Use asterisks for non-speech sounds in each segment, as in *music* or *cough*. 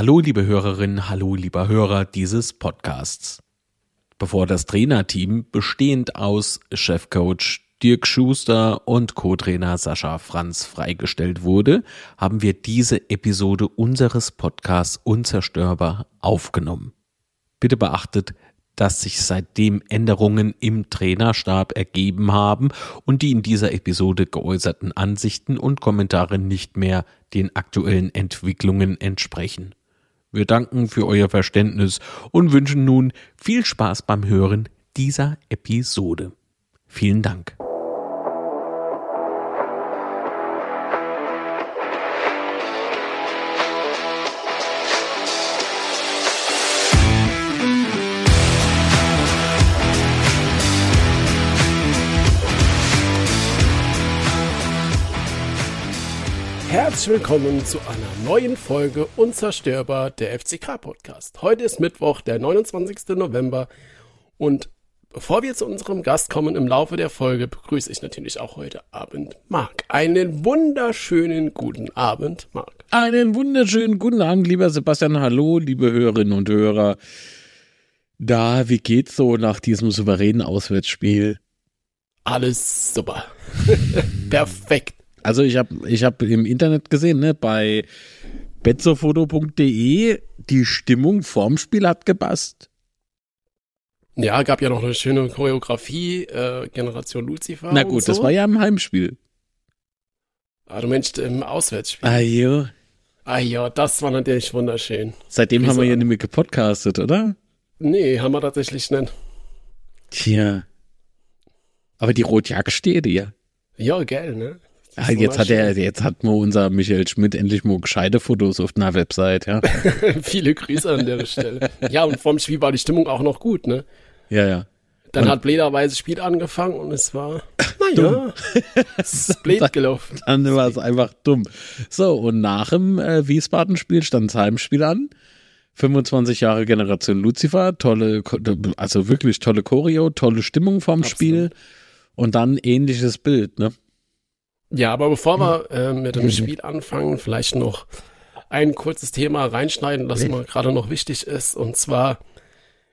Hallo liebe Hörerinnen, hallo lieber Hörer dieses Podcasts. Bevor das Trainerteam bestehend aus Chefcoach Dirk Schuster und Co-Trainer Sascha Franz freigestellt wurde, haben wir diese Episode unseres Podcasts Unzerstörbar aufgenommen. Bitte beachtet, dass sich seitdem Änderungen im Trainerstab ergeben haben und die in dieser Episode geäußerten Ansichten und Kommentare nicht mehr den aktuellen Entwicklungen entsprechen. Wir danken für euer Verständnis und wünschen nun viel Spaß beim Hören dieser Episode. Vielen Dank. Herzlich willkommen zu einer neuen Folge Unzerstörbar der FCK Podcast. Heute ist Mittwoch, der 29. November und bevor wir zu unserem Gast kommen im Laufe der Folge, begrüße ich natürlich auch heute Abend Marc. Einen wunderschönen guten Abend, Marc. Einen wunderschönen guten Abend, lieber Sebastian. Hallo, liebe Hörerinnen und Hörer. Da, wie geht's so nach diesem souveränen Auswärtsspiel? Alles super. *laughs* Perfekt. Also ich habe ich hab im Internet gesehen, ne, bei betzofoto.de, die Stimmung vorm Spiel hat gepasst. Ja, gab ja noch eine schöne Choreografie, äh, Generation Lucifer. Na gut, so. das war ja im Heimspiel. Ah, du meinst im Auswärtsspiel. Ah jo. Ah ja, das war natürlich wunderschön. Seitdem Wieso? haben wir ja nicht mehr gepodcastet, oder? Nee, haben wir tatsächlich nicht. Tja. Aber die Rotjacke steht ja. Ja, geil, ne? Ist jetzt hat er, jetzt hat mal unser Michael Schmidt endlich mal gescheite Fotos auf einer Website, ja. *laughs* Viele Grüße an der Stelle. Ja, und vorm Spiel war die Stimmung auch noch gut, ne? Ja, ja. Dann Und- hat blöderweise das Spiel angefangen und es war, naja, *laughs* es ist blöd gelaufen. Dann war es einfach dumm. So, und nach dem äh, Wiesbaden-Spiel stand das Heimspiel an. 25 Jahre Generation Lucifer, tolle, also wirklich tolle Choreo, tolle Stimmung vorm Absolut. Spiel und dann ähnliches Bild, ne? Ja, aber bevor wir äh, mit dem Spiel anfangen, vielleicht noch ein kurzes Thema reinschneiden, das mir gerade noch wichtig ist. Und zwar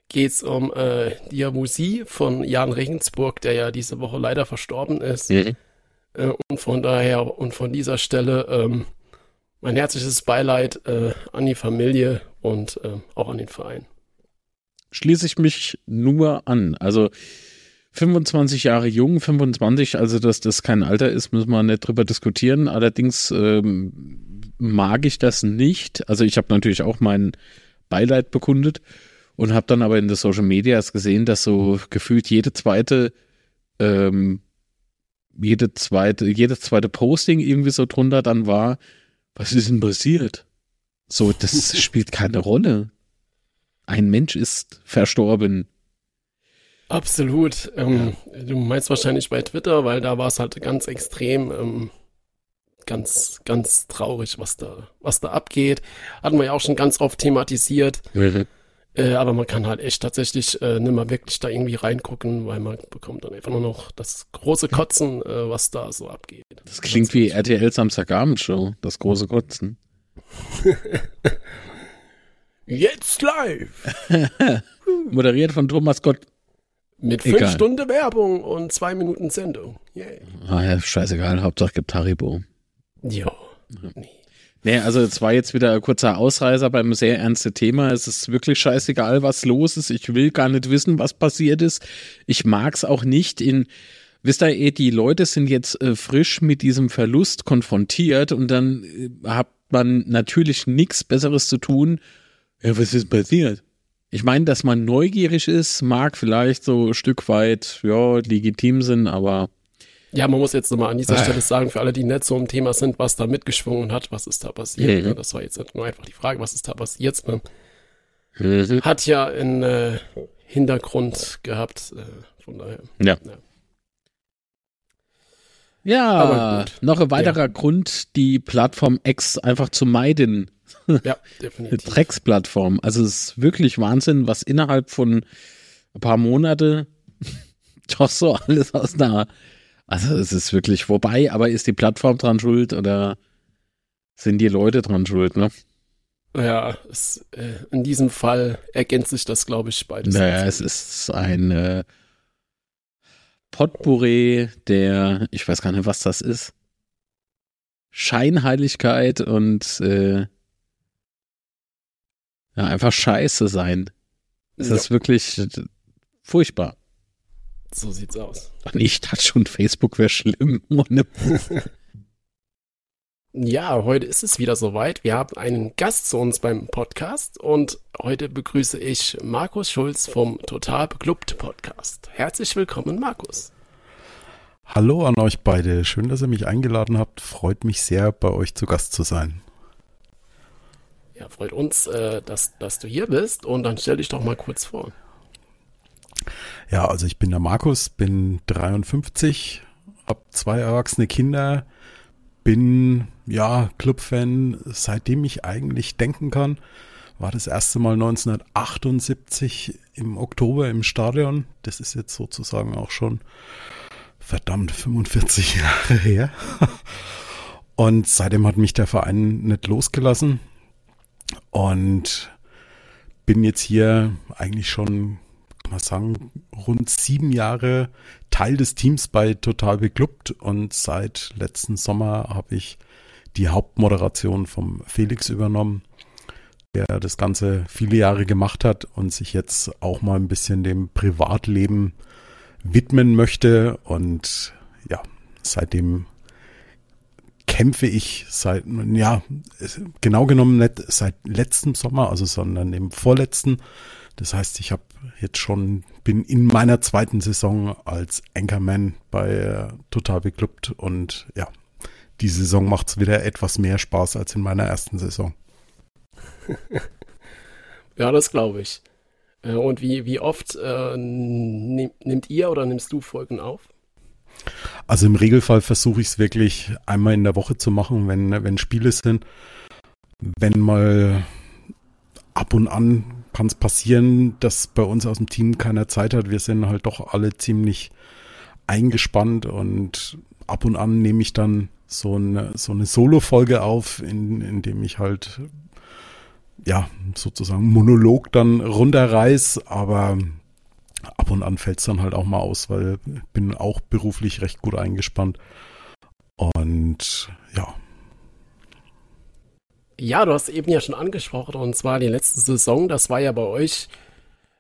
geht's um äh, Diamusie von Jan Regensburg, der ja diese Woche leider verstorben ist. Äh, und von daher und von dieser Stelle ähm, mein herzliches Beileid äh, an die Familie und äh, auch an den Verein. Schließe ich mich nur an. Also 25 Jahre jung, 25, also dass das kein Alter ist, müssen wir nicht drüber diskutieren. Allerdings ähm, mag ich das nicht. Also ich habe natürlich auch mein Beileid bekundet und habe dann aber in den Social Medias gesehen, dass so gefühlt jede zweite, ähm, jede zweite, jedes zweite Posting irgendwie so drunter dann war, was ist denn passiert? So, das spielt keine Rolle. Ein Mensch ist verstorben. Absolut. Ähm, Du meinst wahrscheinlich bei Twitter, weil da war es halt ganz extrem, ähm, ganz, ganz traurig, was da, was da abgeht. Hatten wir ja auch schon ganz oft thematisiert. Äh, aber man kann halt echt tatsächlich äh, nicht mal wirklich da irgendwie reingucken, weil man bekommt dann einfach nur noch das große Kotzen, äh, was da so abgeht. Das klingt wie RTL Samstagabendshow, das große Kotzen. *laughs* Jetzt live! *laughs* Moderiert von Thomas Gott. Mit Egal. fünf Stunden Werbung und zwei Minuten Sendung. Yay. Ah ja, scheißegal, Hauptsache gibt Haribo. Ja. Nee, also es war jetzt wieder ein kurzer Ausreißer beim sehr ernsten Thema. Es ist wirklich scheißegal, was los ist. Ich will gar nicht wissen, was passiert ist. Ich mag's auch nicht in Wisst ihr, eh, die Leute sind jetzt äh, frisch mit diesem Verlust konfrontiert und dann äh, hat man natürlich nichts Besseres zu tun. Ja, was ist passiert? Ich meine, dass man neugierig ist, mag vielleicht so ein Stück weit, ja, legitim sind, aber Ja, man muss jetzt nochmal an dieser Ah. Stelle sagen, für alle, die nicht so im Thema sind, was da mitgeschwungen hat, was ist da passiert. Mhm. Ne? Das war jetzt nur einfach die Frage, was ist da passiert. Ne? Hat ja einen äh, Hintergrund gehabt, äh, von daher. Ja. Ja. Ja, Aber gut. noch ein weiterer Grund, die Plattform X einfach zu meiden. Ja, Eine definitiv. *laughs* Drecksplattform. Also es ist wirklich Wahnsinn, was innerhalb von ein paar Monate *laughs* doch so alles aus einer. Also es ist wirklich vorbei, aber ist die Plattform dran schuld oder sind die Leute dran schuld, ne? Ja, es, äh, in diesem Fall ergänzt sich das, glaube ich, beides. Naja, es ist ein äh, Potpourri der, ich weiß gar nicht, was das ist. Scheinheiligkeit und äh, ja, einfach scheiße sein. Es ja. ist wirklich furchtbar. So sieht's aus. Und ich dachte schon, Facebook wäre schlimm. *laughs* Ohne *laughs* ja, heute ist es wieder soweit. Wir haben einen Gast zu uns beim Podcast und heute begrüße ich Markus Schulz vom Total Beklubbt Podcast. Herzlich willkommen, Markus. Hallo an euch beide. Schön, dass ihr mich eingeladen habt. Freut mich sehr, bei euch zu Gast zu sein. Ja, freut uns, äh, dass, dass du hier bist und dann stell dich doch mal kurz vor. Ja, also ich bin der Markus, bin 53, habe zwei erwachsene Kinder, bin ja Clubfan, seitdem ich eigentlich denken kann. War das erste Mal 1978 im Oktober im Stadion. Das ist jetzt sozusagen auch schon verdammt 45 *laughs* Jahre her. Und seitdem hat mich der Verein nicht losgelassen. Und bin jetzt hier eigentlich schon, man sagen, rund sieben Jahre Teil des Teams bei Total Beklubbt. Und seit letzten Sommer habe ich die Hauptmoderation vom Felix übernommen, der das Ganze viele Jahre gemacht hat und sich jetzt auch mal ein bisschen dem Privatleben widmen möchte. Und ja, seitdem kämpfe ich seit, ja, genau genommen nicht seit letztem Sommer, also sondern im vorletzten. Das heißt, ich habe jetzt schon, bin in meiner zweiten Saison als Anchorman bei äh, Total Beklubbt und ja, die Saison macht es wieder etwas mehr Spaß als in meiner ersten Saison. *laughs* ja, das glaube ich. Äh, und wie, wie oft äh, nimmt ihr oder nimmst du Folgen auf? Also im Regelfall versuche ich es wirklich einmal in der Woche zu machen, wenn, wenn Spiele sind. Wenn mal ab und an kann es passieren, dass bei uns aus dem Team keiner Zeit hat. Wir sind halt doch alle ziemlich eingespannt und ab und an nehme ich dann so eine, so eine Solo-Folge auf, in, in dem ich halt ja, sozusagen Monolog dann runterreiß, aber ab und an fällt es dann halt auch mal aus, weil ich bin auch beruflich recht gut eingespannt. Und ja. Ja, du hast eben ja schon angesprochen, und zwar die letzte Saison, das war ja bei euch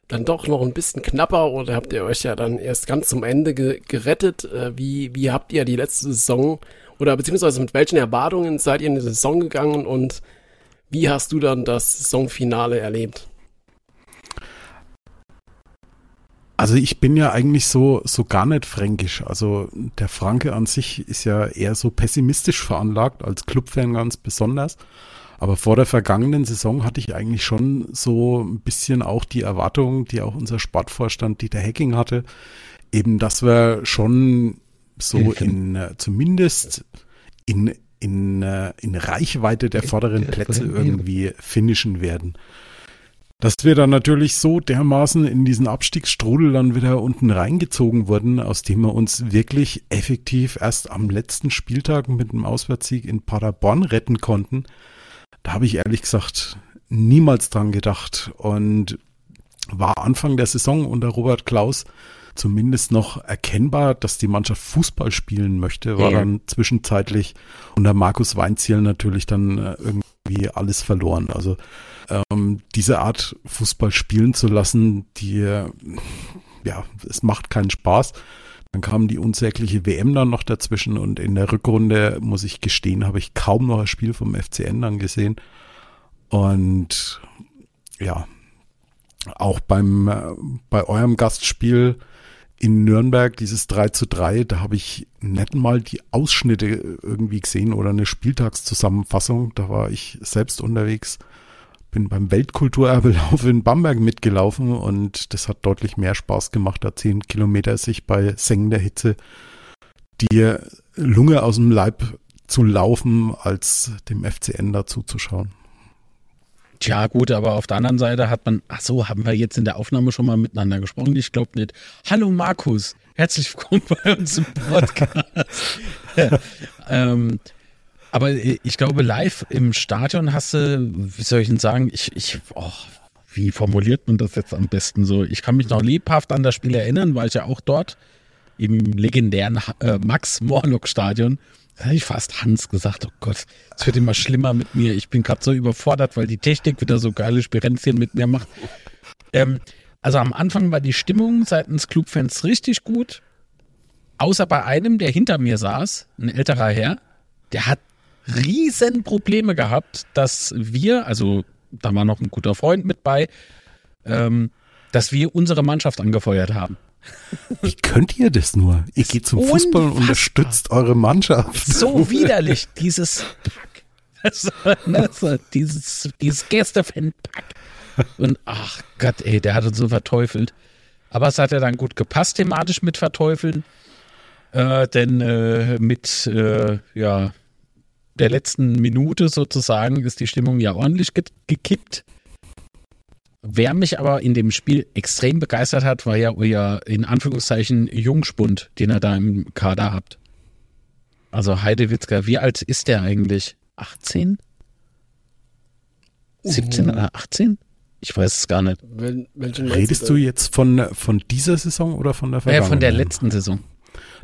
dann doch noch ein bisschen knapper oder habt ihr euch ja dann erst ganz zum Ende ge gerettet? Äh, wie, wie habt ihr die letzte Saison oder beziehungsweise mit welchen Erwartungen seid ihr in die Saison gegangen und wie hast du dann das Saisonfinale erlebt? Also ich bin ja eigentlich so, so gar nicht fränkisch. Also der Franke an sich ist ja eher so pessimistisch veranlagt, als Clubfan ganz besonders. Aber vor der vergangenen Saison hatte ich eigentlich schon so ein bisschen auch die Erwartung, die auch unser Sportvorstand Dieter Hecking hatte, eben, dass wir schon so in, äh, zumindest in in, äh, in Reichweite der vorderen Plätze irgendwie finishen werden. Dass wir dann natürlich so dermaßen in diesen Abstiegsstrudel dann wieder unten reingezogen wurden, aus dem wir uns wirklich effektiv erst am letzten Spieltag mit dem Auswärtssieg in Paderborn retten konnten. Da habe ich ehrlich gesagt niemals dran gedacht und war Anfang der Saison unter Robert Klaus zumindest noch erkennbar, dass die Mannschaft Fußball spielen möchte, war ja. dann zwischenzeitlich unter Markus Weinziel natürlich dann äh, irgendwie alles verloren. Also ähm, diese Art Fußball spielen zu lassen, die ja, es macht keinen Spaß. Dann kam die unsägliche WM dann noch dazwischen und in der Rückrunde, muss ich gestehen, habe ich kaum noch ein Spiel vom FCN dann gesehen. Und ja, auch beim, äh, bei eurem Gastspiel in Nürnberg, dieses 3 zu 3, da habe ich nicht mal die Ausschnitte irgendwie gesehen oder eine Spieltagszusammenfassung. Da war ich selbst unterwegs, bin beim Weltkulturerbelauf in Bamberg mitgelaufen und das hat deutlich mehr Spaß gemacht, da zehn Kilometer sich bei sengender Hitze die Lunge aus dem Leib zu laufen, als dem FCN dazu zu schauen. Tja, gut, aber auf der anderen Seite hat man, ach so, haben wir jetzt in der Aufnahme schon mal miteinander gesprochen? Ich glaube nicht. Hallo Markus, herzlich willkommen bei uns im Podcast. *laughs* ähm, Aber ich glaube, live im Stadion hast du, wie soll ich denn sagen, ich, ich, oh, wie formuliert man das jetzt am besten so? Ich kann mich noch lebhaft an das Spiel erinnern, war ich ja auch dort im legendären äh, Max-Morlock-Stadion. Da habe ich fast Hans gesagt, oh Gott, es wird immer schlimmer mit mir. Ich bin gerade so überfordert, weil die Technik wieder so geile Spirenzchen mit mir macht. Ähm, also am Anfang war die Stimmung seitens Clubfans richtig gut. Außer bei einem, der hinter mir saß, ein älterer Herr, der hat riesen Probleme gehabt, dass wir, also da war noch ein guter Freund mit bei, ähm, dass wir unsere Mannschaft angefeuert haben. Wie könnt ihr das nur? Ihr geht zum Unfassbar. Fußball und unterstützt eure Mannschaft. So widerlich, dieses Pack. *laughs* Also, dieses, dieses Gästefan-Pack. Und ach Gott, ey, der hat uns so verteufelt. Aber es hat ja dann gut gepasst, thematisch mit verteufeln. Äh, denn äh, mit äh, ja, der letzten Minute sozusagen ist die Stimmung ja ordentlich ge gekippt. Wer mich aber in dem Spiel extrem begeistert hat, war ja euer in Anführungszeichen Jungspund, den ihr da im Kader habt. Also Heidewitzka, wie alt ist der eigentlich? 18? 17 oder 18? Ich weiß es gar nicht. Wenn, Redest du jetzt von, von dieser Saison oder von der Vergangenheit? Ja, von der letzten Saison.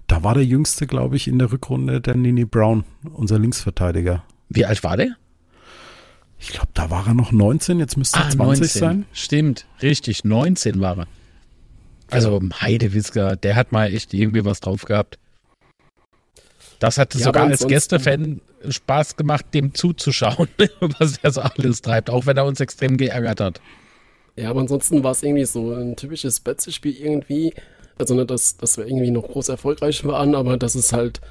Da war der Jüngste, glaube ich, in der Rückrunde der Nini Brown, unser Linksverteidiger. Wie alt war der? Ich glaube, da war er noch 19, jetzt müsste er ah, 20 19. sein. Stimmt, richtig, 19 war er. Also Heidewitzka, der hat mal echt irgendwie was drauf gehabt. Das hat ja, sogar als Gästefan Spaß gemacht, dem zuzuschauen, *laughs* was er so alles treibt, auch wenn er uns extrem geärgert hat. Ja, aber ansonsten war es irgendwie so ein typisches Betze-Spiel irgendwie. Also nicht, dass, dass wir irgendwie noch groß erfolgreich waren, aber dass es halt,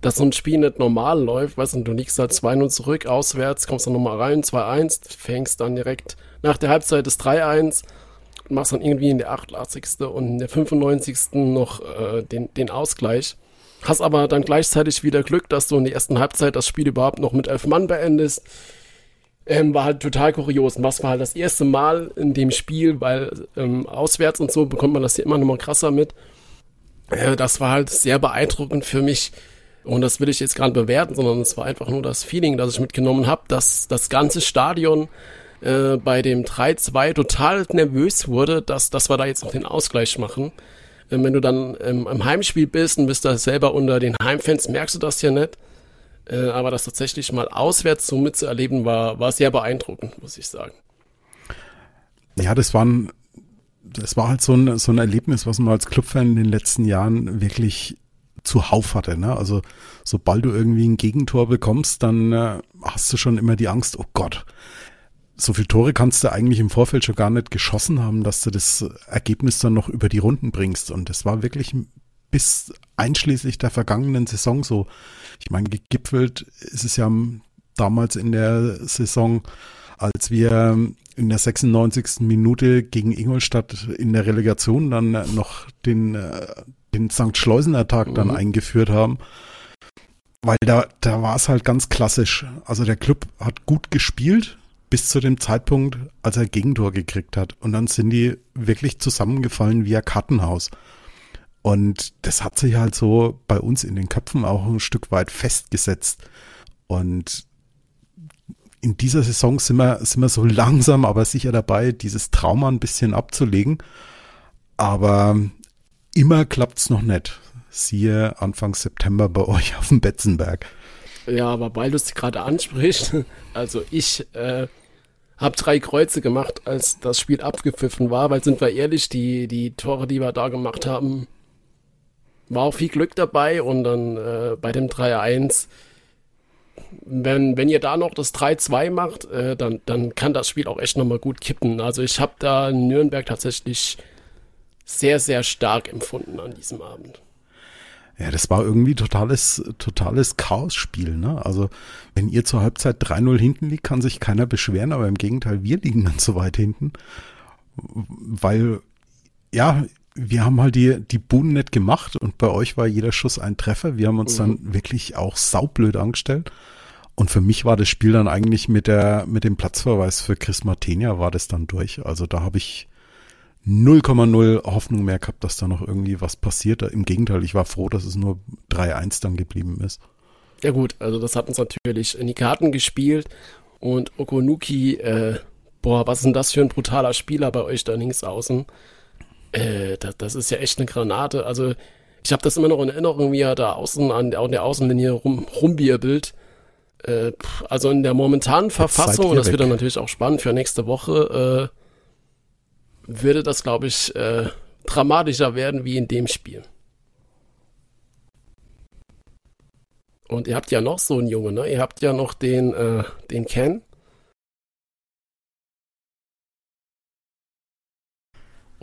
dass so ein Spiel nicht normal läuft, weißt du, du liegst halt 2-0 zurück, auswärts, kommst dann nochmal rein, 2-1, fängst dann direkt nach der Halbzeit das 3-1 machst dann irgendwie in der 88. und in der 95. noch äh, den, den Ausgleich. Hast aber dann gleichzeitig wieder Glück, dass du in der ersten Halbzeit das Spiel überhaupt noch mit elf Mann beendest. Ähm, war halt total kurios. Und was war halt das erste Mal in dem Spiel, weil ähm, auswärts und so bekommt man das hier immer noch mal krasser mit. Äh, das war halt sehr beeindruckend für mich. Und das will ich jetzt gerade bewerten, sondern es war einfach nur das Feeling, das ich mitgenommen habe, dass das ganze Stadion äh, bei dem 3-2 total nervös wurde, dass, dass wir da jetzt noch den Ausgleich machen. Äh, wenn du dann ähm, im Heimspiel bist und bist da selber unter den Heimfans, merkst du das ja nicht. Äh, aber das tatsächlich mal auswärts so mitzuerleben, war, war sehr beeindruckend, muss ich sagen. Ja, das war ein, das war halt so ein, so ein Erlebnis, was man als Clubfan in den letzten Jahren wirklich zuhauf hatte. Ne? Also sobald du irgendwie ein Gegentor bekommst, dann äh, hast du schon immer die Angst, oh Gott, so viel Tore kannst du eigentlich im Vorfeld schon gar nicht geschossen haben, dass du das Ergebnis dann noch über die Runden bringst. Und das war wirklich bis einschließlich der vergangenen Saison so. Ich meine, gegipfelt ist es ja damals in der Saison, als wir in der 96. Minute gegen Ingolstadt in der Relegation dann noch den, den St. Schleusener-Tag mhm. dann eingeführt haben. Weil da, da war es halt ganz klassisch. Also der Club hat gut gespielt, bis zu dem Zeitpunkt, als er Gegentor gekriegt hat. Und dann sind die wirklich zusammengefallen wie ein Kartenhaus. Und das hat sich halt so bei uns in den Köpfen auch ein Stück weit festgesetzt. Und in dieser Saison sind wir, sind wir so *laughs* langsam, aber sicher dabei, dieses Trauma ein bisschen abzulegen. Aber immer klappt es noch nicht. Siehe Anfang September bei *laughs* euch auf dem Betzenberg. Ja, aber weil du es gerade ansprichst, *laughs* also ich äh, hab drei Kreuze gemacht, als das Spiel abgepfiffen war, weil sind wir ehrlich, die, die Tore, die wir da gemacht haben, war auch viel Glück dabei und dann äh, bei dem 3-1, wenn, wenn ihr da noch das 3-2 macht, äh, dann, dann kann das Spiel auch echt nochmal gut kippen. Also ich habe da Nürnberg tatsächlich sehr, sehr stark empfunden an diesem Abend. Ja, das war irgendwie totales, totales Chaos-Spiel, ne? Also, wenn ihr zur Halbzeit 3-0 hinten liegt, kann sich keiner beschweren, aber im Gegenteil, wir liegen dann so weit hinten. Weil, ja, wir haben halt die, die Buhnen nicht gemacht und bei euch war jeder Schuss ein Treffer. Wir haben uns mhm. dann wirklich auch saublöd angestellt. Und für mich war das Spiel dann eigentlich mit der, mit dem Platzverweis für Chris Martenia war das dann durch. Also da habe ich 0,0 Hoffnung mehr gehabt, dass da noch irgendwie was passiert. Im Gegenteil, ich war froh, dass es nur 3-1 dann geblieben ist. Ja gut, also das hat uns natürlich in die Karten gespielt und Okonuki, äh, boah, was ist denn das für ein brutaler Spieler bei euch da links außen? Äh, das, das ist ja echt eine Granate. Also ich habe das immer noch in Erinnerung, wie er da außen an, an der Außenlinie rum, rumwirbelt. Äh, also in der momentanen Verfassung, und das wird dann natürlich auch spannend für nächste Woche, äh, würde das, glaube ich, äh, dramatischer werden wie in dem Spiel. Und ihr habt ja noch so einen Junge, ne? Ihr habt ja noch den, äh, den Ken.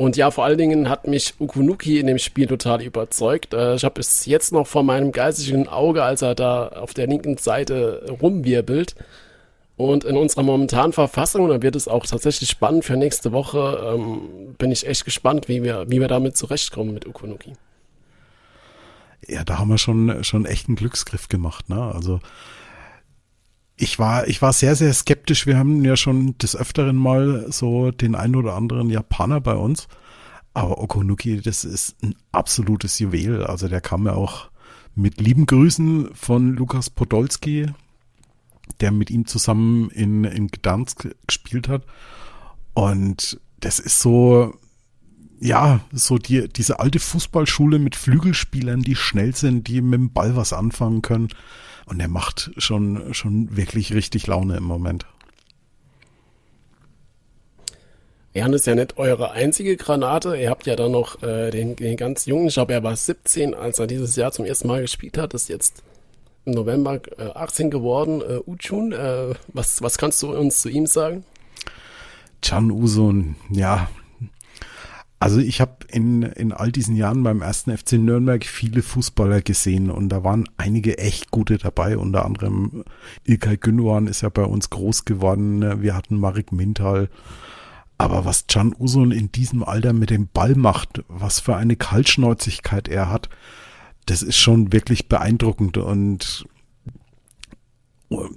Und ja, vor allen Dingen hat mich Ukunuki in dem Spiel total überzeugt. Äh, ich habe es jetzt noch vor meinem geistigen Auge, als er da auf der linken Seite rumwirbelt. Und in unserer momentanen Verfassung, da wird es auch tatsächlich spannend für nächste Woche, ähm, bin ich echt gespannt, wie wir, wie wir damit zurechtkommen mit Ukunuki. Ja, da haben wir schon, schon echt einen Glücksgriff gemacht, ne? Also, ich war, ich war sehr, sehr skeptisch. Wir haben ja schon des Öfteren mal so den ein oder anderen Japaner bei uns. Aber Okonuki, das ist ein absolutes Juwel. Also der kam ja auch mit lieben Grüßen von Lukas Podolski, der mit ihm zusammen in, in Gdansk gespielt hat. Und das ist so, ja, so die, diese alte Fußballschule mit Flügelspielern, die schnell sind, die mit dem Ball was anfangen können. Und er macht schon, schon wirklich richtig Laune im Moment. Jan ist ja nicht eure einzige Granate. Ihr habt ja dann noch äh, den, den ganz jungen, ich glaube, er war 17, als er dieses Jahr zum ersten Mal gespielt hat, ist jetzt im November äh, 18 geworden. Äh, Uchun, äh, was, was kannst du uns zu ihm sagen? Chan Usun, ja, also ich habe in, in all diesen Jahren beim ersten FC Nürnberg viele Fußballer gesehen und da waren einige echt gute dabei. Unter anderem Ilkay Gündogan ist ja bei uns groß geworden. Wir hatten Marek Mintal. Aber was Can Usun in diesem Alter mit dem Ball macht, was für eine Kaltschnäuzigkeit er hat, das ist schon wirklich beeindruckend und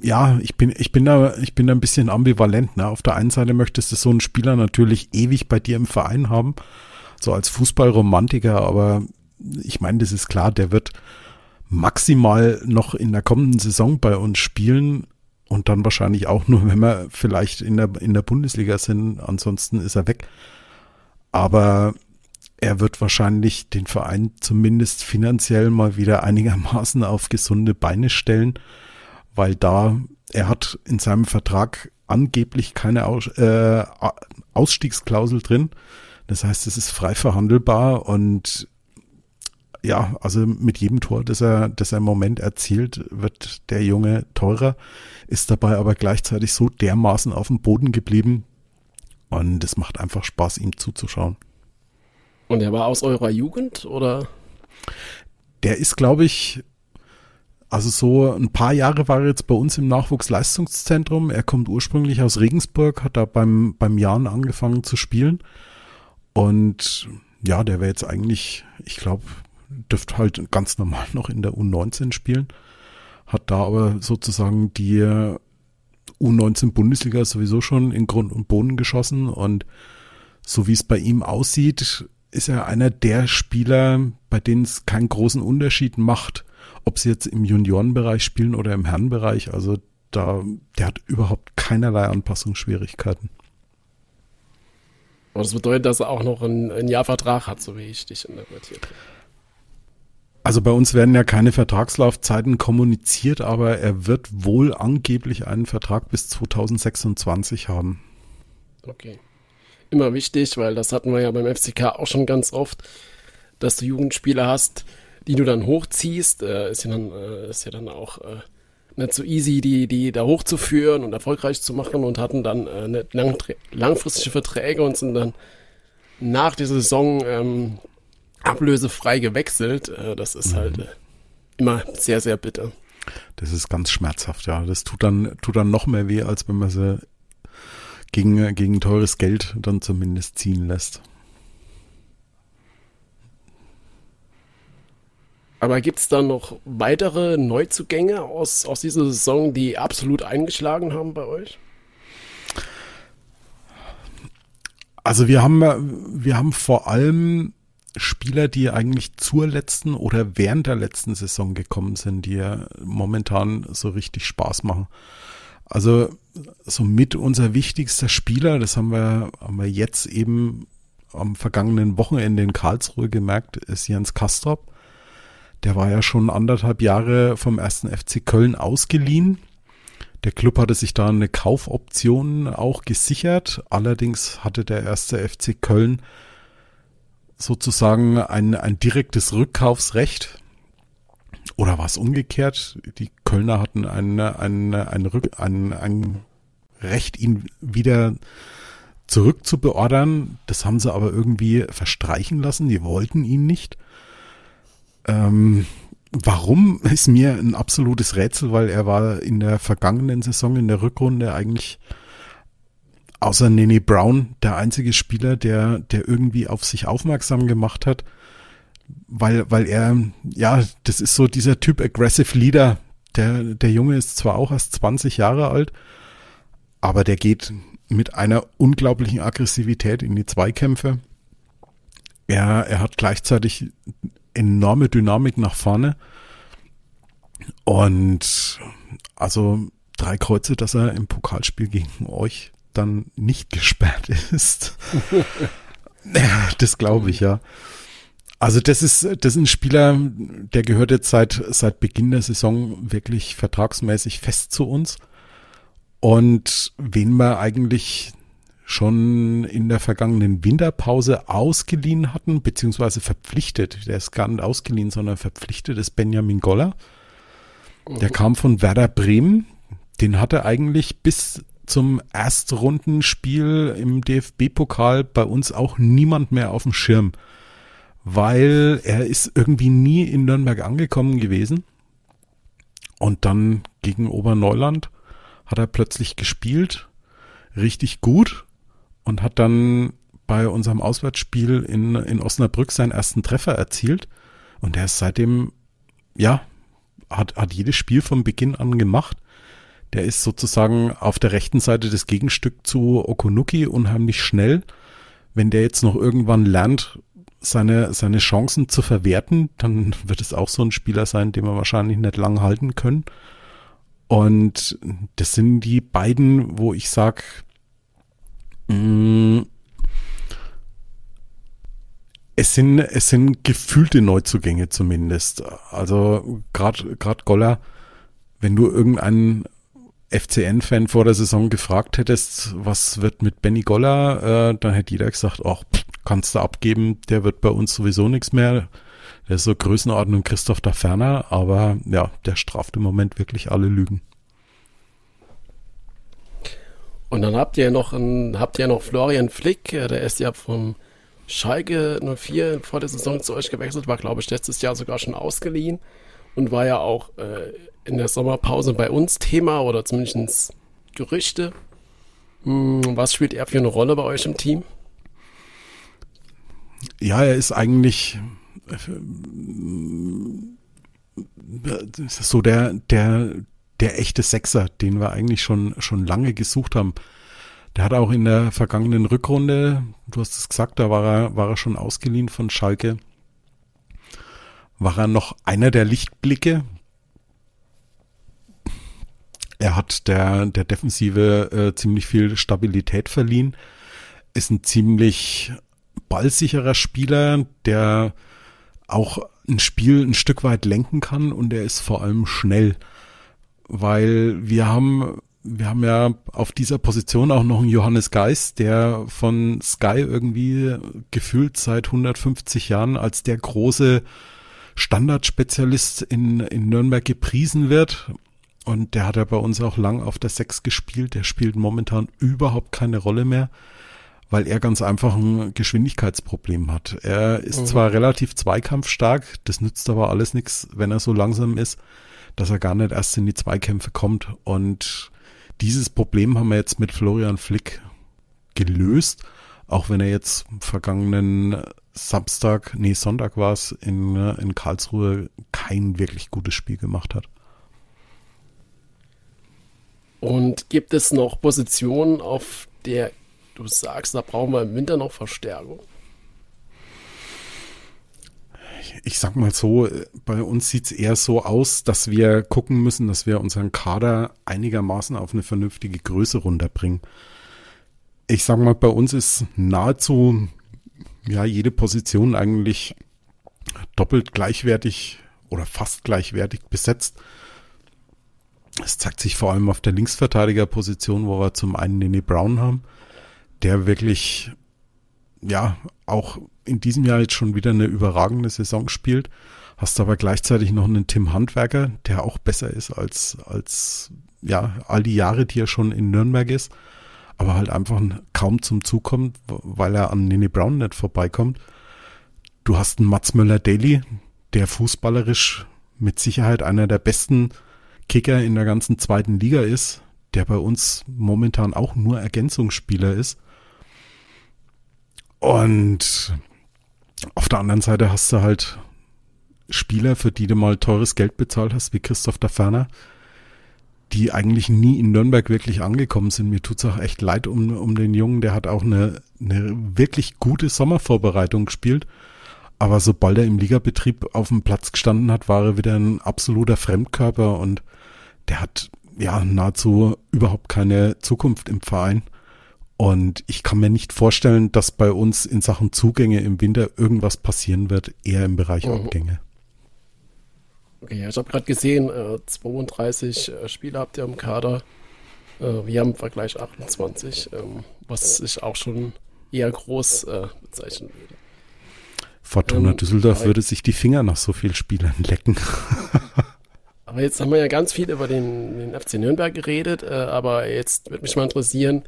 ja, ich bin, ich bin da, ich bin da ein bisschen ambivalent. Ne? Auf der einen Seite möchtest du so einen Spieler natürlich ewig bei dir im Verein haben, so als Fußballromantiker, aber ich meine, das ist klar, der wird maximal noch in der kommenden Saison bei uns spielen und dann wahrscheinlich auch nur, *laughs* wenn wir vielleicht in der, in der Bundesliga sind. Ansonsten ist er weg. Aber er wird wahrscheinlich den Verein zumindest finanziell mal wieder einigermaßen auf gesunde Beine stellen weil da, er hat in seinem Vertrag angeblich keine Aus, äh, Ausstiegsklausel drin. Das heißt, es ist frei verhandelbar und ja, also mit jedem Tor, das er, das er im Moment erzielt, wird der Junge teurer, ist dabei aber gleichzeitig so dermaßen auf dem Boden geblieben und es macht einfach Spaß, ihm zuzuschauen. Und er war aus eurer Jugend oder? Der ist, glaube ich, also so ein paar Jahre war er jetzt bei uns im Nachwuchsleistungszentrum. Er kommt ursprünglich aus Regensburg, hat da beim, beim Jahren angefangen zu spielen. Und ja, der wäre jetzt eigentlich, ich glaube, dürfte halt ganz normal noch in der U19 spielen. Hat da aber sozusagen die U19 Bundesliga sowieso schon in Grund und Boden geschossen. Und so wie es bei ihm aussieht, ist er einer der Spieler, bei denen es keinen großen Unterschied macht, ob sie jetzt im Juniorenbereich spielen oder im Herrenbereich. Also da, der hat überhaupt keinerlei Anpassungsschwierigkeiten. Aber das bedeutet, dass er auch noch einen, einen Jahr Vertrag hat, so wie ich dich interpretiert habe. Also bei uns werden ja keine Vertragslaufzeiten kommuniziert, aber er wird wohl angeblich einen Vertrag bis 2026 haben. Okay. Immer wichtig, weil das hatten wir ja beim FCK auch schon ganz oft, dass du Jugendspieler hast, die du dann hochziehst, äh, ist ja dann, äh, ist ja dann auch äh, nicht so easy, die, die da hochzuführen und erfolgreich zu machen und hatten dann äh, nicht lang, langfristige Verträge und sind dann nach der Saison ähm, ablösefrei gewechselt. Äh, das ist mhm. halt äh, immer sehr, sehr bitter. Das ist ganz schmerzhaft, ja. Das tut dann, tut dann noch mehr weh, als wenn man sie gegen, gegen teures Geld dann zumindest ziehen lässt. Aber gibt es da noch weitere Neuzugänge aus, aus dieser Saison, die absolut eingeschlagen haben bei euch? Also wir haben, wir haben vor allem Spieler, die eigentlich zur letzten oder während der letzten Saison gekommen sind, die ja momentan so richtig Spaß machen. Also somit unser wichtigster Spieler, das haben wir, haben wir jetzt eben am vergangenen Wochenende in Karlsruhe gemerkt, ist Jens Kastrop. Der war ja schon anderthalb Jahre vom ersten FC Köln ausgeliehen. Der Club hatte sich da eine Kaufoption auch gesichert. Allerdings hatte der erste FC Köln sozusagen ein, ein direktes Rückkaufsrecht. Oder war es umgekehrt? Die Kölner hatten ein, ein, ein, Rück, ein, ein Recht, ihn wieder zurückzubeordern. Das haben sie aber irgendwie verstreichen lassen. Die wollten ihn nicht. Ähm, warum ist mir ein absolutes Rätsel, weil er war in der vergangenen Saison in der Rückrunde eigentlich außer Nene Brown der einzige Spieler, der, der irgendwie auf sich aufmerksam gemacht hat, weil, weil er, ja, das ist so dieser Typ Aggressive Leader. Der, der Junge ist zwar auch erst 20 Jahre alt, aber der geht mit einer unglaublichen Aggressivität in die Zweikämpfe. Er, er hat gleichzeitig enorme Dynamik nach vorne. Und also drei Kreuze, dass er im Pokalspiel gegen euch dann nicht gesperrt ist. *laughs* das glaube ich, ja. Also das ist, das ist ein Spieler, der gehört jetzt seit, seit Beginn der Saison wirklich vertragsmäßig fest zu uns. Und wen wir eigentlich schon in der vergangenen Winterpause ausgeliehen hatten, beziehungsweise verpflichtet, der ist gar nicht ausgeliehen, sondern verpflichtet ist Benjamin Goller. Der kam von Werder Bremen. Den hatte eigentlich bis zum Erstrundenspiel im DFB-Pokal bei uns auch niemand mehr auf dem Schirm, weil er ist irgendwie nie in Nürnberg angekommen gewesen. Und dann gegen Oberneuland hat er plötzlich gespielt, richtig gut und hat dann bei unserem Auswärtsspiel in, in Osnabrück seinen ersten Treffer erzielt. Und er ist seitdem, ja, hat, hat jedes Spiel von Beginn an gemacht. Der ist sozusagen auf der rechten Seite des Gegenstück zu Okunuki unheimlich schnell. Wenn der jetzt noch irgendwann lernt, seine, seine Chancen zu verwerten, dann *laughs* wird es auch so ein Spieler sein, den wir wahrscheinlich nicht lang halten können. Und das sind die beiden, wo ich sag, mm, es sind, es sind gefühlte Neuzugänge zumindest. Also gerade gerade Goller, wenn du irgendeinen FCN-Fan vor der Saison gefragt hättest, was wird mit Benny Goller, äh, dann hätte jeder gesagt, ach, kannst du abgeben, der wird bei uns sowieso nichts mehr. Der ist so Größenordnung Christoph da Ferner, aber ja, der straft im Moment wirklich alle Lügen. Und dann habt ihr noch einen, habt ihr noch Florian Flick, äh, der ist ja vom Schalke 04 vor der Saison zu euch gewechselt, war glaube ich letztes Jahr sogar schon ausgeliehen und war ja auch äh, in der Sommerpause bei uns Thema oder zumindest Gerüchte. Hm, was spielt er für eine Rolle bei euch im Team? Ja, er ist eigentlich äh, so der, der, der echte Sechser, den wir eigentlich schon, schon lange gesucht haben. Der hat auch in der vergangenen Rückrunde, du hast es gesagt, da war er, war er schon ausgeliehen von Schalke. War er noch einer der Lichtblicke. Er hat der, der Defensive äh, ziemlich viel Stabilität verliehen. Ist ein ziemlich ballsicherer Spieler, der auch ein Spiel ein Stück weit lenken kann und er ist vor allem schnell weil wir haben wir haben ja auf dieser Position auch noch einen Johannes Geis, der von Sky irgendwie gefühlt seit 150 Jahren als der große Standardspezialist in, in Nürnberg gepriesen wird. Und der hat ja bei uns auch lang auf der Sechs gespielt. Der spielt momentan überhaupt keine Rolle mehr, weil er ganz einfach ein Geschwindigkeitsproblem hat. Er ist mhm. zwar relativ zweikampfstark, das nützt aber alles nichts, wenn er so langsam ist dass er gar nicht erst in die Zweikämpfe kommt. Und dieses Problem haben wir jetzt mit Florian Flick gelöst, auch wenn er jetzt vergangenen Samstag, nee, Sonntag war es, in, in Karlsruhe kein wirklich gutes Spiel gemacht hat. Und gibt es noch Positionen, auf der du sagst, da brauchen wir im Winter noch Verstärkung? Ich sag mal so, bei uns sieht's eher so aus, dass wir gucken müssen, dass wir unseren Kader einigermaßen auf eine vernünftige Größe runterbringen. Ich sag mal, bei uns ist nahezu ja jede Position eigentlich doppelt gleichwertig oder fast gleichwertig besetzt. Es zeigt sich vor allem auf der Linksverteidigerposition, wo wir zum einen Nene Brown haben, der wirklich ja auch in diesem Jahr jetzt schon wieder eine überragende Saison spielt. Hast aber gleichzeitig noch einen Tim Handwerker, der auch besser ist als, als ja, all die Jahre, die er schon in Nürnberg ist, aber halt einfach kaum zum Zug kommt, weil er an Nene Brown nicht vorbeikommt. Du hast einen Mats Möller-Daly, der fußballerisch mit Sicherheit einer der besten Kicker in der ganzen zweiten Liga ist, der bei uns momentan auch nur Ergänzungsspieler ist. Und auf der anderen Seite hast du halt Spieler, für die du mal teures Geld bezahlt hast, wie Christoph Daferner, die eigentlich nie in Nürnberg wirklich angekommen sind. Mir tut's auch echt leid um, um den Jungen, der hat auch eine, eine wirklich gute Sommervorbereitung gespielt. Aber sobald er im Ligabetrieb auf dem Platz gestanden hat, war er wieder ein absoluter Fremdkörper und der hat ja nahezu überhaupt keine Zukunft im Verein. Und ich kann mir nicht vorstellen, dass bei uns in Sachen Zugänge im Winter irgendwas passieren wird, eher im Bereich mhm. Abgänge. Okay, ja, ich habe gerade gesehen, äh, 32 äh, Spieler habt ihr im Kader. Äh, wir haben im Vergleich 28, ähm, was ich auch schon eher groß äh, bezeichnen würde. Fortuna ähm, Düsseldorf würde sich die Finger nach so vielen Spielern lecken. *laughs* aber jetzt haben wir ja ganz viel über den, den FC Nürnberg geredet, äh, aber jetzt würde mich mal interessieren,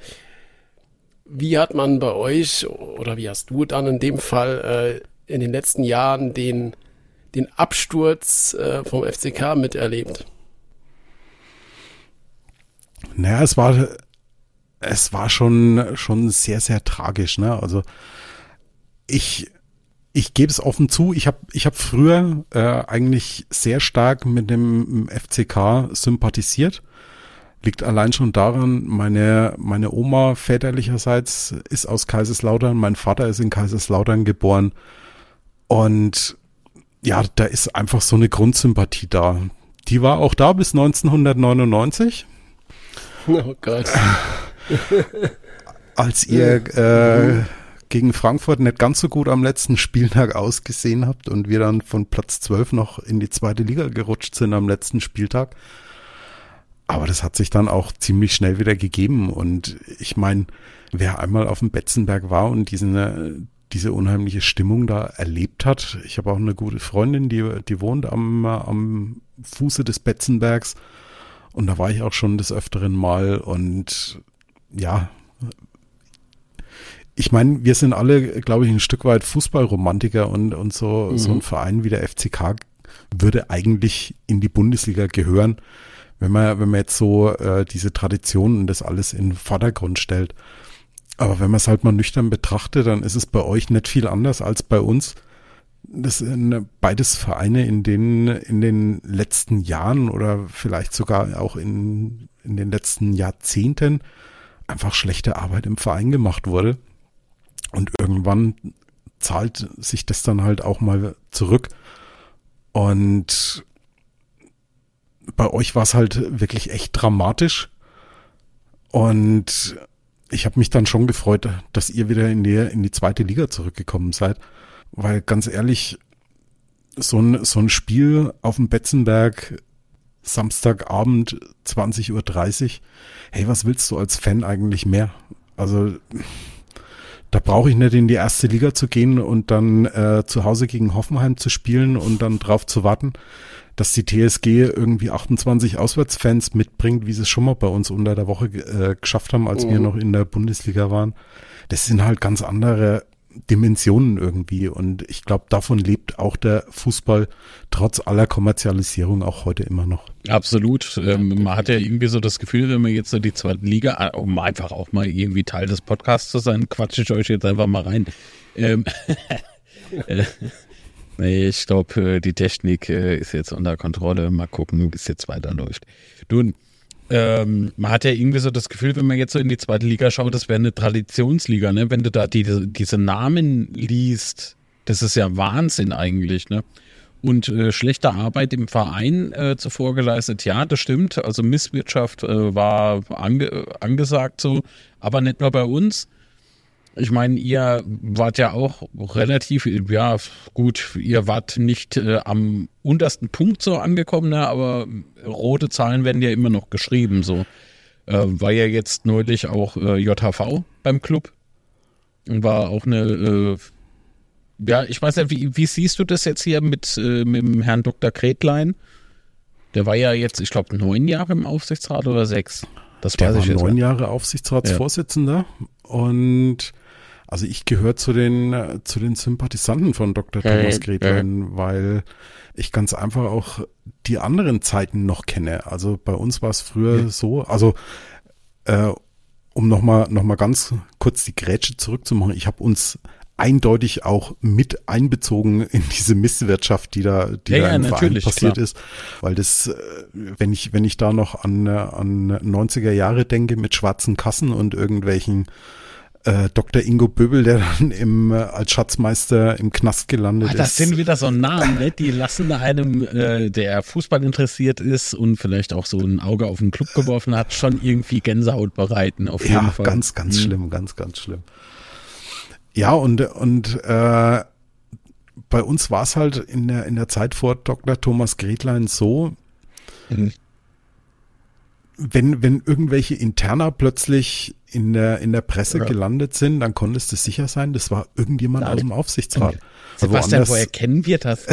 wie hat man bei euch oder wie hast du dann in dem Fall äh, in den letzten Jahren den, den Absturz äh, vom FCK miterlebt? Naja, es war, es war schon, schon sehr, sehr tragisch. Ne? Also ich, ich gebe es offen zu, ich habe ich hab früher äh, eigentlich sehr stark mit dem FCK sympathisiert liegt allein schon daran, meine, meine Oma väterlicherseits ist aus Kaiserslautern, mein Vater ist in Kaiserslautern geboren und ja, da ist einfach so eine Grundsympathie da. Die war auch da bis 1999. Oh Gott. *laughs* Als ihr äh, gegen Frankfurt nicht ganz so gut am letzten Spieltag ausgesehen habt und wir dann von Platz 12 noch in die zweite Liga gerutscht sind am letzten Spieltag, aber das hat sich dann auch ziemlich schnell wieder gegeben. Und ich meine, wer einmal auf dem Betzenberg war und diesen, diese unheimliche Stimmung da erlebt hat. Ich habe auch eine gute Freundin, die, die wohnt am, am Fuße des Betzenbergs. Und da war ich auch schon des Öfteren mal. Und ja, ich meine, wir sind alle, glaube ich, ein Stück weit Fußballromantiker und, und so, mhm. so ein Verein wie der FCK würde eigentlich in die Bundesliga gehören wenn man, wenn man jetzt so äh, diese Traditionen und das alles in den Vordergrund stellt. Aber wenn man es halt mal nüchtern betrachtet, dann ist es bei euch nicht viel anders als bei uns. Das sind beides Vereine, in denen in den letzten Jahren oder vielleicht sogar auch in, in den letzten Jahrzehnten einfach schlechte Arbeit im Verein gemacht wurde. Und irgendwann zahlt sich das dann halt auch mal zurück. Und bei euch war es halt wirklich echt dramatisch. Und ich habe mich dann schon gefreut, dass ihr wieder in die, in die zweite Liga zurückgekommen seid. Weil ganz ehrlich, so ein, so ein Spiel auf dem Betzenberg Samstagabend 20.30 Uhr, hey, was willst du als Fan eigentlich mehr? Also da brauche ich nicht in die erste Liga zu gehen und dann äh, zu Hause gegen Hoffenheim zu spielen und dann drauf zu warten, dass die TSG irgendwie 28 Auswärtsfans mitbringt, wie sie es schon mal bei uns unter der Woche äh, geschafft haben, als mhm. wir noch in der Bundesliga waren. Das sind halt ganz andere Dimensionen irgendwie. Und ich glaube, davon lebt auch der Fußball trotz aller Kommerzialisierung auch heute immer noch. Absolut. Ähm, man hat ja irgendwie so das Gefühl, wenn man jetzt so die zweite Liga, äh, um einfach auch mal irgendwie Teil des Podcasts zu sein, quatsche ich euch jetzt einfach mal rein. Ähm, *laughs* äh, Ich glaube, äh, die Technik äh, ist jetzt unter Kontrolle. Mal gucken, wie es jetzt weiterläuft. Du, ähm, man hat ja irgendwie so das Gefühl, wenn man jetzt so in die zweite Liga schaut, das wäre eine Traditionsliga, ne? Wenn du da die, diese Namen liest, Das ist ja Wahnsinn eigentlich, ne? Und äh, schlechte Arbeit im Verein äh, zuvor geleistet, ja, das stimmt. Also Misswirtschaft äh, war ange angesagt so, aber nicht nur bei uns. Ich meine, ihr wart ja auch relativ, ja gut, ihr wart nicht äh, am untersten Punkt so angekommen, ne, aber rote Zahlen werden ja immer noch geschrieben. So äh, war ja jetzt neulich auch äh, JHV beim Club und war auch eine, äh, ja, ich weiß nicht, wie, wie siehst du das jetzt hier mit, äh, mit dem Herrn Dr. Kretlein? Der war ja jetzt, ich glaube, neun Jahre im Aufsichtsrat oder sechs. Das Der war neun. Jahre Aufsichtsratsvorsitzender und also ich gehöre zu den äh, zu den Sympathisanten von Dr. Ja, Thomas ja, Gretlein, weil ich ganz einfach auch die anderen Zeiten noch kenne. Also bei uns war es früher so, also äh, um nochmal noch mal ganz kurz die Grätsche zurückzumachen, ich habe uns eindeutig auch mit einbezogen in diese Misswirtschaft, die da, die Ja, da ja, im Verein natürlich, passiert klar. ist. Weil das, äh, wenn ich, wenn ich da noch an, an 90er Jahre denke mit schwarzen Kassen und irgendwelchen äh, Dr. Ingo Böbel, der dann im, äh, als Schatzmeister im Knast gelandet das ist. sind wieder so Namen, ne? die lassen einem, äh, der Fußball interessiert ist und vielleicht auch so ein Auge auf den Club geworfen hat, schon irgendwie Gänsehaut bereiten, auf jeden Ja, Fall. ganz, ganz Mhm. schlimm, ganz, ganz schlimm. Ja, und, und äh, bei uns war es halt in der, in der Zeit vor Dr. Thomas Gretlein so, Mhm. wenn, wenn irgendwelche Interner plötzlich in der, in der Presse Ja. gelandet sind, dann konntest du sicher sein, das war irgendjemand Ja, aus dem Aufsichtsrat. Okay. Sebastian, Woanders- woher kennen wir das?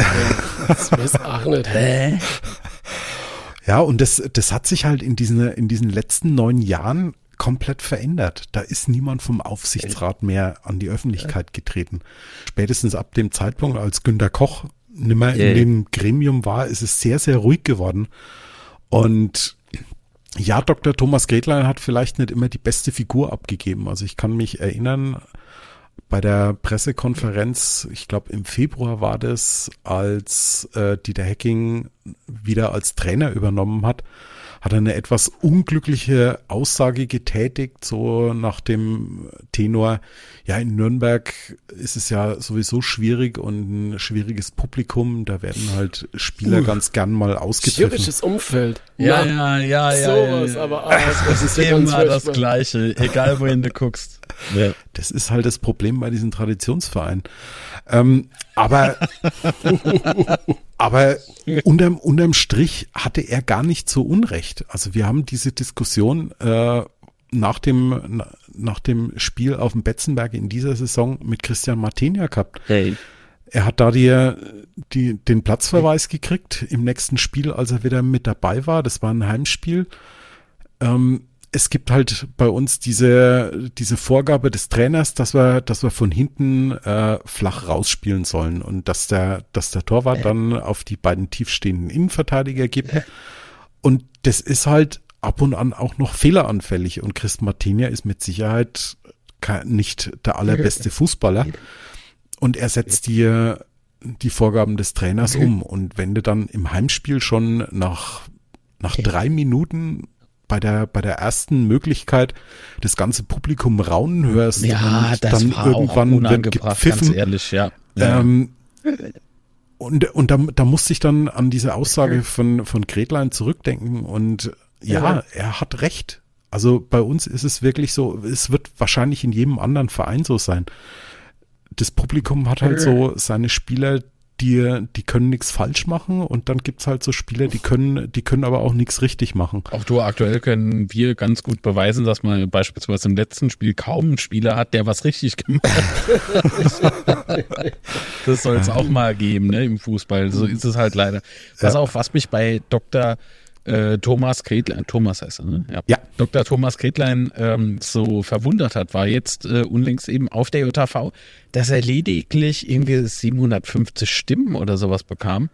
Das weiß auch nicht. Hä? Ja, und das, das hat sich halt in diesen, in diesen letzten neun Jahren komplett verändert. Da ist niemand vom Aufsichtsrat mehr an die Öffentlichkeit getreten. Spätestens ab dem Zeitpunkt, als Günter Koch nimmer Ja. in dem Gremium war, ist es sehr, sehr ruhig geworden. Und ja, Dr. Thomas Gretlein hat vielleicht nicht immer die beste Figur abgegeben. Also ich kann mich erinnern, bei der Pressekonferenz, ich glaube im Februar war das, als äh, Dieter Hecking wieder als Trainer übernommen hat, hat er eine etwas unglückliche Aussage getätigt, so nach dem Tenor, ja, in Nürnberg ist es ja sowieso schwierig und ein schwieriges Publikum, da werden halt Spieler Uh. ganz gern mal ausgepfiffen. Schwieriges Umfeld. Ja, ja, ja, ja. sowas, ja. aber ah, das ist ja immer das. Gleiche, egal wohin du guckst. Ja. Das ist halt das Problem bei diesen Traditionsvereinen. Ähm, aber aber unterm, unterm Strich hatte er gar nicht so Unrecht. Also wir haben diese Diskussion äh, nach dem na- nach dem Spiel auf dem Betzenberg in dieser Saison mit Christian Martinia gehabt. Hey. Er hat da die, die, den Platzverweis gekriegt im nächsten Spiel, als er wieder mit dabei war. Das war ein Heimspiel. Ähm, es gibt halt bei uns diese, diese Vorgabe des Trainers, dass wir, dass wir von hinten äh, flach rausspielen sollen und dass der, dass der Torwart dann auf die beiden tiefstehenden Innenverteidiger gibt. Und das ist halt ab und an auch noch fehleranfällig. Und Chris Martinia ist mit Sicherheit nicht der allerbeste Fußballer. Und er setzt dir die Vorgaben des Trainers *laughs* um. Und wenn du dann im Heimspiel schon nach, nach drei Minuten bei der, bei der ersten Möglichkeit das ganze Publikum raunen hörst Ja, und dann irgendwann wird gepfiffen. ehrlich, ja. ja. Ähm, und und da, da musste ich dann an diese Aussage von, von Gretlein zurückdenken und Ja. er hat recht. Also bei uns ist es wirklich so, es wird wahrscheinlich in jedem anderen Verein so sein. Das Publikum hat halt so *laughs* seine Spieler, die, die können nichts falsch machen und dann gibt's halt so Spieler, die können, die können aber auch nichts richtig machen. Auch du, aktuell können wir ganz gut beweisen, dass man beispielsweise im letzten Spiel kaum einen Spieler hat, der was richtig gemacht hat. *laughs* das soll es auch mal geben, ne, im Fußball. So ist es halt leider. Was Ja. auch, was mich bei Dr. Äh, Thomas Kretlein, Thomas heißt er, ne? Ja. Dr. Thomas Kretlein ähm, so verwundert hat, war jetzt äh, unlängst eben auf der JV, dass er lediglich irgendwie 750 Stimmen oder sowas bekam.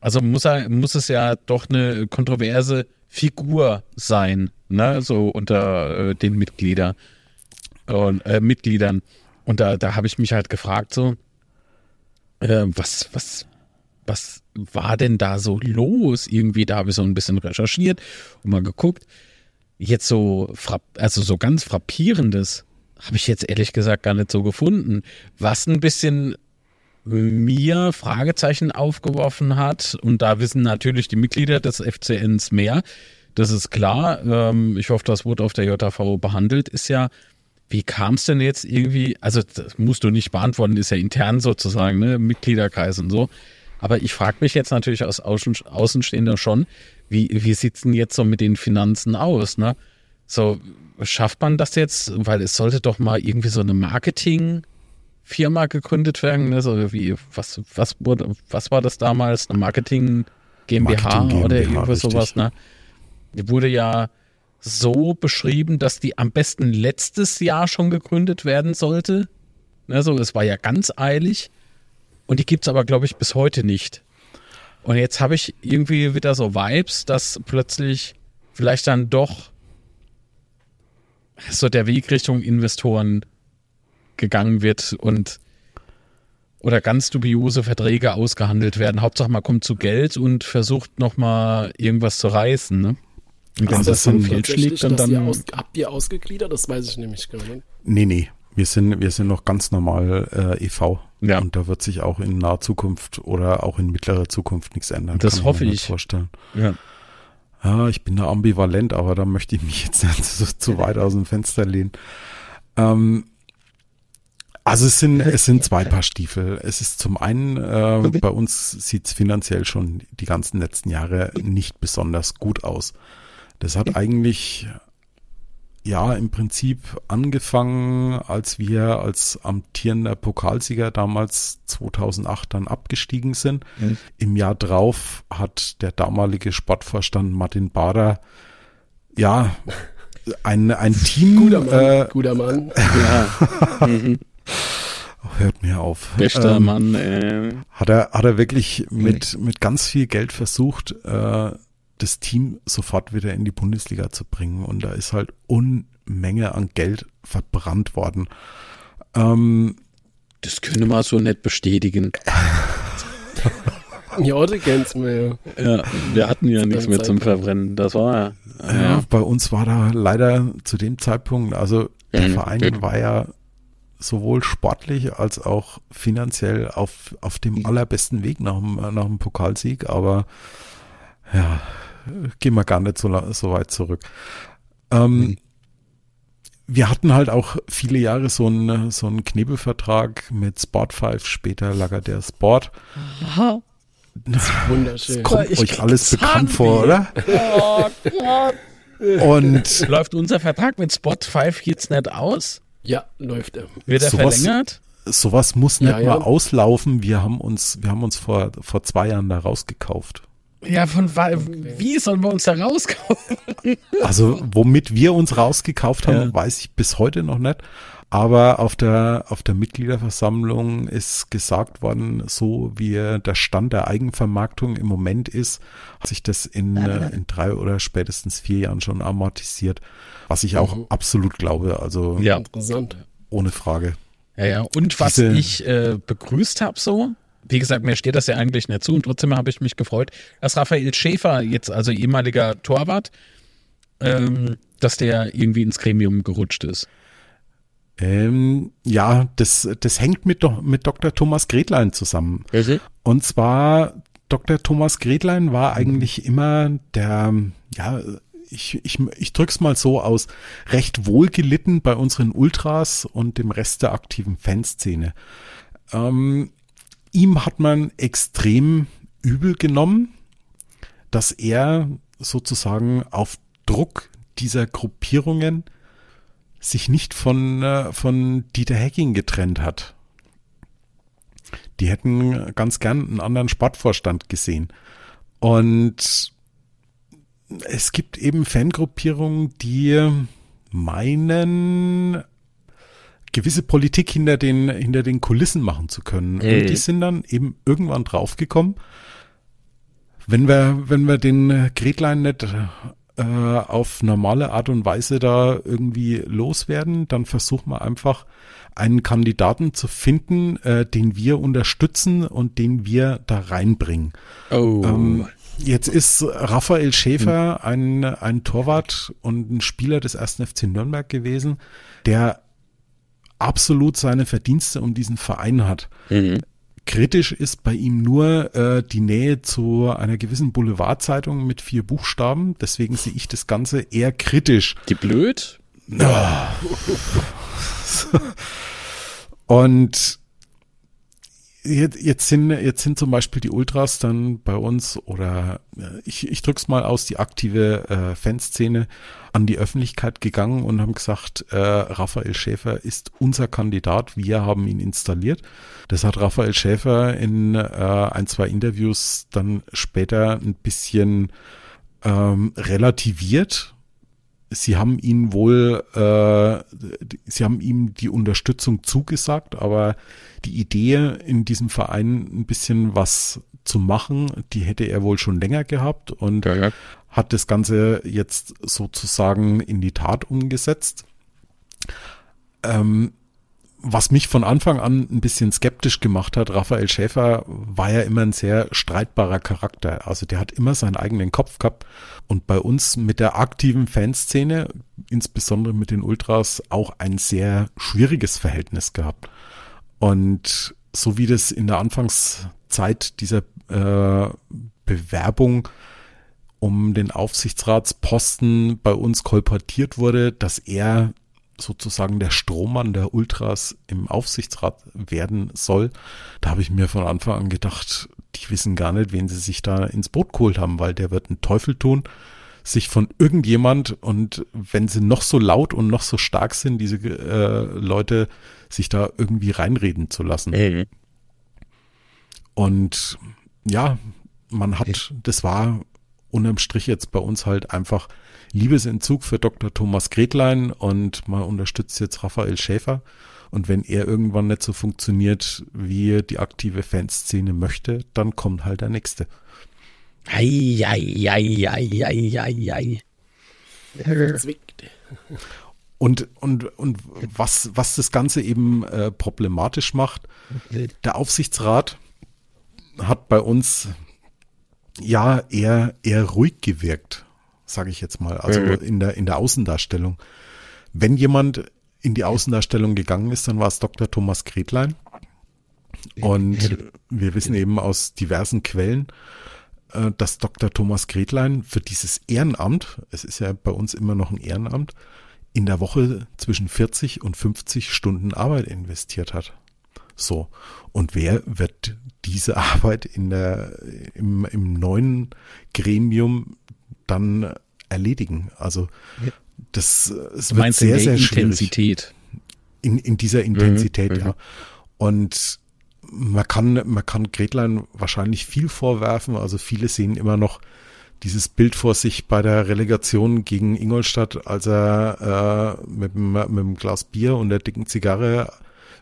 Also muss er, muss es ja doch eine kontroverse Figur sein, ne, so unter äh, den Mitglieder und äh, Mitgliedern. Und da, da habe ich mich halt gefragt, so, äh, was, was, was war denn da so los? Irgendwie, da habe ich so ein bisschen recherchiert und mal geguckt. Jetzt so, also so ganz frappierendes habe ich jetzt ehrlich gesagt gar nicht so gefunden. Was ein bisschen mir Fragezeichen aufgeworfen hat. Und da wissen natürlich die Mitglieder des FCNs mehr. Das ist klar. Ähm, ich hoffe, das wurde auf der JV behandelt. Ist ja, wie kam es denn jetzt irgendwie? Also, das musst du nicht beantworten, ist ja intern sozusagen, ne? Mitgliederkreis und so. Aber ich frage mich jetzt natürlich als Außen, Außenstehender schon, wie, wie sieht's denn jetzt so mit den Finanzen aus, ne? So, schafft man das jetzt? Weil es sollte doch mal irgendwie so eine Marketing-Firma gegründet werden, ne? So wie, was, was wurde, was war das damals? Eine Marketing GmbH Marketing oder GmbH, irgendwas richtig. sowas, ne? Die wurde ja so beschrieben, dass die am besten letztes Jahr schon gegründet werden sollte. Ne, so, es war ja ganz eilig. Und die gibt's aber, glaube ich, bis heute nicht. Und jetzt habe ich irgendwie wieder so Vibes, dass plötzlich vielleicht dann doch so der Weg Richtung Investoren gegangen wird und oder ganz dubiose Verträge ausgehandelt werden. Hauptsache man kommt zu Geld und versucht nochmal irgendwas zu reißen. Ne? Und wenn Also das das dann fehlschlägt, dann, dass ihr dann aus, habt ihr ausgegliedert? Das weiß ich nämlich gar nicht. Nee, nee. Wir sind, wir sind noch ganz normal äh, e.V. Ja. Und da wird sich auch in naher Zukunft oder auch in mittlerer Zukunft nichts ändern. Das Kann mir hoffe nicht ich. vorstellen. ja. Ja, ich bin da ambivalent, aber da möchte ich mich jetzt nicht *laughs* so, zu weit aus dem Fenster lehnen. Ähm, also es sind, es sind zwei Paar Stiefel. Es ist zum einen, äh, bei uns sieht's finanziell schon die ganzen letzten Jahre nicht besonders gut aus. Das hat eigentlich ja im Prinzip angefangen, als wir als amtierender Pokalsieger damals 2008 dann abgestiegen sind. Mhm. Im Jahr drauf hat der damalige Sportvorstand Martin Bader ja ein, ein Team Guter Mann, äh, guter Mann. *laughs* ja. mhm. hört mir auf. Bester Ähm, Mann. Äh, hat er, hat er wirklich mit, mit ganz viel Geld versucht, äh, das Team sofort wieder in die Bundesliga zu bringen. Und da ist halt Unmenge an Geld verbrannt worden. Ähm, das können wir so nicht bestätigen. *laughs* Ja, die kennt's mir. Ja, wir hatten ja nichts mehr zum Zeitpunkt. Verbrennen. Das war ja. ja, bei uns war da leider zu dem Zeitpunkt, also der Mhm. Verein war ja sowohl sportlich als auch finanziell auf, auf dem allerbesten Weg nach dem, nach dem Pokalsieg, aber ja, gehen wir gar nicht so, so weit zurück. Ähm, wir hatten halt auch viele Jahre so einen, so einen Knebelvertrag mit Sport 5, später Lagardère Sport. *laughs* Wunderschön. Kommt ich euch alles bekannt Zahnweh. vor, oder? *laughs* Und Läuft unser Vertrag mit Spot 5 jetzt nicht aus? Ja, läuft er. Wird er Sowas- verlängert? sowas muss nicht Ja, ja. mal auslaufen. Wir haben uns, wir haben uns vor, vor zwei Jahren da rausgekauft. Ja, von wie sollen wir uns da rauskaufen? Also, womit wir uns rausgekauft haben, Ja. weiß ich bis heute noch nicht. Aber auf der, auf der Mitgliederversammlung ist gesagt worden, so wie der Stand der Eigenvermarktung im Moment ist, hat sich das in, in drei oder spätestens vier Jahren schon amortisiert. Was ich auch absolut glaube, also Ja. Interessant. ohne Frage. Ja, ja. Und was Diese- ich äh, begrüßt habe so, wie gesagt, mir steht das ja eigentlich nicht zu und trotzdem habe ich mich gefreut, dass Raphael Schäfer jetzt, also ehemaliger Torwart, ähm, dass der irgendwie ins Gremium gerutscht ist. Ähm, ja, das, das hängt mit, mit Dr. Thomas Gretlein zusammen. Und zwar, Dr. Thomas Gretlein war eigentlich immer der, ja, ich, ich, ich drück's mal so aus, recht wohlgelitten bei unseren Ultras und dem Rest der aktiven Fanszene. Ähm, ihm hat man extrem übel genommen, dass er sozusagen auf Druck dieser Gruppierungen sich nicht von, äh, von Dieter Hecking getrennt hat. Die hätten ganz gern einen anderen Sportvorstand gesehen. Und es gibt eben Fangruppierungen, die meinen, gewisse Politik hinter den, hinter den Kulissen machen zu können. Und die sind dann eben irgendwann draufgekommen, wenn wir, wenn wir den Gretlein nicht äh, auf normale Art und Weise da irgendwie loswerden, dann versuchen wir einfach einen Kandidaten zu finden, äh, den wir unterstützen und den wir da reinbringen. Oh. Ähm, jetzt ist Raphael Schäfer ein, ein Torwart und ein Spieler des ersten FC Nürnberg gewesen, der absolut seine Verdienste um diesen Verein hat. Mhm. kritisch ist bei ihm nur äh, die Nähe zu einer gewissen Boulevardzeitung mit vier Buchstaben. Deswegen sehe ich das Ganze eher kritisch. Die blöd? Ja. *laughs* Und jetzt, jetzt, sind, jetzt sind zum Beispiel die Ultras dann bei uns oder äh, ich, ich drück's mal aus, die aktive äh, Fanszene an die Öffentlichkeit gegangen und haben gesagt, äh, Raphael Schäfer ist unser Kandidat, wir haben ihn installiert. Das hat Raphael Schäfer in äh, ein, zwei Interviews dann später ein bisschen ähm, relativiert Sie haben ihn wohl, äh, sie haben ihm die Unterstützung zugesagt, aber die Idee in diesem Verein ein bisschen was zu machen, die hätte er wohl schon länger gehabt und ja, ja. hat das Ganze jetzt sozusagen in die Tat umgesetzt. Ähm, was mich von Anfang an ein bisschen skeptisch gemacht hat, Raphael Schäfer war ja immer ein sehr streitbarer Charakter. Also der hat immer seinen eigenen Kopf gehabt und bei uns mit der aktiven Fanszene, insbesondere mit den Ultras, auch ein sehr schwieriges Verhältnis gehabt. Und so wie das in der Anfangszeit dieser äh, Bewerbung um den Aufsichtsratsposten bei uns kolportiert wurde, dass er sozusagen der Strohmann der Ultras im Aufsichtsrat werden soll, da habe ich mir von Anfang an gedacht, die wissen gar nicht, wen sie sich da ins Boot geholt haben, weil der wird einen Teufel tun, sich von irgendjemand und wenn sie noch so laut und noch so stark sind, diese äh, Leute sich da irgendwie reinreden zu lassen. Mhm. Und ja, man hat, das war unterm Strich jetzt bei uns halt einfach Liebesentzug für Dr. Thomas Gretlein und man unterstützt jetzt Raphael Schäfer. Und wenn er irgendwann nicht so funktioniert, wie die aktive Fanszene möchte, dann kommt halt der nächste. Ei, ei, ei, ei, ei, ei, ei. Und, und, und was, was das Ganze eben äh, problematisch macht, der Aufsichtsrat hat bei uns ja eher, eher ruhig gewirkt sage ich jetzt mal, also mhm. in der in der Außendarstellung. Wenn jemand in die Außendarstellung gegangen ist, dann war es Dr. Thomas Gretlein. Und wir wissen eben aus diversen Quellen, äh, dass Dr. Thomas Gretlein für dieses Ehrenamt, es ist ja bei uns immer noch ein Ehrenamt, in der Woche zwischen 40 und 50 Stunden Arbeit investiert hat. So. Und wer wird diese *laughs* Arbeit in der, im, im neuen Gremium dann erledigen. Also das es du wird sehr, sehr schwierig. Intensität. In, in dieser mhm, Intensität, mhm, ja. Und man kann, man kann Gretlein wahrscheinlich viel vorwerfen. Also viele sehen immer noch dieses Bild vor sich bei der Relegation gegen Ingolstadt, als er äh, mit, dem, mit dem Glas Bier und der dicken Zigarre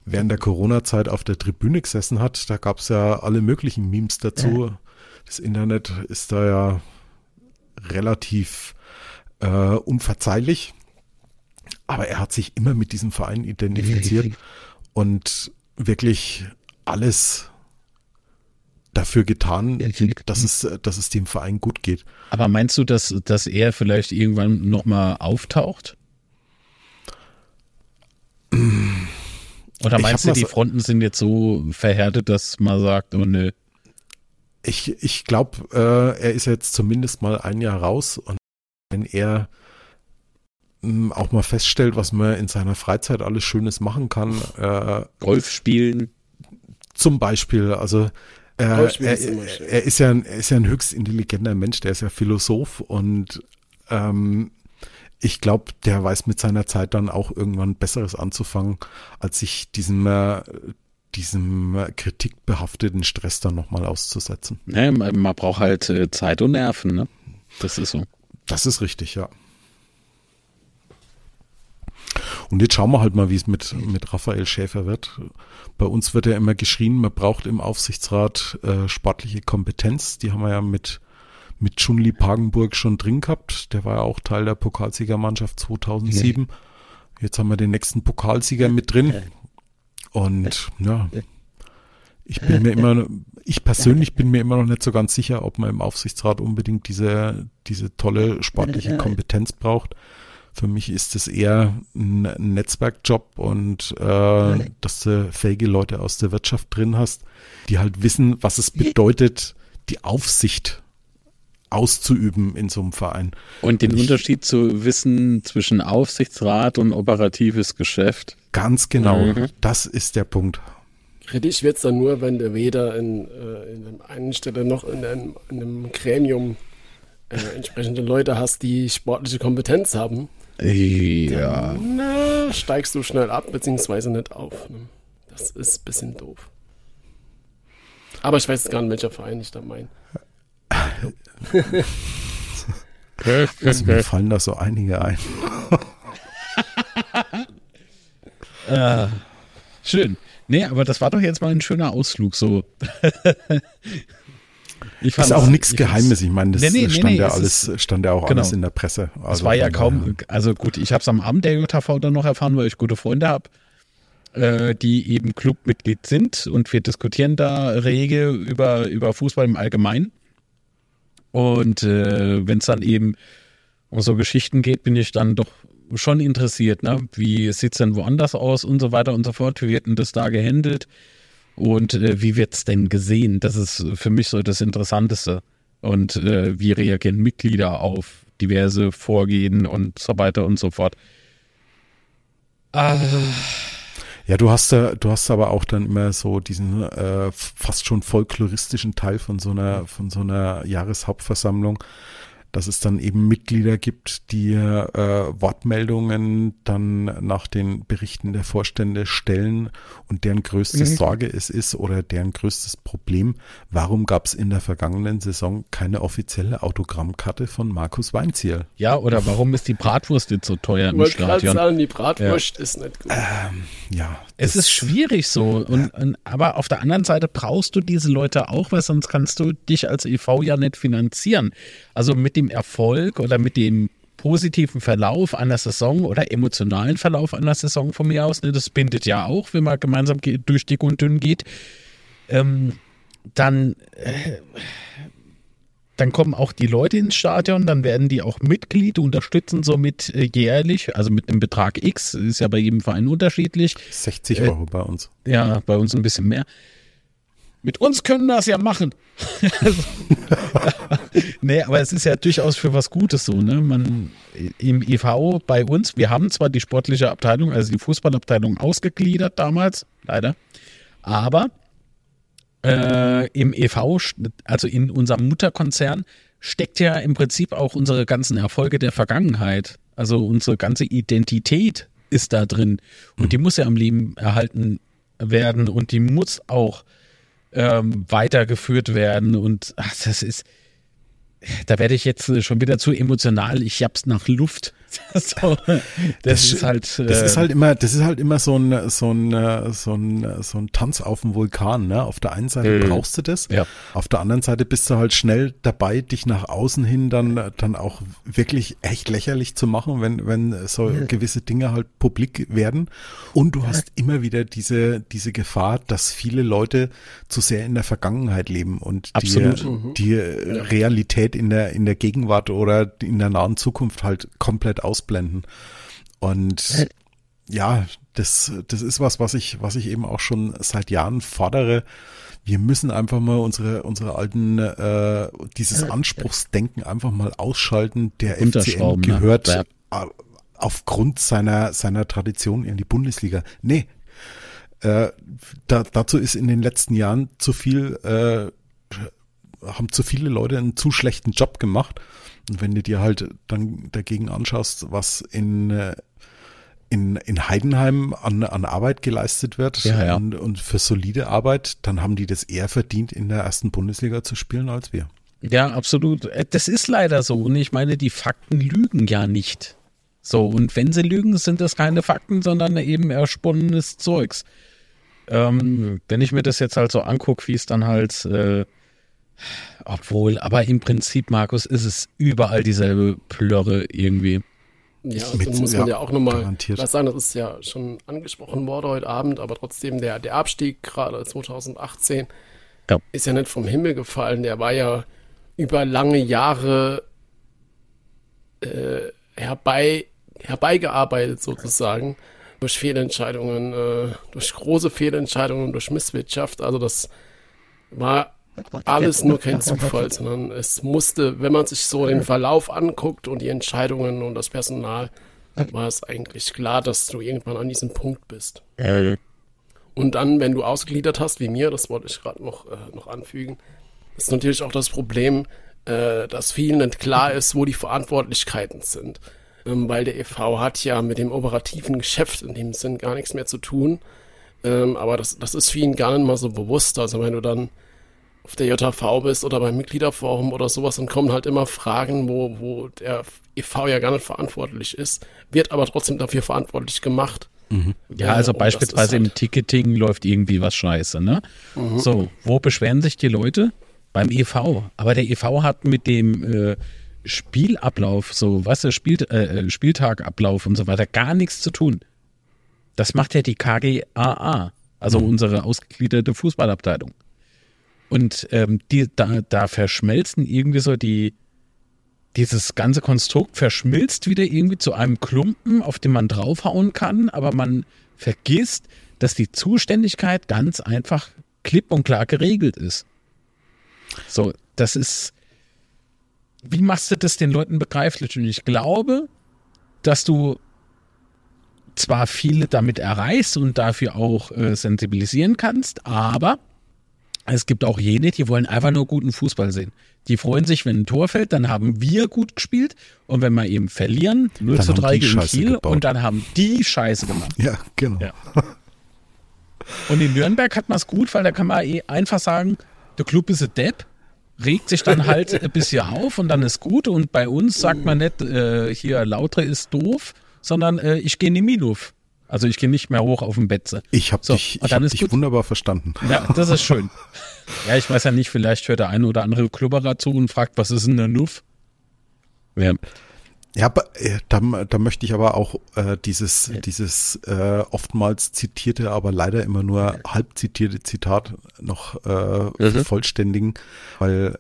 während der Corona-Zeit auf der Tribüne gesessen hat. Da gab es ja alle möglichen Memes dazu. Ja. Das Internet ist da ja relativ äh, unverzeihlich. Aber er hat sich immer mit diesem Verein identifiziert und wirklich alles dafür getan, dass es, dass es dem Verein gut geht. Aber meinst du, dass, dass er vielleicht irgendwann nochmal auftaucht? Oder meinst du, die Fronten sind jetzt so verhärtet, dass man sagt, oh nö? Ich, ich glaube, äh, er ist jetzt zumindest mal ein Jahr raus und wenn er hm, auch mal feststellt, was man in seiner Freizeit alles Schönes machen kann. Äh, Golf spielen. Zum Beispiel, also äh, er, er, ist ja ein, er ist ja ein höchst intelligenter Mensch, der ist ja Philosoph und ähm, ich glaube, der weiß mit seiner Zeit dann auch irgendwann Besseres anzufangen, als sich diesem äh, diesem kritikbehafteten Stress dann nochmal auszusetzen. Ja, man, man braucht halt äh, Zeit und Nerven, ne? Das ist so. Das ist richtig, ja. Und jetzt schauen wir halt mal, wie es mit, mit Raphael Schäfer wird. Bei uns wird ja immer geschrien, man braucht im Aufsichtsrat äh, sportliche Kompetenz. Die haben wir ja mit, mit Chunli Pagenburg schon drin gehabt. Der war ja auch Teil der Pokalsiegermannschaft 2007. Jetzt haben wir den nächsten Pokalsieger mit drin. Und ja, ich bin mir immer, ich persönlich bin mir immer noch nicht so ganz sicher, ob man im Aufsichtsrat unbedingt diese, diese tolle sportliche Kompetenz braucht. Für mich ist es eher ein Netzwerkjob und äh, dass du fähige Leute aus der Wirtschaft drin hast, die halt wissen, was es bedeutet, die Aufsicht auszuüben in so einem Verein. Und den ich, Unterschied zu wissen zwischen Aufsichtsrat und operatives Geschäft. Ganz genau, mhm. das ist der Punkt. Kritisch wird es dann nur, wenn du weder in, äh, in einer Stelle noch in einem, in einem Gremium äh, entsprechende Leute hast, die sportliche Kompetenz haben. Ja. Dann, na, steigst du schnell ab, beziehungsweise nicht auf. Ne? Das ist ein bisschen doof. Aber ich weiß gar nicht, welcher Verein ich da meine. also, mir fallen da so einige ein. äh, *laughs* schön. Nee, aber das war doch jetzt mal ein schöner Ausflug so. *laughs* Ich fand ist auch nichts Geheimes. Ich meine, das nee, nee, stand, nee, ja alles, stand ja auch genau. alles in der Presse. Also es war ja kaum, also gut, ich habe es am Abend der JTV dann noch erfahren, weil ich gute Freunde habe, äh, die eben Clubmitglied sind und wir diskutieren da rege über, über Fußball im Allgemeinen. Und äh, wenn es dann eben um so Geschichten geht, bin ich dann doch schon interessiert. Ne? Wie sieht es denn woanders aus und so weiter und so fort? Wie wird denn das da gehandelt? Und äh, wie wird es denn gesehen? Das ist für mich so das Interessanteste. Und äh, wie reagieren Mitglieder auf diverse Vorgehen und so weiter und so fort. Ah. Ja, du hast ja, du hast aber auch dann immer so diesen äh, fast schon folkloristischen Teil von so einer, von so einer Jahreshauptversammlung, dass es dann eben Mitglieder gibt, die äh, Wortmeldungen dann nach den Berichten der Vorstände stellen und deren größte mhm. Sorge es ist oder deren größtes Problem, warum gab es in der vergangenen Saison keine offizielle Autogrammkarte von Markus Weinziel? Ja, oder warum ist die Bratwurst jetzt so teuer im Stadion? Sagen, die Bratwurst ja. ist nicht gut. Ähm, ja. Es ist schwierig so. Und, ja. und, aber auf der anderen Seite brauchst du diese Leute auch, weil sonst kannst du dich als EV ja nicht finanzieren. Also mit dem Erfolg oder mit dem positiven Verlauf einer Saison oder emotionalen Verlauf einer Saison von mir aus, ne, das bindet ja auch, wenn man gemeinsam durch dick und dünn geht, ähm, dann, äh, dann kommen auch die Leute ins Stadion, dann werden die auch Mitglied, unterstützen somit äh, jährlich, also mit einem Betrag X, ist ja bei jedem Verein unterschiedlich. 60 Euro äh, bei uns. Ja, bei uns ein bisschen mehr. Mit uns können das ja machen. *laughs* nee, aber es ist ja durchaus für was Gutes so, ne? Man im IV bei uns, wir haben zwar die sportliche Abteilung, also die Fußballabteilung ausgegliedert damals, leider, aber äh, im EV, also in unserem Mutterkonzern, steckt ja im Prinzip auch unsere ganzen Erfolge der Vergangenheit. Also unsere ganze Identität ist da drin. Und die muss ja am Leben erhalten werden und die muss auch ähm, weitergeführt werden. Und ach, das ist, da werde ich jetzt schon wieder zu emotional. Ich hab's nach Luft. *laughs* so, das, das, ist halt. Das äh, ist halt immer, das ist halt immer so ein, so ein, so ein, so ein Tanz auf dem Vulkan. Ne? Auf der einen Seite mhm. brauchst du das, ja. auf der anderen Seite bist du halt schnell dabei, dich nach außen hin dann, dann auch wirklich echt lächerlich zu machen, wenn, wenn so mhm. gewisse Dinge halt publik werden. Und du hast immer wieder diese, diese Gefahr, dass viele Leute zu sehr in der Vergangenheit leben und Absolut. die, die Realität in der, in der Gegenwart oder in der nahen Zukunft halt komplett ausblenden. Und äh. ja, das, das ist was, was ich, was ich eben auch schon seit Jahren fordere. Wir müssen einfach mal unsere, unsere alten, äh, dieses äh. Anspruchsdenken einfach mal ausschalten. Der FCN ne? gehört ne? aufgrund seiner, seiner Tradition in die Bundesliga. Nee, äh, da, dazu ist in den letzten Jahren zu viel, äh, haben zu viele Leute einen zu schlechten Job gemacht und wenn du dir halt dann dagegen anschaust, was in, äh, in, in Heidenheim an, an Arbeit geleistet wird ja, ja. Und, und für solide Arbeit, dann haben die das eher verdient, in der ersten Bundesliga zu spielen als wir. Ja, absolut. Äh, das ist leider so. Und ich meine, die Fakten lügen ja nicht. So, und wenn sie lügen, sind das keine Fakten, sondern eben ersponnenes Zeugs. Ähm, wenn ich mir das jetzt halt so angucke, wie es dann halt äh, obwohl, aber im Prinzip, Markus, ist es überall dieselbe Plörre irgendwie. Ja, Mit, dann muss man ja, ja auch nochmal was sagen, das ist ja schon angesprochen worden heute Abend, aber trotzdem der, der Abstieg gerade 2018 ja. ist ja nicht vom Himmel gefallen. Der war ja über lange Jahre äh, herbei herbeigearbeitet sozusagen durch Fehlentscheidungen, äh, durch große Fehlentscheidungen, durch Misswirtschaft. Also das war alles nur kein Zufall, sondern es musste, wenn man sich so den Verlauf anguckt und die Entscheidungen und das Personal, war es eigentlich klar, dass du irgendwann an diesem Punkt bist. Und dann, wenn du ausgegliedert hast, wie mir, das wollte ich gerade noch, äh, noch anfügen, ist natürlich auch das Problem, äh, dass vielen nicht klar ist, wo die Verantwortlichkeiten sind. Ähm, weil der EV hat ja mit dem operativen Geschäft in dem Sinn gar nichts mehr zu tun. Ähm, aber das, das ist vielen gar nicht mal so bewusst. Also wenn du dann auf der JV bist oder beim Mitgliederforum oder sowas, dann kommen halt immer Fragen, wo, wo der EV ja gar nicht verantwortlich ist, wird aber trotzdem dafür verantwortlich gemacht. Mhm. Ja, also beispielsweise halt im Ticketing läuft irgendwie was scheiße, ne? Mhm. So, wo beschweren sich die Leute? Beim EV. Aber der EV hat mit dem äh, Spielablauf, so, was weißt Spiel, äh, äh, Spieltagablauf und so weiter, gar nichts zu tun. Das macht ja die KGAA, also mhm. unsere ausgegliederte Fußballabteilung. Und ähm, die, da, da verschmelzen irgendwie so die, dieses ganze Konstrukt verschmilzt wieder irgendwie zu einem Klumpen, auf den man draufhauen kann, aber man vergisst, dass die Zuständigkeit ganz einfach klipp und klar geregelt ist. So, das ist, wie machst du das den Leuten begreiflich? Und ich glaube, dass du zwar viele damit erreichst und dafür auch äh, sensibilisieren kannst, aber es gibt auch jene, die wollen einfach nur guten Fußball sehen. Die freuen sich, wenn ein Tor fällt, dann haben wir gut gespielt. Und wenn wir eben verlieren, 0 dann zu 3 gegen Kiel, gebaut. und dann haben die Scheiße gemacht. Ja, genau. Ja. Und in Nürnberg hat man es gut, weil da kann man eh einfach sagen, der Club ist ein Depp, regt sich dann halt ein bisschen auf und dann ist gut. Und bei uns sagt man nicht, äh, hier Lautre ist doof, sondern äh, ich gehe in die Minuf. Also ich gehe nicht mehr hoch auf dem Betze. Ich habe so, dich, ich hab dich wunderbar verstanden. Ja, das ist schön. *laughs* ja, ich weiß ja nicht, vielleicht hört der eine oder andere Klubberer zu und fragt, was ist denn der Nuff? Ja. Ja, äh, da, da möchte ich aber auch äh, dieses, dieses äh, oftmals zitierte, aber leider immer nur halb zitierte Zitat noch äh, mhm. vollständigen, weil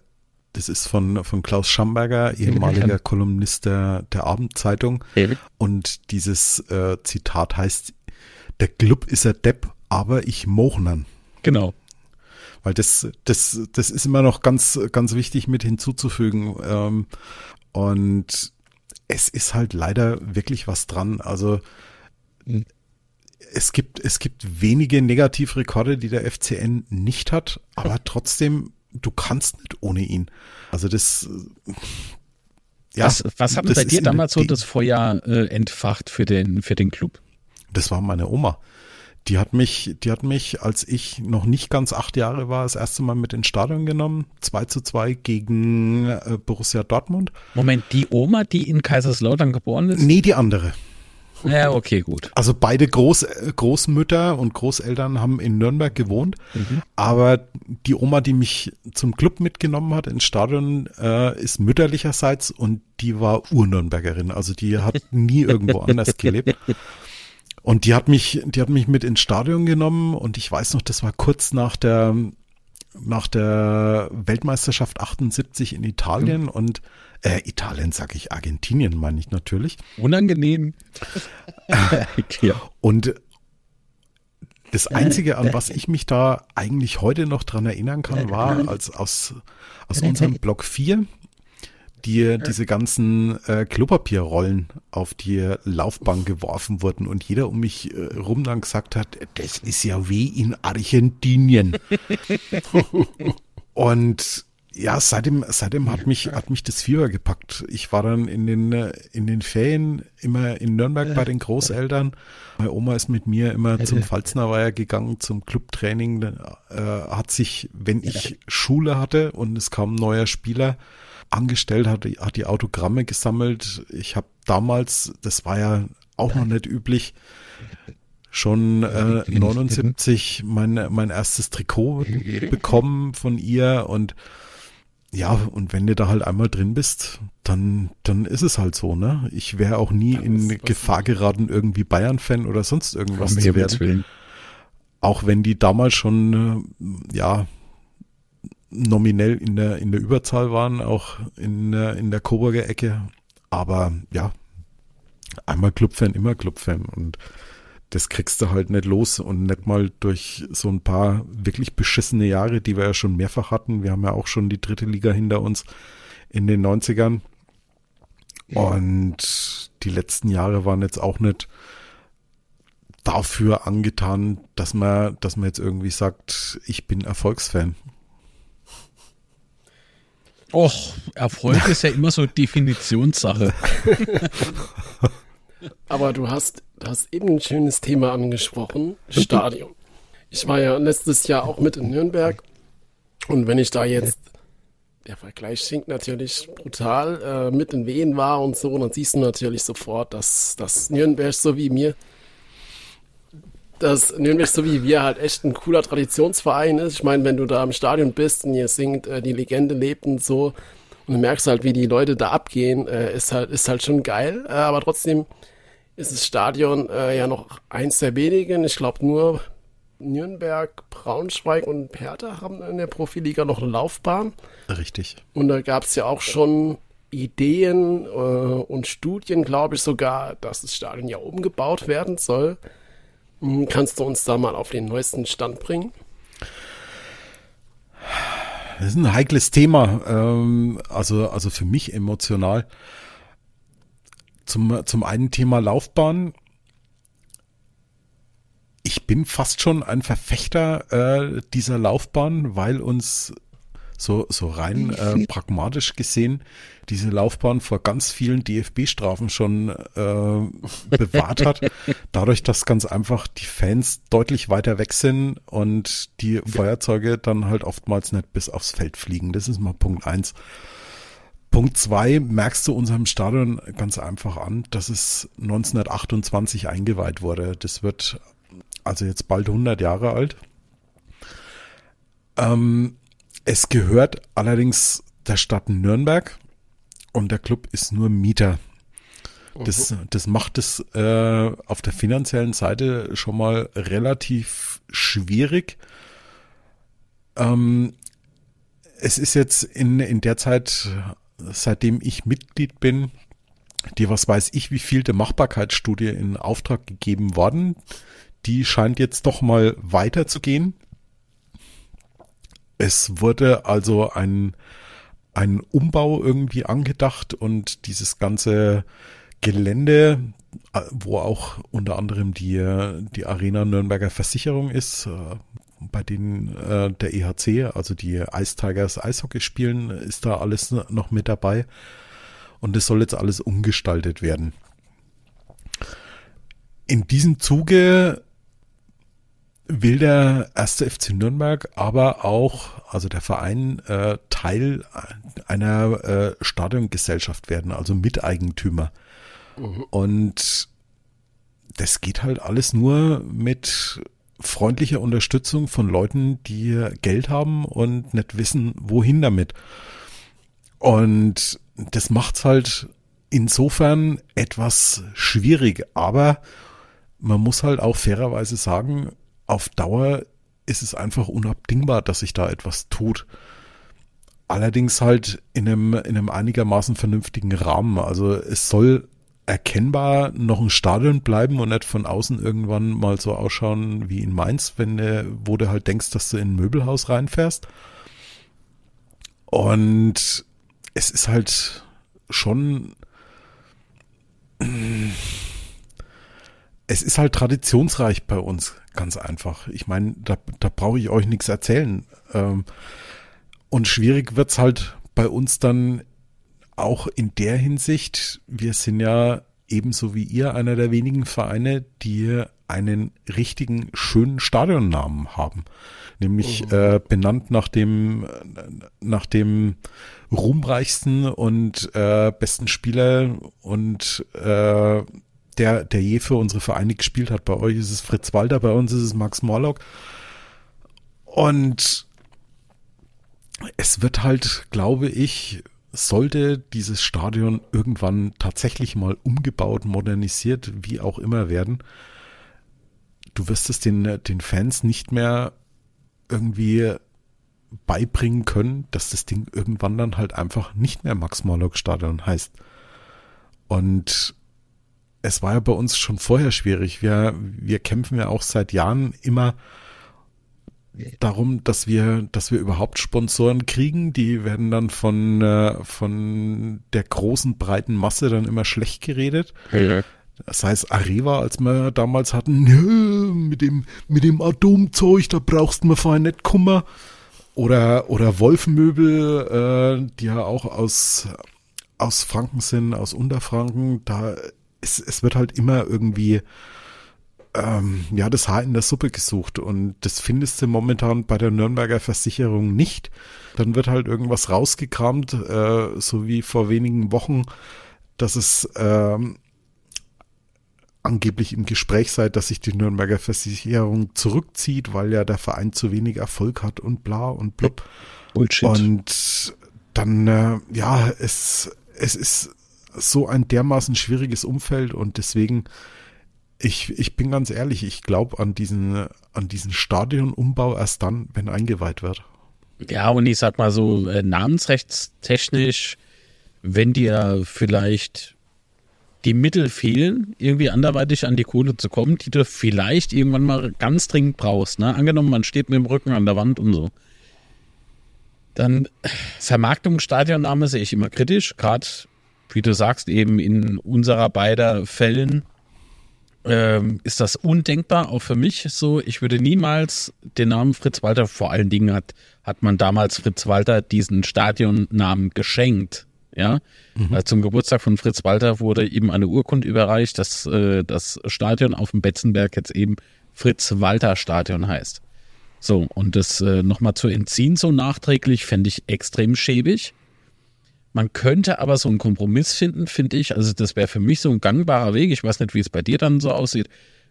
das ist von, von Klaus Schamberger, ehemaliger Kolumnist der, der Abendzeitung. Und dieses äh, Zitat heißt, der Club ist ein Depp, aber ich Mochnen. Genau. Weil das, das, das ist immer noch ganz, ganz wichtig mit hinzuzufügen. Ähm, und es ist halt leider wirklich was dran. Also, mhm. es gibt, es gibt wenige Negativrekorde, die der FCN nicht hat, aber trotzdem du kannst nicht ohne ihn. Also das, ja. Was, was hat bei dir damals so das Feuer äh, entfacht für den, für den Club? Das war meine Oma. Die hat mich, die hat mich, als ich noch nicht ganz acht Jahre war, das erste Mal mit ins Stadion genommen. 2 zu 2 gegen äh, Borussia Dortmund. Moment, die Oma, die in Kaiserslautern geboren ist? Nee, die andere. Ja, okay, gut. Also beide Groß, Großmütter und Großeltern haben in Nürnberg gewohnt, mhm. aber die Oma, die mich zum Club mitgenommen hat ins Stadion, äh, ist mütterlicherseits und die war Urnürnbergerin. Also die hat *laughs* nie irgendwo anders gelebt. Und die hat mich, die hat mich mit ins Stadion genommen und ich weiß noch, das war kurz nach der nach der Weltmeisterschaft 78 in Italien mhm. und äh, Italien sage ich, Argentinien meine ich natürlich. Unangenehm. *laughs* ja. Und das Einzige, an was ich mich da eigentlich heute noch dran erinnern kann, war, als aus, aus unserem Block 4 die diese ganzen äh, Klopapierrollen auf die Laufbahn geworfen wurden und jeder um mich äh, rum dann gesagt hat, das ist ja wie in Argentinien. *laughs* und ja, seitdem, seitdem hat mich, hat mich das Fieber gepackt. Ich war dann in den, in den Ferien immer in Nürnberg bei den Großeltern. Meine Oma ist mit mir immer zum Pfalznerweiher gegangen, zum Clubtraining. Äh, hat sich, wenn ich Schule hatte und es kam ein neuer Spieler, angestellt, hat, hat die Autogramme gesammelt. Ich habe damals, das war ja auch noch nicht üblich, schon äh, 79 mein, mein erstes Trikot bekommen von ihr und ja, und wenn du da halt einmal drin bist, dann, dann ist es halt so, ne? Ich wäre auch nie in Gefahr geraten, irgendwie Bayern-Fan oder sonst irgendwas zu werden. Auch wenn die damals schon, äh, ja, nominell in der, in der Überzahl waren, auch in, in der Coburger Ecke. Aber ja, einmal Clubfan, immer Clubfan und das kriegst du halt nicht los und nicht mal durch so ein paar wirklich beschissene Jahre, die wir ja schon mehrfach hatten. Wir haben ja auch schon die dritte Liga hinter uns in den 90ern. Und die letzten Jahre waren jetzt auch nicht dafür angetan, dass man, dass man jetzt irgendwie sagt, ich bin Erfolgsfan. Och, Erfolg ist ja immer so Definitionssache. *laughs* Aber du hast, du hast eben ein schönes Thema angesprochen, Stadion. Ich war ja letztes Jahr auch mit in Nürnberg und wenn ich da jetzt, der Vergleich schinkt natürlich brutal, äh, mit in Wehen war und so, dann siehst du natürlich sofort, dass, dass Nürnberg so wie mir, dass Nürnberg so wie wir halt echt ein cooler Traditionsverein ist. Ich meine, wenn du da im Stadion bist und ihr singt, äh, die Legende lebt und so, und du merkst halt, wie die Leute da abgehen, äh, ist halt, ist halt schon geil, äh, aber trotzdem, ist das Stadion äh, ja noch eins der wenigen. Ich glaube nur Nürnberg, Braunschweig und Hertha haben in der Profiliga noch eine Laufbahn. Richtig. Und da gab es ja auch schon Ideen äh, und Studien, glaube ich sogar, dass das Stadion ja umgebaut werden soll. Hm, kannst du uns da mal auf den neuesten Stand bringen? Das ist ein heikles Thema, ähm, also, also für mich emotional. Zum, zum einen Thema Laufbahn. Ich bin fast schon ein Verfechter äh, dieser Laufbahn, weil uns so, so rein äh, pragmatisch gesehen diese Laufbahn vor ganz vielen DFB-Strafen schon äh, bewahrt hat. *laughs* Dadurch, dass ganz einfach die Fans deutlich weiter weg sind und die Feuerzeuge dann halt oftmals nicht bis aufs Feld fliegen. Das ist mal Punkt eins. Punkt zwei merkst du unserem Stadion ganz einfach an, dass es 1928 eingeweiht wurde. Das wird also jetzt bald 100 Jahre alt. Ähm, es gehört allerdings der Stadt Nürnberg und der Club ist nur Mieter. Das, das macht es äh, auf der finanziellen Seite schon mal relativ schwierig. Ähm, es ist jetzt in, in der Zeit seitdem ich Mitglied bin, die was weiß ich, wie viel der Machbarkeitsstudie in Auftrag gegeben worden. Die scheint jetzt doch mal weiterzugehen. Es wurde also ein, ein Umbau irgendwie angedacht und dieses ganze Gelände, wo auch unter anderem die, die Arena Nürnberger Versicherung ist, bei denen äh, der EHC, also die Ice Tigers Eishockey spielen, ist da alles noch mit dabei. Und es soll jetzt alles umgestaltet werden. In diesem Zuge will der erste FC Nürnberg aber auch, also der Verein, äh, Teil einer äh, Stadiongesellschaft werden, also Miteigentümer. Mhm. Und das geht halt alles nur mit freundliche Unterstützung von Leuten, die Geld haben und nicht wissen, wohin damit. Und das macht's halt insofern etwas schwierig, aber man muss halt auch fairerweise sagen, auf Dauer ist es einfach unabdingbar, dass sich da etwas tut. Allerdings halt in einem, in einem einigermaßen vernünftigen Rahmen. Also es soll erkennbar noch ein Stadion bleiben und nicht von außen irgendwann mal so ausschauen wie in Mainz, wenn du, wo du halt denkst, dass du in ein Möbelhaus reinfährst. Und es ist halt schon, es ist halt traditionsreich bei uns, ganz einfach. Ich meine, da, da brauche ich euch nichts erzählen. Ähm, und schwierig wird's halt bei uns dann auch in der Hinsicht, wir sind ja ebenso wie ihr einer der wenigen Vereine, die einen richtigen schönen Stadionnamen haben. Nämlich mhm. äh, benannt nach dem, nach dem ruhmreichsten und äh, besten Spieler und äh, der, der je für unsere Vereine gespielt hat. Bei euch ist es Fritz Walter, bei uns ist es Max Morlock. Und es wird halt, glaube ich, sollte dieses Stadion irgendwann tatsächlich mal umgebaut, modernisiert, wie auch immer werden, du wirst es den, den Fans nicht mehr irgendwie beibringen können, dass das Ding irgendwann dann halt einfach nicht mehr Max Morlock Stadion heißt. Und es war ja bei uns schon vorher schwierig. Wir, wir kämpfen ja auch seit Jahren immer darum, dass wir, dass wir überhaupt Sponsoren kriegen. Die werden dann von, äh, von der großen, breiten Masse dann immer schlecht geredet. Ja. Das heißt, Areva, als wir damals hatten, "Nö, mit dem, mit dem Atomzeug, da brauchst du vorher nicht Kummer. Oder, oder Wolfmöbel, äh, die ja auch aus, aus Franken sind, aus Unterfranken, da es, es wird halt immer irgendwie ähm, ja das Haar in der Suppe gesucht und das findest du momentan bei der Nürnberger Versicherung nicht. Dann wird halt irgendwas rausgekramt, äh, so wie vor wenigen Wochen, dass es ähm, angeblich im Gespräch sei, dass sich die Nürnberger Versicherung zurückzieht, weil ja der Verein zu wenig Erfolg hat und bla und blub. Bullshit. Und dann, äh, ja, es, es ist so ein dermaßen schwieriges Umfeld und deswegen, ich, ich bin ganz ehrlich, ich glaube an diesen, an diesen Stadionumbau erst dann, wenn eingeweiht wird. Ja, und ich sag mal so, äh, namensrechtstechnisch, wenn dir vielleicht die Mittel fehlen, irgendwie anderweitig an die Kohle zu kommen, die du vielleicht irgendwann mal ganz dringend brauchst. Ne? Angenommen, man steht mit dem Rücken an der Wand und so. Dann Vermarktung, Stadionname sehe ich immer kritisch, gerade wie du sagst, eben in unserer beider Fällen ähm, ist das undenkbar, auch für mich so. Ich würde niemals den Namen Fritz Walter, vor allen Dingen hat, hat man damals Fritz Walter diesen Stadionnamen geschenkt. Ja, Weil zum Geburtstag von Fritz Walter wurde ihm eine Urkunde überreicht, dass äh, das Stadion auf dem Betzenberg jetzt eben Fritz Walter Stadion heißt. So, und das äh, nochmal zu entziehen, so nachträglich, fände ich extrem schäbig. Man könnte aber so einen Kompromiss finden, finde ich. Also, das wäre für mich so ein gangbarer Weg. Ich weiß nicht, wie es bei dir dann so aussieht.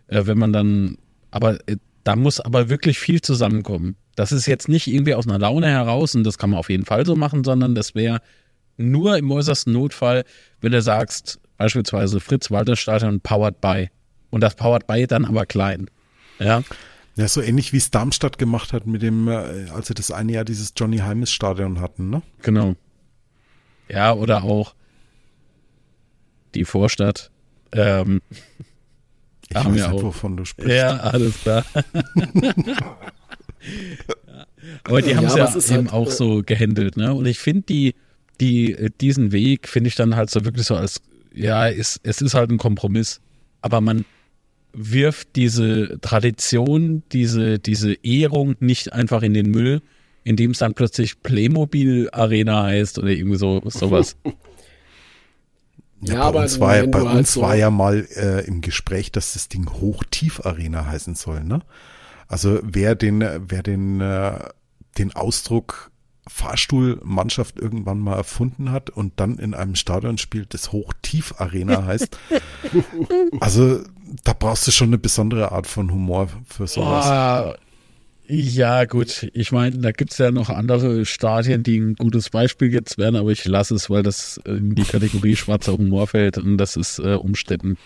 Äh, wenn man dann, aber äh, da muss aber wirklich viel zusammenkommen. Das ist jetzt nicht irgendwie aus einer Laune heraus und das kann man auf jeden Fall so machen, sondern das wäre nur im äußersten Notfall, wenn du sagst, beispielsweise Fritz-Walter-Stadion powered by. Und das powered by dann aber klein. Ja. Ja, so ähnlich wie es Darmstadt gemacht hat mit dem, äh, als sie das eine Jahr dieses Johnny Heimes Stadion hatten, ne? Genau. Ja, oder auch die Vorstadt. Ähm, Ich Haben weiß nicht, auch. wovon du sprichst. ja, alles klar. *laughs* Aber die haben es ja, es ist eben halt, auch äh, so gehandelt, ne? Und ich finde die, die, äh, diesen Weg finde ich dann halt so wirklich so als, ja, es, es ist halt ein Kompromiss. Aber man wirft diese Tradition, diese, diese Ehrung nicht einfach in den Müll, indem es dann plötzlich Playmobil Arena heißt oder irgendwie so, sowas. *laughs* Ja, Ja, bei aber uns war, ja, wenn bei halt uns so- war ja mal äh, im Gespräch, dass das Ding Hochtief-Arena heißen soll, ne? Also wer den, wer den, äh, den Ausdruck Fahrstuhlmannschaft irgendwann mal erfunden hat und dann in einem Stadion spielt, das Hochtief-Arena *laughs* heißt. Also da brauchst du schon eine besondere Art von Humor für sowas. Boah, ja, gut. Ich meine, da gibt's ja noch andere Stadien, die ein gutes Beispiel jetzt wären, aber ich lasse es, weil das in die Kategorie schwarzer Humor fällt und das ist äh, umstritten.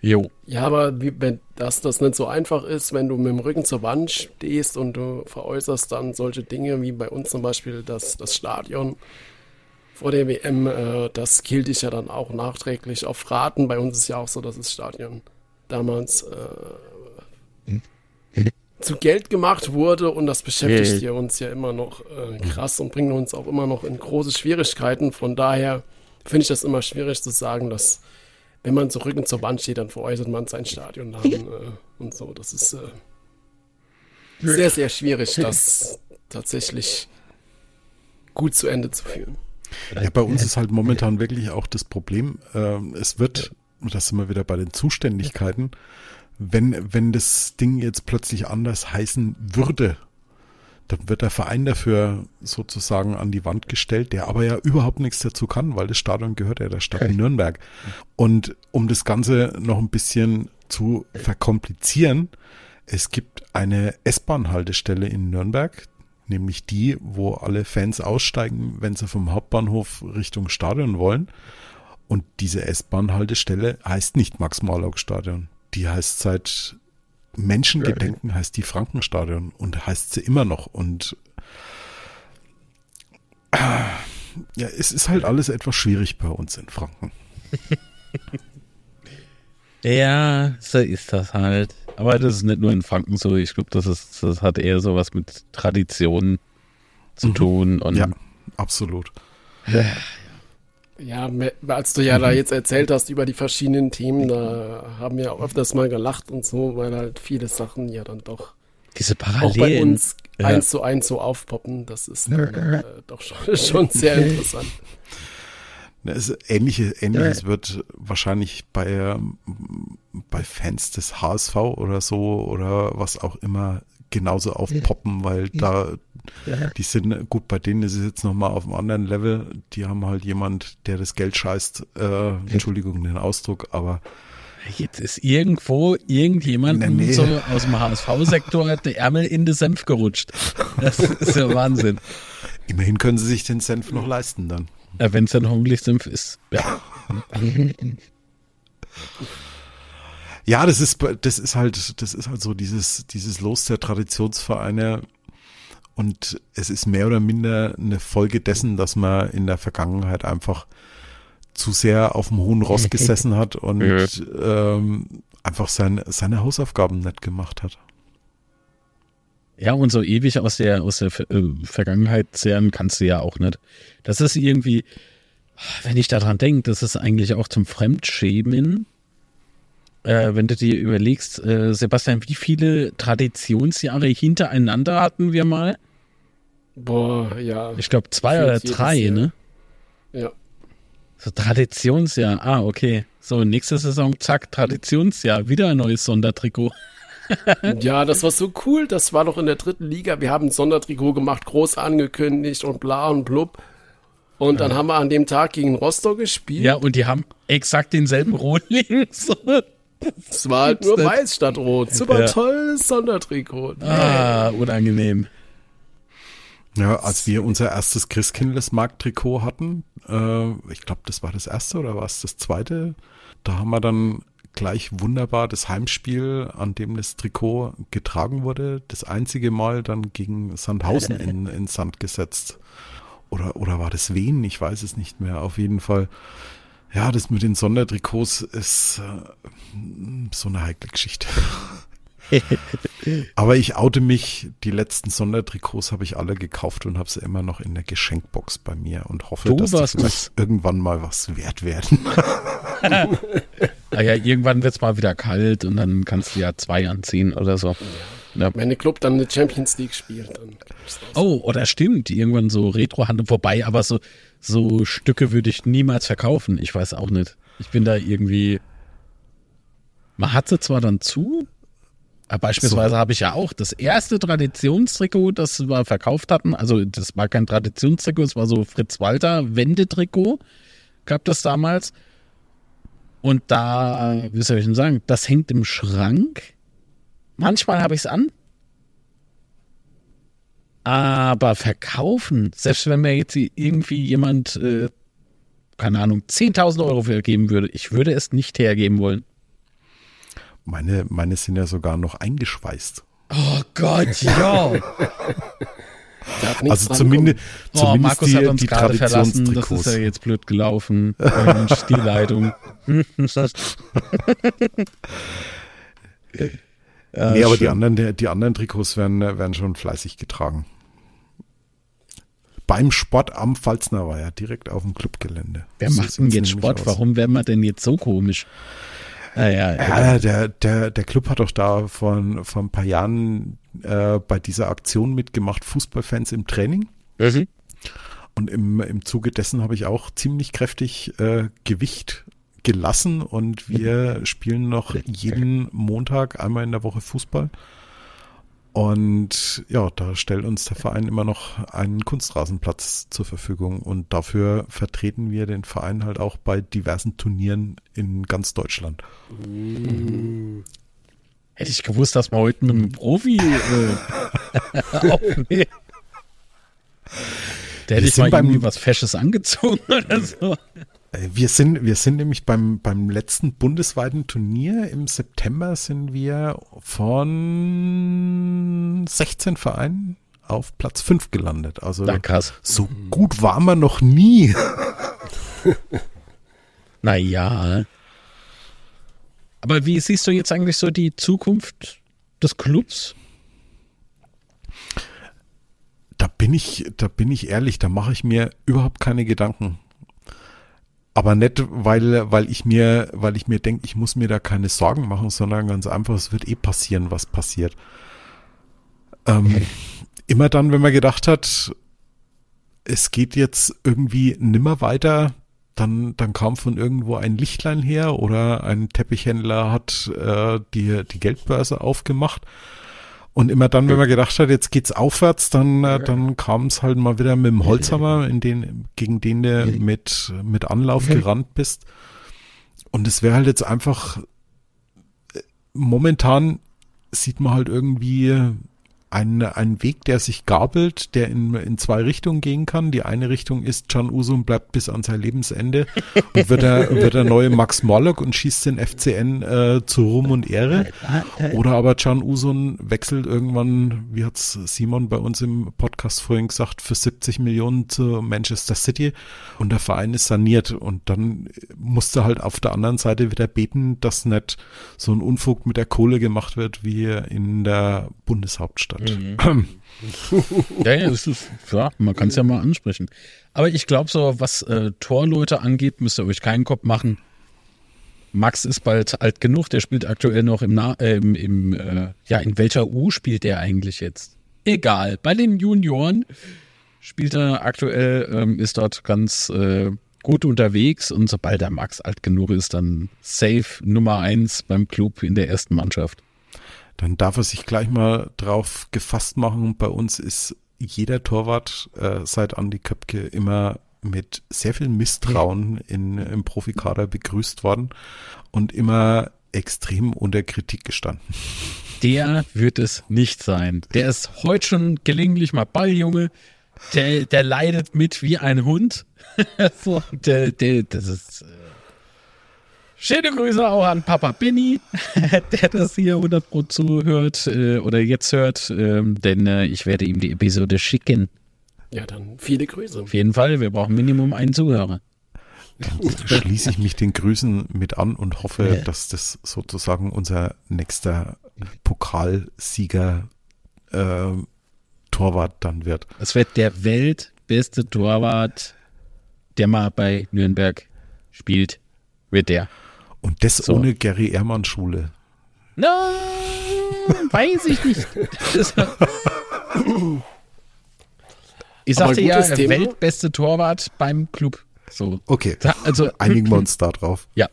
Jo. Ja, aber wie, wenn das, das nicht so einfach ist, wenn du mit dem Rücken zur Wand stehst und du veräußerst dann solche Dinge wie bei uns zum Beispiel das, das Stadion vor der WM, äh, das gilt ich ja dann auch nachträglich auf Raten. Bei uns ist ja auch so, dass das Stadion damals äh, zu Geld gemacht wurde und das beschäftigt Ja, ja uns ja immer noch äh, krass und bringt uns auch immer noch in große Schwierigkeiten. Von daher finde ich das immer schwierig zu sagen, dass wenn man zu Rücken zur Wand steht, dann veräußert man seinen Stadionnamen *laughs* äh, und so. Das ist äh, sehr, sehr schwierig, das *laughs* tatsächlich gut zu Ende zu führen. Ja, bei uns ist halt momentan wirklich auch das Problem, ähm, es wird, und da sind wir wieder bei den Zuständigkeiten, wenn, wenn das Ding jetzt plötzlich anders heißen würde, dann wird der Verein dafür sozusagen an die Wand gestellt, der aber ja überhaupt nichts dazu kann, weil das Stadion gehört ja der Stadt Okay. Nürnberg. Und um das Ganze noch ein bisschen zu verkomplizieren, es gibt eine S-Bahn-Haltestelle in Nürnberg, nämlich die, wo alle Fans aussteigen, wenn sie vom Hauptbahnhof Richtung Stadion wollen. Und diese S-Bahn-Haltestelle heißt nicht Max-Morlock-Stadion. Die heißt seit Menschengedenken heißt die Frankenstadion und heißt sie immer noch. Und äh, ja, es ist halt alles etwas schwierig bei uns in Franken. *laughs* Ja, so ist das halt. Aber das ist nicht nur in Franken so. Ich glaube, das, ist, das hat eher so was mit Tradition zu tun. Und Ja, absolut. Ja, als du ja da jetzt erzählt hast über die verschiedenen Themen, da haben wir auch öfters mal gelacht und so, weil halt viele Sachen ja dann doch diese auch bei Parallelen. uns Ja. eins zu eins so aufpoppen. Das ist dann, äh, doch schon, *laughs* schon sehr interessant. Es, ähnliche, Ähnliches wird wahrscheinlich bei, bei Fans des HSV oder so oder was auch immer genauso aufpoppen, weil da die sind, gut, bei denen ist es jetzt nochmal auf einem anderen Level. Die haben halt jemand, der das Geld scheißt, äh, Entschuldigung den Ausdruck, aber Jetzt ist irgendwo irgendjemandem Nee, nee. so aus dem HSV-Sektor der Ärmel in den Senf gerutscht. Das ist ja Wahnsinn. immerhin können sie sich den Senf noch leisten dann. Wenn es dann hoffentlich Senf ist. Ja. *laughs* Ja, das ist, das ist halt, das ist halt so dieses, dieses Los der Traditionsvereine. Und es ist mehr oder minder eine Folge dessen, dass man in der Vergangenheit einfach zu sehr auf dem hohen Ross *laughs* gesessen hat und ähm, einfach sein, seine Hausaufgaben nicht gemacht hat. Ja, und so ewig aus der, aus der äh, Vergangenheit zehren kannst du ja auch nicht. Das ist irgendwie, wenn ich daran denke, das ist eigentlich auch zum Fremdschämen. Äh, wenn du dir überlegst, äh, Sebastian, wie viele Traditionsjahre hintereinander hatten wir mal? Boah, ja. Ich glaube zwei oder drei, ne? Ja. So Traditionsjahr. Ah, okay. So, nächste Saison, zack, Traditionsjahr. Wieder ein neues Sondertrikot. *laughs* ja, das war so cool. Das war doch in der dritten Liga. Wir haben ein Sondertrikot gemacht, groß angekündigt und bla und blub. Und dann haben wir an dem Tag gegen Rostock gespielt. Ja, und die haben exakt denselben Rotling. So. *laughs* Es war halt nur weiß statt rot. Super Ja. tolles Sondertrikot. Ah, unangenehm. Ja, als wir unser erstes Christkindlesmarkt-Trikot hatten, äh, ich glaube, das war das erste oder war es das zweite, da haben wir dann gleich wunderbar das Heimspiel, an dem das Trikot getragen wurde, das einzige Mal dann gegen Sandhausen in, *laughs* in Sand gesetzt. Oder, oder war das Wien? Ich weiß es nicht mehr. Auf jeden Fall. Ja, das mit den Sondertrikots ist äh, so eine heikle Geschichte. *laughs* Aber ich oute mich, die letzten Sondertrikots habe ich alle gekauft und habe sie immer noch in der Geschenkbox bei mir und hoffe, Du dass die das. irgendwann mal was wert werden. *laughs* Ah ja, irgendwann wird's mal wieder kalt und dann kannst du ja zwei anziehen oder so. Ja. Wenn der Club dann eine Champions League spielt, dann. Oh, oder stimmt, irgendwann so Retro-Handel vorbei, aber so, so Stücke würde ich niemals verkaufen. Ich weiß auch nicht. Ich bin da irgendwie. Man hat sie zwar dann zu, aber beispielsweise habe ich ja auch das erste Traditionstrikot, das wir verkauft hatten. Also, das war kein Traditionstrikot, es war so Fritz Walter Wendetrikot, gab das damals. Und da, wie soll ich denn sagen, das hängt im Schrank. Manchmal habe ich es an, aber verkaufen, selbst wenn mir jetzt irgendwie jemand, äh, keine Ahnung, 10.000 Euro für geben würde, ich würde es nicht hergeben wollen. Meine, meine sind ja sogar noch eingeschweißt. Oh Gott, ja. *laughs* Also dran zumindest, Oh, zumindest Markus die, hat uns die gerade verlassen. Das ist ja jetzt blöd gelaufen. Mensch, *laughs* *laughs* Ja, nee, aber die anderen, die, die anderen Trikots werden, werden schon fleißig getragen. Beim Sport am Pfalzner war ja direkt auf dem Clubgelände. Wer So macht denn jetzt Sport? aus. Warum werden wir denn jetzt so komisch? Naja, Ja, der, der, der Club hat doch da vor, vor ein paar Jahren äh, bei dieser Aktion mitgemacht, Fußballfans im Training. Mhm. Und im, im Zuge dessen habe ich auch ziemlich kräftig äh, Gewicht gelassen und wir spielen noch jeden Montag einmal in der Woche Fußball. Und ja, da stellt uns der Verein immer noch einen Kunstrasenplatz zur Verfügung und dafür vertreten wir den Verein halt auch bei diversen Turnieren in ganz Deutschland. Hätte ich gewusst, dass wir heute mit einem Profi äh, *laughs* aufnehmen. Da hätte Wir ich mal beim- irgendwie was Fesches angezogen oder so. Äh, Wir sind, wir sind nämlich beim, beim letzten bundesweiten Turnier im September sind wir von 16 Vereinen auf Platz 5 gelandet. Also Na krass. so gut waren wir noch nie. *laughs* Aber wie siehst du jetzt eigentlich so die Zukunft des Clubs? Da bin ich, da bin ich ehrlich, da mache ich mir überhaupt keine Gedanken. Aber nicht, weil, weil ich mir, weil ich mir denke, ich muss mir da keine Sorgen machen, sondern ganz einfach, es wird eh passieren, was passiert. Ähm, *laughs* immer dann, wenn man gedacht hat, es geht jetzt irgendwie nimmer weiter, dann, dann kam von irgendwo ein Lichtlein her oder ein Teppichhändler hat äh, die, die Geldbörse aufgemacht. Und immer dann, wenn man gedacht hat, jetzt geht's aufwärts, dann, äh, dann kam es halt mal wieder mit dem Holzhammer, in den, gegen den du mit, mit Anlauf gerannt bist. Und es wäre halt jetzt einfach, äh, momentan sieht man halt irgendwie ein, ein Weg, der sich gabelt, der in, in zwei Richtungen gehen kann. Die eine Richtung ist, Can Usum bleibt bis an sein Lebensende *laughs* und wird der, wird der neue Max Morlock und schießt den FCN äh, zu Ruhm und Ehre. Oder aber Can Usum wechselt irgendwann, wie hat's Simon bei uns im Podcast vorhin gesagt, für 70 Millionen zu Manchester City und der Verein ist saniert und dann musste halt auf der anderen Seite wieder beten, dass nicht so ein Unfug mit der Kohle gemacht wird wie in der Bundeshauptstadt. Mhm. *clears throat* ja, ja, ist, ja, man kann es ja mal ansprechen. Aber ich glaube, so was äh, Torleute angeht, müsst ihr euch keinen Kopf machen. Max ist bald alt genug, der spielt aktuell noch im, Na äh, im, im äh, ja, in welcher U spielt der eigentlich jetzt? Egal, bei den Junioren spielt er aktuell, ähm, ist dort ganz äh, gut unterwegs und sobald der Max alt genug ist, dann safe Nummer eins beim Club in der ersten Mannschaft dann darf er sich gleich mal drauf gefasst machen. Bei uns ist jeder Torwart äh, seit Andi Köpke immer mit sehr viel Misstrauen in, im Profikader begrüßt worden und immer extrem unter Kritik gestanden. Der wird es nicht sein. Der ist heute schon gelegentlich mal Balljunge. Der, der leidet mit wie ein Hund. *laughs* so, der, der, das ist. Schöne Grüße auch an Papa Benny, *laughs* der das hier 100 Pro zuhört äh, oder jetzt hört, ähm, denn äh, ich werde ihm die Episode schicken. Ja, dann viele Grüße. Auf jeden Fall, wir brauchen Minimum einen Zuhörer. Dann schließe ich mich den Grüßen mit an und hoffe, ja. dass das sozusagen unser nächster Pokalsieger äh, Torwart dann wird. Es wird der weltbeste Torwart, der mal bei Nürnberg spielt, wird der. Und das so. ohne Gary Ehrmann Schule. Nein, weiß ich nicht. *laughs* ich sagte ja, Thema. weltbeste Torwart beim Club. So. Okay. Also *laughs* einigen wir uns da drauf. *laughs* Ja.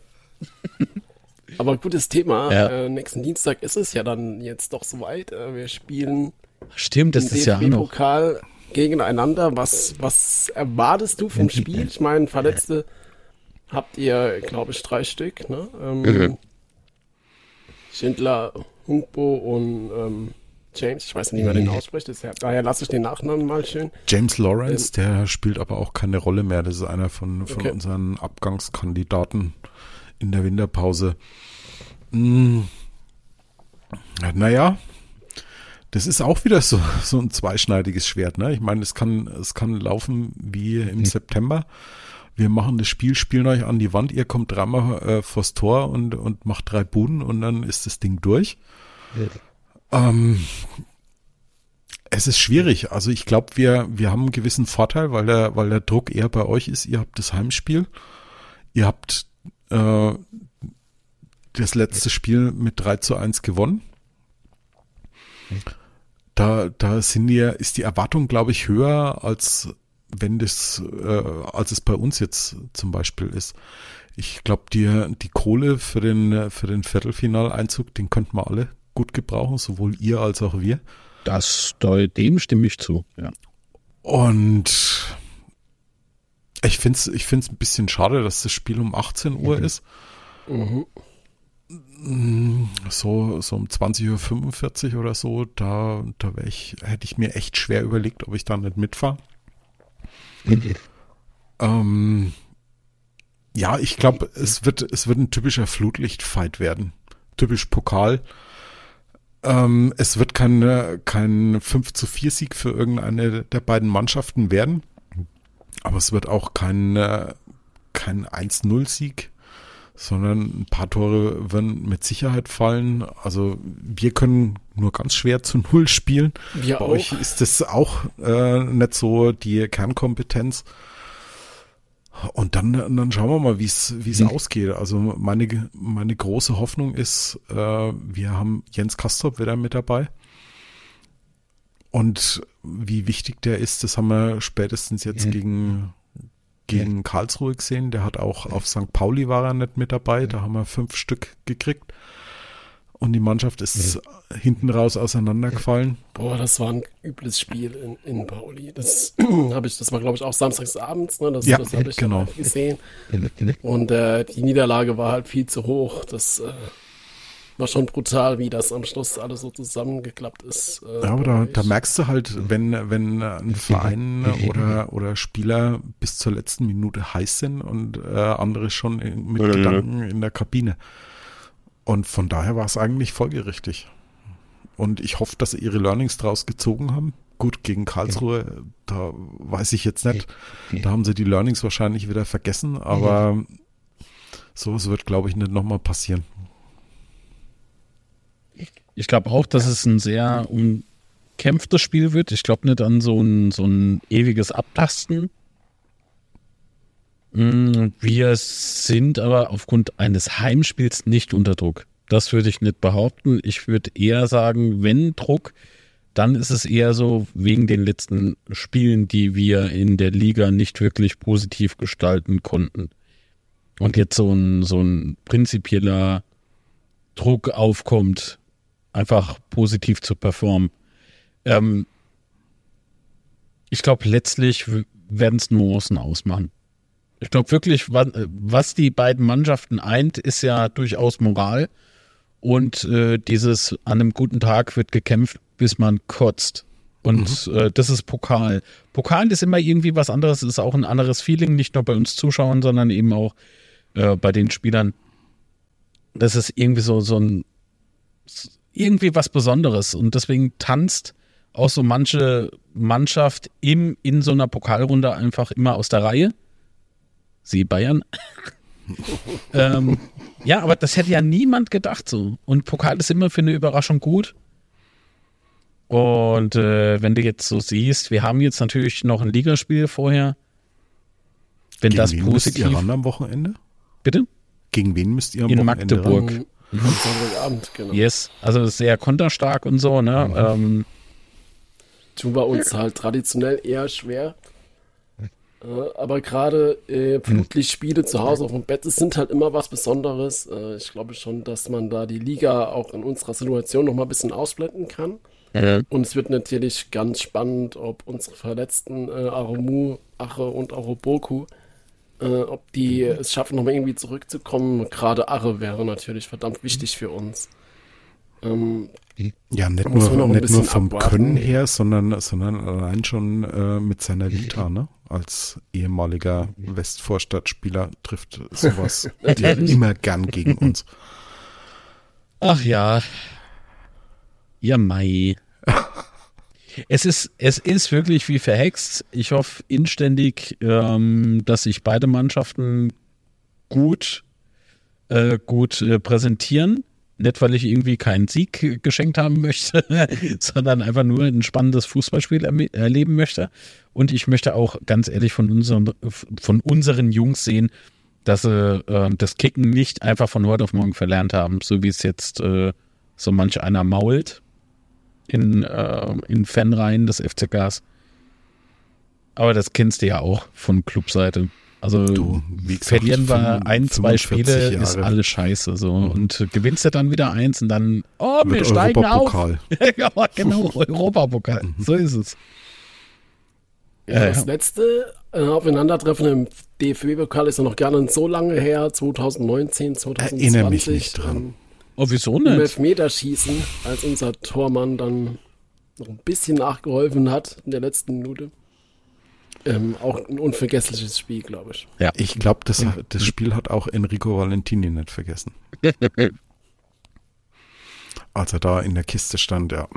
Aber gutes Thema. Ja. Äh, nächsten Dienstag ist es ja dann jetzt doch soweit. Äh, wir spielen. Stimmt, das ist ja auch noch. Pokal gegeneinander. Was, was erwartest du vom Spiel? Ich meine, Verletzte habt ihr, glaube ich, drei Stück, ne? Ähm, mhm. Schindler, Hunkbo und ähm, James, ich weiß nicht, wie man den ausspricht, deshalb, daher lasse ich den Nachnamen mal schön. James Lawrence, ähm, der spielt aber auch keine Rolle mehr. Das ist einer von, von okay. unseren Abgangskandidaten in der Winterpause. Hm. Naja, das ist auch wieder so, so ein zweischneidiges Schwert. Ne? Ich meine, es kann, es kann laufen wie im mhm. September wir machen das Spiel, spielen euch an die Wand, ihr kommt dreimal äh, vors Tor und, und macht drei Buden und dann ist das Ding durch. Ja. Ähm, es ist schwierig. Also ich glaube, wir, wir haben einen gewissen Vorteil, weil der, weil der Druck eher bei euch ist. Ihr habt das Heimspiel. Ihr habt äh, das letzte Spiel mit 3 zu 1 gewonnen. Da, da sind wir, ist die Erwartung, glaube ich, höher als, wenn das, äh, als es bei uns jetzt zum Beispiel ist. Ich glaube, die, die Kohle für den, für den Viertelfinaleinzug, den könnten wir alle gut gebrauchen, sowohl ihr als auch wir. Das, dem stimme ich zu, ja. Und ich finde es ich find's ein bisschen schade, dass das Spiel um 18 Uhr mhm. ist. Mhm. So, so um 20.45 Uhr oder so, da, da ich, hätte ich mir echt schwer überlegt, ob ich da nicht mitfahre ähm, ja, ich glaube, es wird, es wird ein typischer Flutlicht-Fight werden. Typisch Pokal. Ähm, es wird kein, kein 5 zu 4 Sieg für irgendeine der beiden Mannschaften werden. Aber es wird auch kein, kein 1-0 Sieg, sondern ein paar Tore werden mit Sicherheit fallen. Also wir können nur ganz schwer zu Null spielen. Wir Bei auch. euch ist das auch äh, nicht so die Kernkompetenz. Und dann, dann schauen wir mal, wie es wie es Hm. ausgeht. Also meine meine große Hoffnung ist, äh, wir haben Jens Kastrop wieder mit dabei. Und wie wichtig der ist, das haben wir spätestens jetzt Ja. gegen gegen Karlsruhe gesehen. Der hat auch auf St. Pauli war er nicht mit dabei. Da haben wir fünf Stück gekriegt. Und die Mannschaft ist hinten raus auseinandergefallen. Boah, das war ein übles Spiel in, in Pauli. Das *clears throat* habe ich, das war glaube ich auch samstags abends, ne? Das, Ja, das habe ich genau. ja gesehen. Und äh, die Niederlage war halt viel zu hoch. Das äh, war schon brutal, wie das am Schluss alles so zusammengeklappt ist. Äh, Ja, aber da, da merkst du halt, wenn, wenn ein Verein oder, oder Spieler bis zur letzten Minute heiß sind und äh, andere schon in, mit Ja, ja, ja. Gedanken in der Kabine. Und von daher war es eigentlich folgerichtig. Und ich hoffe, dass sie ihre Learnings draus gezogen haben. Gut, gegen Karlsruhe, da weiß ich jetzt nicht. Da haben sie die Learnings wahrscheinlich wieder vergessen, aber sowas wird, glaube ich, nicht nochmal passieren. Ich glaube auch, dass es ein sehr umkämpftes Spiel wird. Ich glaube nicht an so ein, so ein ewiges Abtasten. Mm, Wir sind aber aufgrund eines Heimspiels nicht unter Druck. Das würde ich nicht behaupten. Ich würde eher sagen, wenn Druck, dann ist es eher so wegen den letzten Spielen, die wir in der Liga nicht wirklich positiv gestalten konnten. Und jetzt so ein, so ein prinzipieller Druck aufkommt, einfach positiv zu performen. Ähm, ich glaube, letztlich werden es Nuancen ausmachen. Ich glaube wirklich, wa- was die beiden Mannschaften eint, ist ja durchaus Moral. Und äh, dieses an einem guten Tag wird gekämpft, bis man kotzt. Und äh, das ist Pokal. Pokal ist immer irgendwie was anderes, ist auch ein anderes Feeling, nicht nur bei uns Zuschauern, sondern eben auch äh, bei den Spielern. Das ist irgendwie so, so ein irgendwie was Besonderes. Und deswegen tanzt auch so manche Mannschaft im, in so einer Pokalrunde einfach immer aus der Reihe. Sie Bayern. *laughs* ähm, ja, aber das hätte ja niemand gedacht so. Und Pokal ist immer für eine Überraschung gut. Und äh, wenn du jetzt so siehst, wir haben jetzt natürlich noch ein Ligaspiel vorher. Wenn Gegen das wen müsst ihr positiv. ran am Wochenende? Bitte? Gegen wen müsst ihr am In Wochenende Magdeburg. ran? Am Sonntagabend, genau. Yes. Also sehr konterstark und so, ne? Ähm, tun wir uns halt traditionell eher schwer. Äh, aber gerade äh, Flutlichtspiele zu Hause auf dem Bett, das sind halt immer was Besonderes. Äh, ich glaube schon, dass man da die Liga auch in unserer Situation noch mal ein bisschen ausblenden kann. Und es wird natürlich ganz spannend, ob unsere verletzten äh, Aromu, Ache und Aroboku, äh, ob die es schaffen, noch mal irgendwie zurückzukommen. Gerade Ache wäre natürlich verdammt wichtig für uns. Ähm, Ja, nicht nur, nicht nur vom abwarten. Können her, sondern, sondern allein schon äh, mit seiner Vita, ne? Als ehemaliger Westvorstadtspieler trifft sowas *laughs* immer gern gegen uns. Ach ja. Ja, Mai. *laughs* Es ist, es ist wirklich wie verhext. Ich hoffe inständig, ähm, dass sich beide Mannschaften gut, äh, gut äh, präsentieren. Nicht, weil ich irgendwie keinen Sieg geschenkt haben möchte, *laughs* sondern einfach nur ein spannendes Fußballspiel erme- erleben möchte. Und ich möchte auch ganz ehrlich von unseren, von unseren Jungs sehen, dass sie äh, das Kicken nicht einfach von heute auf morgen verlernt haben, so wie es jetzt äh, so manch einer mault in, äh, in Fanreihen des FCKs. Aber das kennst du ja auch von Clubseite. Also Du, wie gesagt, verlieren wir 45 ein, zwei Spiele, Jahre. ist alles scheiße. So. Und äh, gewinnst du dann wieder eins und dann, oh, wir Wird steigen auf. Europapokal. *laughs* ja, genau, *laughs* Europapokal. So ist es. Ja, Ja, das ja. letzte äh, Aufeinandertreffen im DFB-Pokal ist ja noch gar nicht so lange her, 2019, 2020. Erinnere mich nicht dran. ähm, Oh, wieso Im nicht? Elfmeterschießen, als unser Tormann dann noch ein bisschen nachgeholfen hat in der letzten Minute. Ähm, auch ein unvergessliches Spiel, glaube ich. Ja. Ich glaube, das, das Spiel hat auch Enrico Valentini nicht vergessen. *laughs* Als er da in der Kiste stand, ja.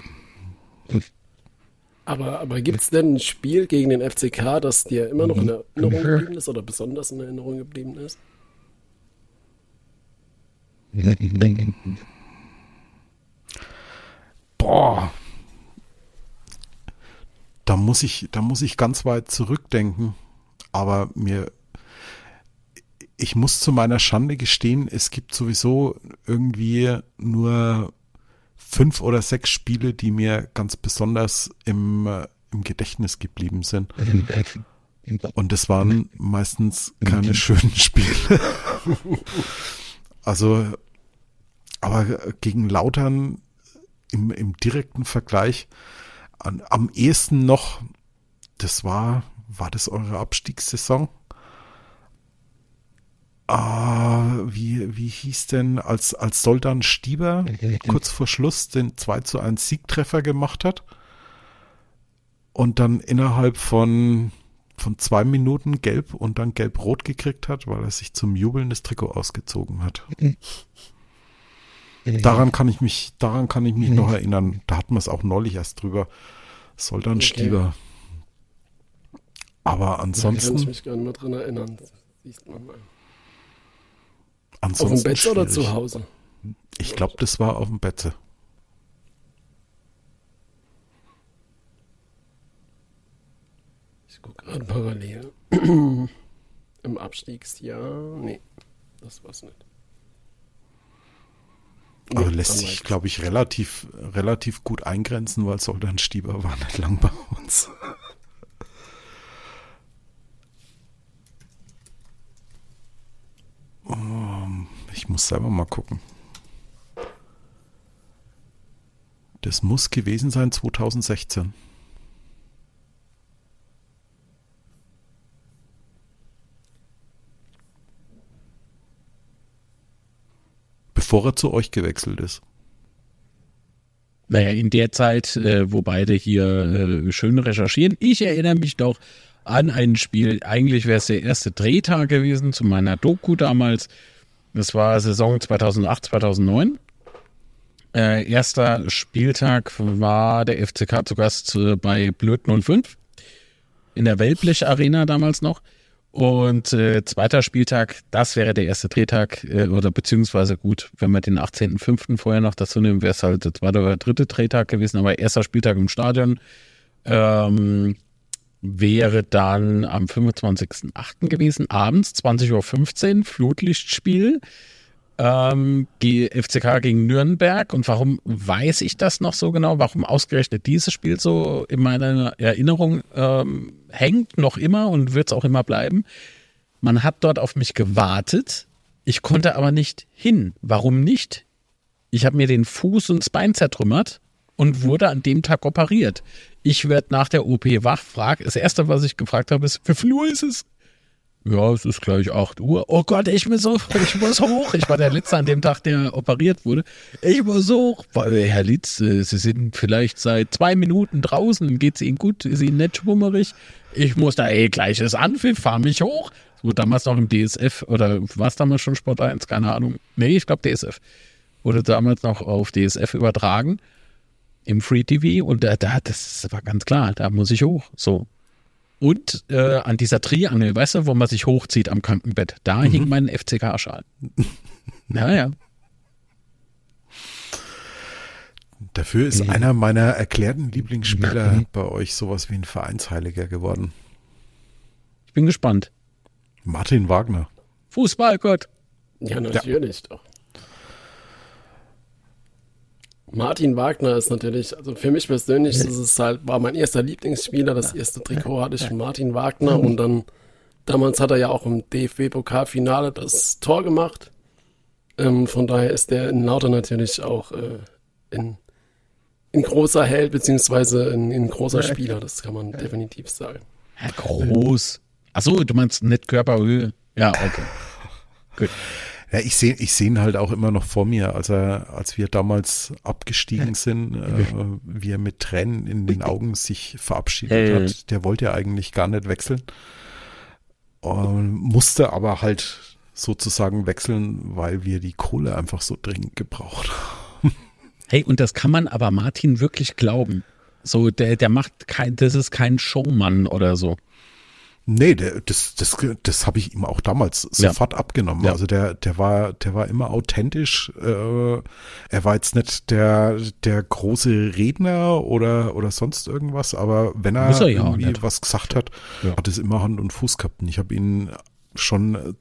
Aber, aber gibt es denn ein Spiel gegen den FCK, das dir immer noch in Erinnerung geblieben ist oder besonders in Erinnerung geblieben ist? *laughs* Boah. Da muss ich, da muss ich ganz weit zurückdenken. Aber mir, ich muss zu meiner Schande gestehen, es gibt sowieso irgendwie nur fünf oder sechs Spiele, die mir ganz besonders im, äh, im Gedächtnis geblieben sind. Und das waren meistens keine *laughs* schönen Spiele. also, aber gegen Lautern im, im direkten Vergleich an, am ehesten noch, das war, war das eure Abstiegssaison? Ah, wie, wie hieß denn, als, als Soldan Stieber *laughs* kurz vor Schluss den 2 zu 1 Siegtreffer gemacht hat und dann innerhalb von, von zwei Minuten gelb und dann gelb-rot gekriegt hat, weil er sich zum Jubeln das Trikot ausgezogen hat. *laughs* Daran kann ich mich, daran kann ich mich noch erinnern. Da hatten wir es auch neulich erst drüber. Soldan Okay. Stieber. Aber Da kann ich ansonsten, mich gar nicht mehr dran erinnern. Das siehst man mal. ansonsten Auf dem Bett oder schwierig. zu Hause? Ich glaube, das war auf dem Bett. Ich gucke gerade parallel. *clears throat* Im Abstiegsjahr. Nee, das war's nicht. Aber lässt dann sich, reicht's. glaube ich, relativ, relativ gut eingrenzen, weil Soldan Stieber war nicht *laughs* lang bei uns. Ähm, Ich muss selber mal gucken. Das muss gewesen sein 2016. Bevor er zu euch gewechselt ist. Naja, in der Zeit, äh, wo beide hier äh, schön recherchieren, ich erinnere mich doch an ein Spiel, eigentlich wäre es der erste Drehtag gewesen zu meiner Doku damals. Das war Saison 2008, 2009. Äh, erster Spieltag war der FCK zu Gast äh, bei Blöd 05 in der Wellblech Arena damals noch. Und äh, zweiter Spieltag, das wäre der erste Drehtag, äh, oder beziehungsweise gut, wenn wir den 18.05. vorher noch dazu nehmen, wäre es halt der zweite oder dritte Drehtag gewesen, aber erster Spieltag im Stadion ähm, wäre dann am 25.08. gewesen, abends, 20.15 Uhr, Flutlichtspiel. Ähm, die FCK gegen Nürnberg. Und warum weiß ich das noch so genau? Warum ausgerechnet dieses Spiel so in meiner Erinnerung ähm, hängt, noch immer und wird es auch immer bleiben? Man hat dort auf mich gewartet. Ich konnte aber nicht hin. Warum nicht? Ich habe mir den Fuß und das Bein zertrümmert und wurde an dem Tag operiert. Ich werde nach der OP wach, frag, das erste, was ich gefragt habe, ist, wie viel Uhr ist es? Ja, es ist gleich 8 Uhr. Oh Gott, ich bin so, ich muss hoch. Ich war der Letzte an dem Tag, der operiert wurde. Ich muss hoch. Weil, Herr Litz, Sie sind vielleicht seit zwei Minuten draußen. Geht's Ihnen gut? Ist Ihnen nicht schwummerig? Ich muss da eh gleiches Anpfiff, fahr mich hoch. So damals noch im DSF oder war es damals schon Sport 1? Keine Ahnung. Nee, ich glaube DSF. Wurde damals noch auf DSF übertragen im Free TV und da, da, das war ganz klar, da muss ich hoch. So. Und äh, an dieser Triangel, weißt du, wo man sich hochzieht am Krankenbett, da hing mein FCK-Schal. *laughs* ja, ja. Dafür ist einer meiner erklärten Lieblingsspieler bei euch sowas wie ein Vereinsheiliger geworden. Ich bin gespannt. Martin Wagner. Fußballgott. Ja, natürlich doch. Martin Wagner ist natürlich, also für mich persönlich, das ist halt, war mein erster Lieblingsspieler. Das erste Trikot hatte ich von Martin Wagner und dann, damals hat er ja auch im DFB-Pokalfinale das Tor gemacht. Ähm, von daher ist der in Lauter natürlich auch äh, in, in großer Held, beziehungsweise in, in großer Spieler, das kann man definitiv sagen. Groß. Achso, du meinst nicht Körperhöhe. Ja, okay. *laughs* Gut. Ja, ich sehe ich seh ihn halt auch immer noch vor mir, als er, als wir damals abgestiegen sind, äh, wie er mit Tränen in den Augen sich verabschiedet ja. hat. Der wollte ja eigentlich gar nicht wechseln. Und musste aber halt sozusagen wechseln, weil wir die Kohle einfach so dringend gebraucht haben. *laughs* Hey, und das kann man aber Martin wirklich glauben. So, der, der macht kein, das ist kein Showmann oder so. Nee, der, das, das, das habe ich ihm auch damals sofort ja. abgenommen. Ja. Also der, der war, der war immer authentisch. Äh, er war jetzt nicht der, der große Redner oder, oder sonst irgendwas, aber wenn er, er ja irgendwie was gesagt hat, hat es immer Hand und Fuß gehabt. Und ich habe ihn schon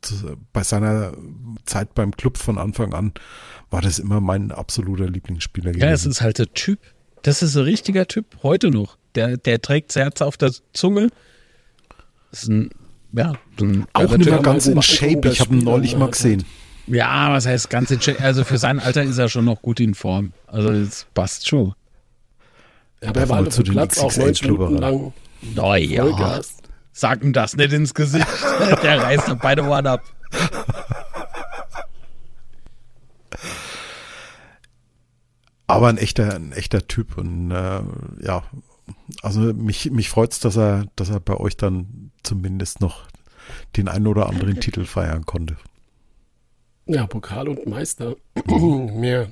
bei seiner Zeit beim Club von Anfang an war das immer mein absoluter Lieblingsspieler. Ja, es ist halt der Typ. Das ist ein richtiger Typ, heute noch. Der, der trägt das Herz auf der Zunge ist ein, ja, ein auch nicht mehr ganz in Shape. Ich habe ihn neulich mal gesehen. Ja, was heißt ganz in Shape? Also für sein Alter ist er schon noch gut in Form. Also das passt schon. Ja, aber er war zu den Platz auch 90 Minuten lang. Oh ja. Sag ihm das nicht ins Gesicht. *laughs* Der reißt beide Ohren ab. Aber ein echter, ein echter Typ und äh, ja, also mich, mich freut's, dass er, dass er bei euch dann zumindest noch den einen oder anderen *laughs* Titel feiern konnte. Ja, Pokal und Meister. *clears throat* mehr,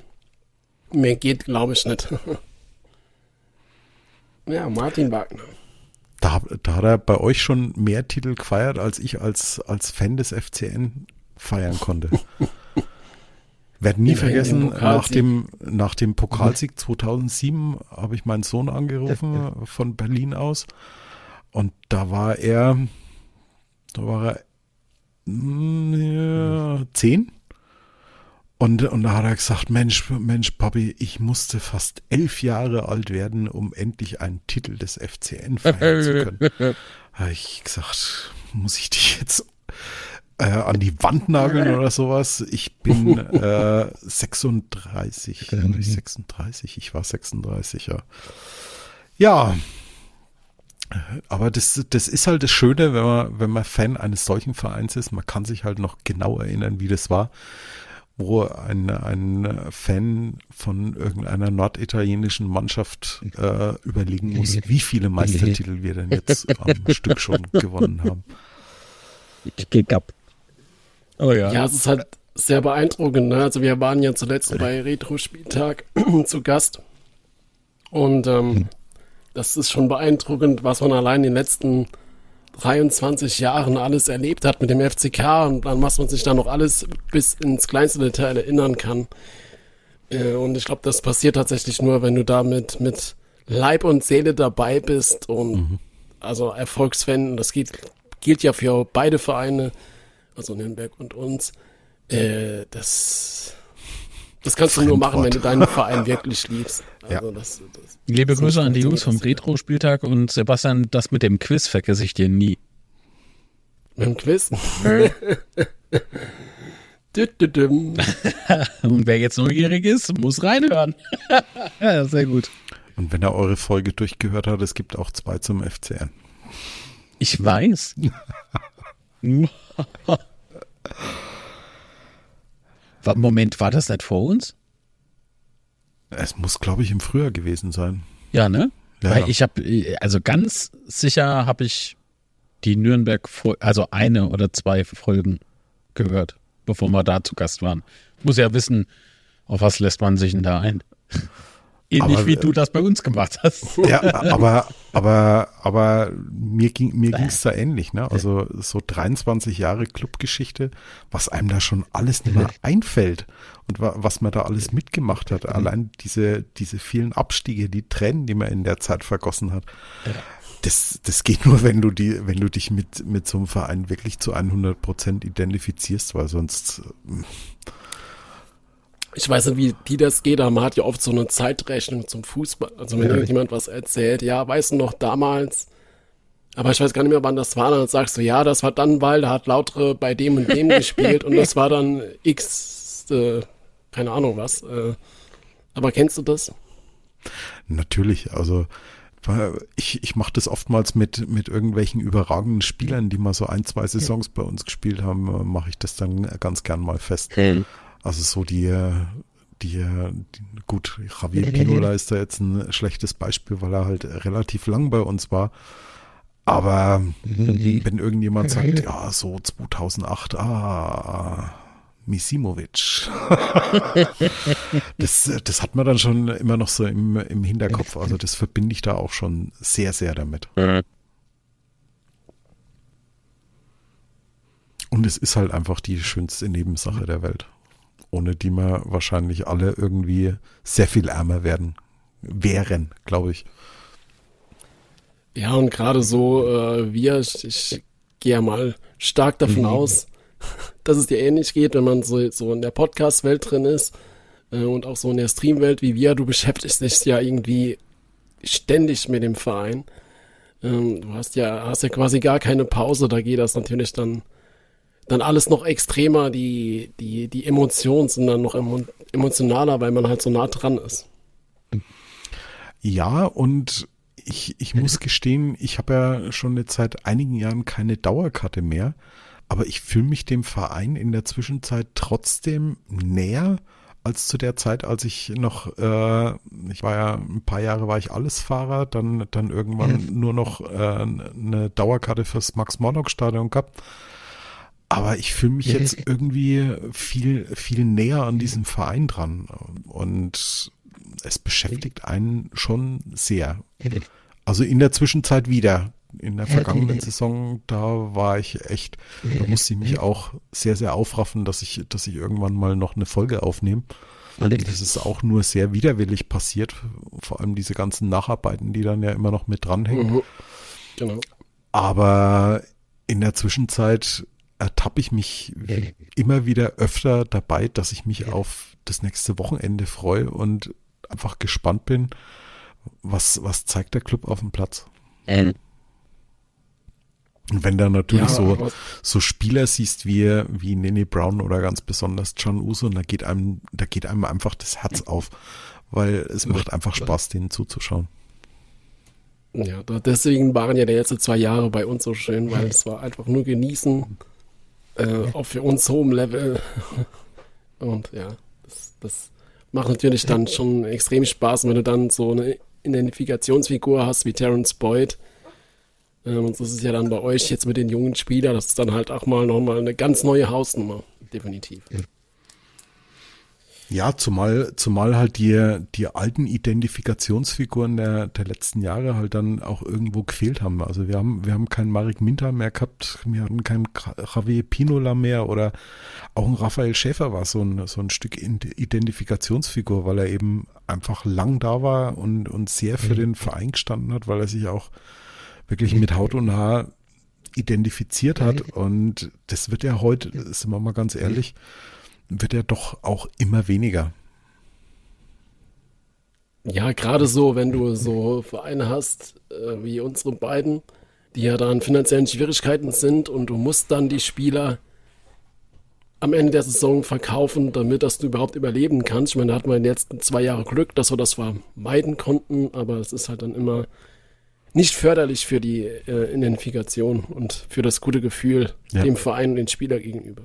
mehr geht, glaube ich, nicht. *laughs* ja, Martin Wagner. Da, da hat er bei euch schon mehr Titel gefeiert, als ich als, als Fan des FCN feiern konnte. *laughs* Werd nie vergessen, nach dem, nach dem Pokalsieg 2007 habe ich meinen Sohn angerufen von Berlin aus. Und da war er, da war er mm, ja, zehn. Und, und da hat er gesagt, Mensch, Mensch, Papi, ich musste fast elf Jahre alt werden, um endlich einen Titel des FCN feiern zu können. *laughs* habe ich gesagt, muss ich dich jetzt äh, an die Wand nageln oder sowas. Ich bin äh, 36. 36, ich war 36, ja. Ja. Aber das, das ist halt das Schöne, wenn man, wenn man Fan eines solchen Vereins ist. Man kann sich halt noch genau erinnern, wie das war, wo ein, ein Fan von irgendeiner norditalienischen Mannschaft äh, überlegen muss, wie viele Meistertitel wir denn jetzt *laughs* am Stück schon gewonnen haben. Ich geh ab. Oh ja. Ja, es ist halt sehr beeindruckend. Ne? Also wir waren ja zuletzt bei Retro-Spieltag *clears throat* zu Gast. Und ähm, hm. Das ist schon beeindruckend, was man allein in den letzten 23 Jahren alles erlebt hat mit dem FCK und dann was man sich da noch alles bis ins kleinste Detail erinnern kann. Äh, und ich glaube, das passiert tatsächlich nur, wenn du da mit, mit Leib und Seele dabei bist und mhm. also Erfolgsfan, das geht, gilt ja für beide Vereine also Nürnberg und uns, äh, das, das kannst du nur machen, wenn du deinen Verein wirklich liebst. *laughs* Also ja. das, das, Liebe Grüße an die Jungs vom Retro-Spieltag und Sebastian, das mit dem Quiz vergesse ich dir nie. Mit dem Quiz? *laughs* *laughs* und wer jetzt neugierig ist, muss reinhören. ja, sehr gut. Und wenn er eure Folge durchgehört hat, es gibt auch zwei zum FCN. Ich weiß. Moment, war das nicht vor uns? Es muss, glaube ich, im Frühjahr gewesen sein. Ja, ne? Ja. Weil ich habe, also ganz sicher habe ich die Nürnberg, also eine oder zwei Folgen gehört, bevor wir da zu Gast waren. Muss ja wissen, auf was lässt man sich denn da ein? Ähnlich aber, wie du das bei uns gemacht hast. *laughs* Ja, aber, aber, aber mir ging mir ging's da ähnlich, ne? Also so 23 Jahre Clubgeschichte, was einem da schon alles nicht mehr *laughs* einfällt und was man da alles mitgemacht hat. Allein diese, diese vielen Abstiege, die Tränen, die man in der Zeit vergossen hat. Das, das geht nur, wenn du die, wenn du dich mit, mit so einem Verein wirklich zu 100 Prozent identifizierst, weil sonst, ich weiß nicht, wie die das geht, aber man hat ja oft so eine Zeitrechnung zum Fußball. Also wenn ja. irgendjemand was erzählt, ja, weißt du noch damals, aber ich weiß gar nicht mehr, wann das war, dann sagst du, ja, das war dann, weil da hat Lautre bei dem und dem *laughs* gespielt und das war dann X, äh, keine Ahnung was. Äh, aber kennst du das? Natürlich, also ich, ich mache das oftmals mit, mit irgendwelchen überragenden Spielern, die mal so ein, zwei Saisons bei uns gespielt haben, mache ich das dann ganz gern mal fest. Okay. Also so die, die, die gut, Javier Pinola ist da jetzt ein schlechtes Beispiel, weil er halt relativ lang bei uns war. Aber wenn irgendjemand sagt, ja, so 2008, ah, Misimovic. *laughs* das, das hat man dann schon immer noch so im, im Hinterkopf. Also das verbinde ich da auch schon sehr, sehr damit. Und es ist halt einfach die schönste Nebensache der Welt, ohne die wir wahrscheinlich alle irgendwie sehr viel ärmer werden, wären, glaube ich. Ja, und gerade so äh, wir, ich, ich gehe ja mal stark davon mhm. aus, dass es dir ähnlich geht, wenn man so, so in der Podcast-Welt drin ist äh, und auch so in der Stream-Welt wie wir. Du beschäftigst dich ja irgendwie ständig mit dem Verein. Ähm, du hast ja, hast ja quasi gar keine Pause, da geht das natürlich dann, dann alles noch extremer, die, die, die Emotionen sind dann noch emotionaler, weil man halt so nah dran ist. Ja, und ich, ich muss gestehen, ich habe ja schon jetzt seit einigen Jahren keine Dauerkarte mehr, aber ich fühle mich dem Verein in der Zwischenzeit trotzdem näher als zu der Zeit, als ich noch, äh, ich war ja ein paar Jahre war ich Allesfahrer, dann, dann irgendwann mhm. nur noch äh, eine Dauerkarte fürs Max-Morlock-Stadion gehabt. Aber ich fühle mich jetzt *laughs* irgendwie viel, viel näher an diesem Verein dran. Und es beschäftigt einen schon sehr. Also in der Zwischenzeit wieder. In der vergangenen Saison, da war ich echt, da musste ich mich auch sehr, sehr aufraffen, dass ich, dass ich irgendwann mal noch eine Folge aufnehme. Das ist auch nur sehr widerwillig passiert. Vor allem diese ganzen Nacharbeiten, die dann ja immer noch mit dranhängen. Mhm. Genau. Aber in der Zwischenzeit ertappe ich mich immer wieder öfter dabei, dass ich mich auf das nächste Wochenende freue und einfach gespannt bin, was, was zeigt der Club auf dem Platz. Ähm. Und wenn da natürlich ja, so, so Spieler siehst wie, wie Nene Brown oder ganz besonders John Uso, da geht einem, da geht einem einfach das Herz auf, weil es macht einfach Spaß, denen zuzuschauen. Ja, deswegen waren ja die letzten zwei Jahre bei uns so schön, weil es war einfach nur genießen, äh, auch für uns hohem Level. *laughs* Und ja, das, das macht natürlich dann schon extrem Spaß, wenn du dann so eine Identifikationsfigur hast wie Terence Boyd. Ähm, und das ist ja dann bei euch jetzt mit den jungen Spielern, das ist dann halt auch mal nochmal eine ganz neue Hausnummer, definitiv. Ja, zumal, zumal halt die, die alten Identifikationsfiguren der, der letzten Jahre halt dann auch irgendwo gefehlt haben. Also wir haben, wir haben keinen Marek Minter mehr gehabt, wir hatten keinen Javier Pinola mehr oder auch ein Raphael Schäfer war so ein, so ein Stück Identifikationsfigur, weil er eben einfach lang da war und, und sehr für mhm. den Verein gestanden hat, weil er sich auch wirklich mit Haut und Haar identifiziert hat. Mhm. Und das wird ja heute, sind wir mal ganz ehrlich, wird ja doch auch immer weniger. Ja, gerade so, wenn du so Vereine hast äh, wie unsere beiden, die ja da in finanziellen Schwierigkeiten sind und du musst dann die Spieler am Ende der Saison verkaufen, damit dass du überhaupt überleben kannst. Ich meine, da hatten wir in den letzten zwei Jahren Glück, dass wir das vermeiden konnten, aber es ist halt dann immer nicht förderlich für die äh, Identifikation und für das gute Gefühl ja. dem Verein und den Spieler gegenüber.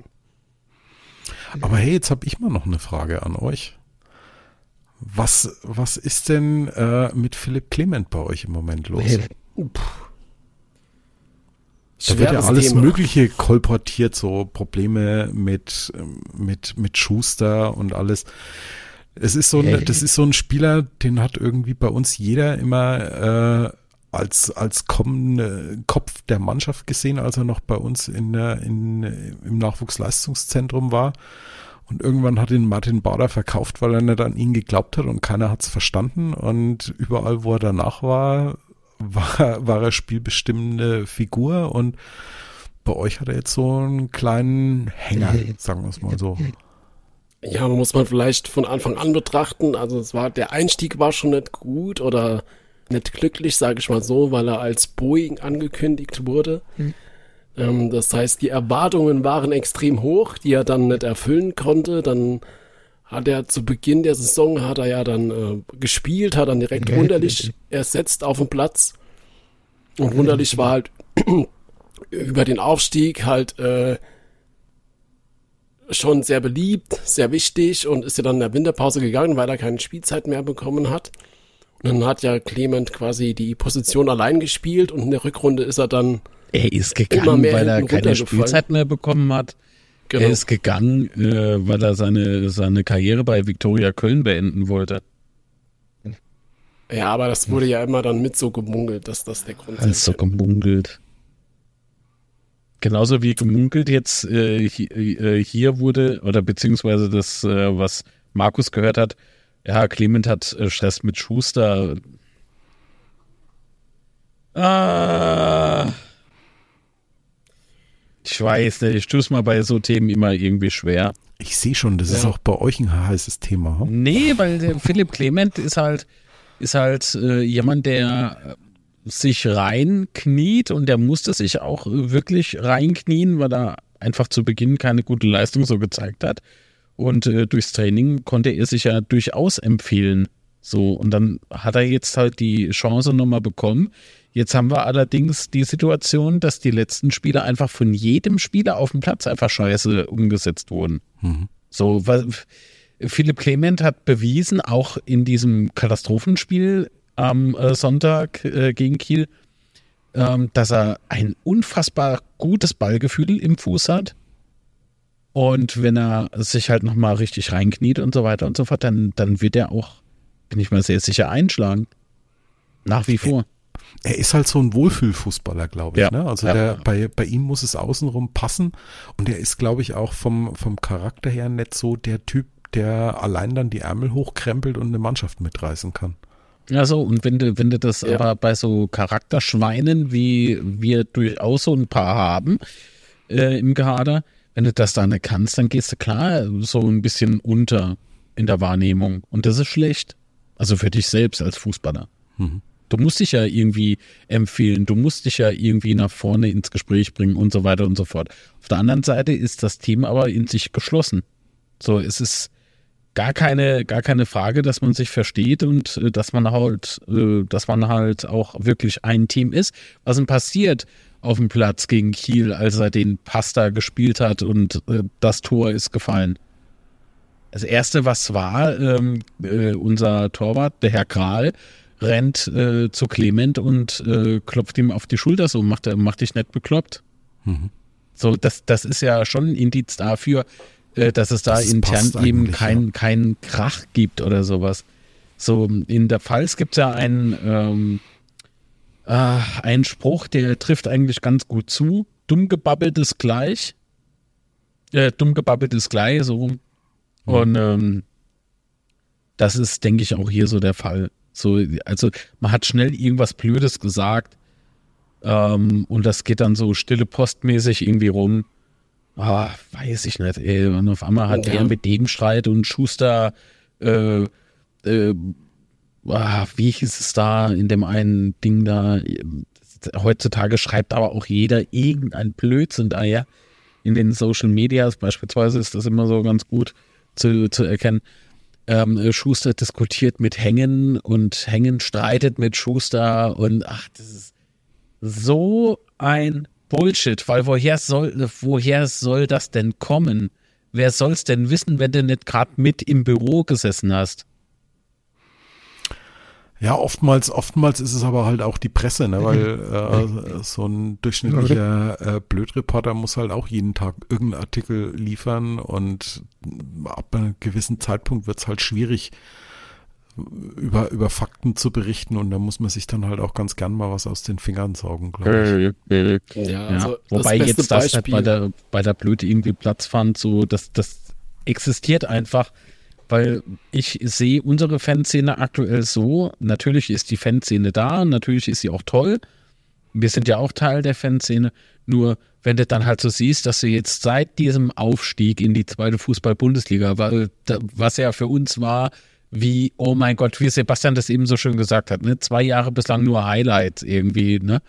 Aber hey, jetzt habe ich mal noch eine Frage an euch. Was, was ist denn äh, mit Philipp Clement bei euch im Moment los? Da wird ja alles Thema. Mögliche kolportiert, so Probleme mit, mit, mit Schuster und alles. Es ist so ein, das ist so ein Spieler, den hat irgendwie bei uns jeder immer äh, als, als kommende Kopf der Mannschaft gesehen, als er noch bei uns in, in, im Nachwuchsleistungszentrum war. Und irgendwann hat ihn Martin Bader verkauft, weil er nicht an ihn geglaubt hat und keiner hat es verstanden. Und überall, wo er danach war, war, war er spielbestimmende Figur. Und bei euch hat er jetzt so einen kleinen Hänger, sagen wir es mal so. Ja, muss man vielleicht von Anfang an betrachten. Also es war, der Einstieg war schon nicht gut oder nicht glücklich, sage ich mal so, weil er als Boeing angekündigt wurde. Mhm. Ähm, das heißt, die Erwartungen waren extrem hoch, die er dann nicht erfüllen konnte. Dann hat er zu Beginn der Saison hat er ja dann äh, gespielt, hat dann direkt Wunderlich ersetzt auf dem Platz. Und Wunderlich war halt *clears throat* über den Aufstieg halt äh, schon sehr beliebt, sehr wichtig und ist ja dann in der Winterpause gegangen, weil er keine Spielzeit mehr bekommen hat. Dann hat ja Clement quasi die Position allein gespielt und in der Rückrunde ist er dann. Er ist gegangen, weil er keine Spielzeit mehr bekommen hat. Genau. Er ist gegangen, äh, weil er seine, seine Karriere bei Viktoria Köln beenden wollte. Ja, aber das wurde ja immer dann mit so gemungelt, dass das der Grund ist. Alles so gemungelt. Genauso wie gemunkelt jetzt äh, äh, hier wurde, oder beziehungsweise das, äh, was Markus gehört hat, ja, Clement hat äh, Stress mit Schuster. Ah. Ich weiß nicht, ich tue es mal bei so Themen immer irgendwie schwer. Ich sehe schon, das ja. ist auch bei euch ein heißes Thema. Hm? Nee, weil der Philipp Clement ist halt, ist halt äh, jemand, der sich reinkniet und der musste sich auch wirklich reinknien, weil er einfach zu Beginn keine gute Leistung so gezeigt hat. Und äh, durchs Training konnte er sich ja durchaus empfehlen. So, und dann hat er jetzt halt die Chance nochmal bekommen. Jetzt haben wir allerdings die Situation, dass die letzten Spiele einfach von jedem Spieler auf dem Platz einfach scheiße umgesetzt wurden. Mhm. So, weil Philipp Clement hat bewiesen, auch in diesem Katastrophenspiel am äh, Sonntag äh, gegen Kiel, ähm, dass er ein unfassbar gutes Ballgefühl im Fuß hat. Und wenn er sich halt nochmal richtig reinkniet und so weiter und so fort, dann, dann wird er auch, bin ich mal sehr sicher, einschlagen. Nach wie vor. Er ist halt so ein Wohlfühlfußballer, glaube ich. Ja, ne? Also ja, der, ja. Bei, bei ihm muss es außenrum passen. Und er ist, glaube ich, auch vom, vom Charakter her nicht so der Typ, der allein dann die Ärmel hochkrempelt und eine Mannschaft mitreißen kann. Ja, so, und wenn du, wenn du das aber bei so Charakterschweinen, wie wir durchaus so ein paar haben äh, im Kader, wenn du das da nicht kannst, dann gehst du klar so ein bisschen unter in der Wahrnehmung. Und das ist schlecht. Also für dich selbst als Fußballer. Mhm. Du musst dich ja irgendwie empfehlen, du musst dich ja irgendwie nach vorne ins Gespräch bringen und so weiter und so fort. Auf der anderen Seite ist das Team aber in sich geschlossen. So, es ist gar keine, gar keine Frage, dass man sich versteht und äh, dass man halt, äh, dass man halt auch wirklich ein Team ist. Was denn passiert, auf dem Platz gegen Kiel, als er den Pasta gespielt hat und äh, das Tor ist gefallen. Das erste, was war, ähm, äh, unser Torwart, der Herr Kral, rennt äh, zu Clement und äh, klopft ihm auf die Schulter, so macht er, macht dich nicht bekloppt. Mhm. So, das, das ist ja schon ein Indiz dafür, äh, dass es da das intern eben kein, ja. kein Krach gibt oder sowas. So, in der Pfalz gibt es ja einen, ähm, äh, ein Spruch, der trifft eigentlich ganz gut zu. Dumm gebabbelt ist gleich. Äh, dumm gebabbelt ist gleich, so rum. Mhm. Und ähm, das ist, denke ich, auch hier so der Fall. So, also man hat schnell irgendwas Blödes gesagt ähm, und das geht dann so stille postmäßig irgendwie rum. Ah, weiß ich nicht. Ey. Und auf einmal hat ja. er mit dem Streit und Schuster äh, äh, ah, wie hieß es da in dem einen Ding da? Heutzutage schreibt aber auch jeder irgendein Blödsinn da, ja. In den Social Medias beispielsweise ist das immer so ganz gut zu, zu erkennen. Ähm, Schuster diskutiert mit Hängen und Hängen streitet mit Schuster und ach, das ist so ein Bullshit, weil woher soll, woher soll das denn kommen? Wer soll's denn wissen, wenn du nicht gerade mit im Büro gesessen hast? Ja, oftmals, oftmals ist es aber halt auch die Presse, ne? weil *laughs* äh, so ein durchschnittlicher äh, Blödreporter muss halt auch jeden Tag irgendeinen Artikel liefern und ab einem gewissen Zeitpunkt wird es halt schwierig, über, über Fakten zu berichten und da muss man sich dann halt auch ganz gern mal was aus den Fingern saugen, glaube ich. Ja, also Wobei das jetzt das halt bei der, bei der Blöde irgendwie Platz fand, so, das, das existiert einfach weil ich sehe unsere Fanszene aktuell so, natürlich ist die Fanszene da, natürlich ist sie auch toll. Wir sind ja auch Teil der Fanszene, nur wenn du dann halt so siehst, dass du jetzt seit diesem Aufstieg in die zweite Fußball-Bundesliga, was ja für uns war, wie, oh mein Gott, wie Sebastian das eben so schön gesagt hat, ne? zwei Jahre bislang nur Highlights irgendwie, ne?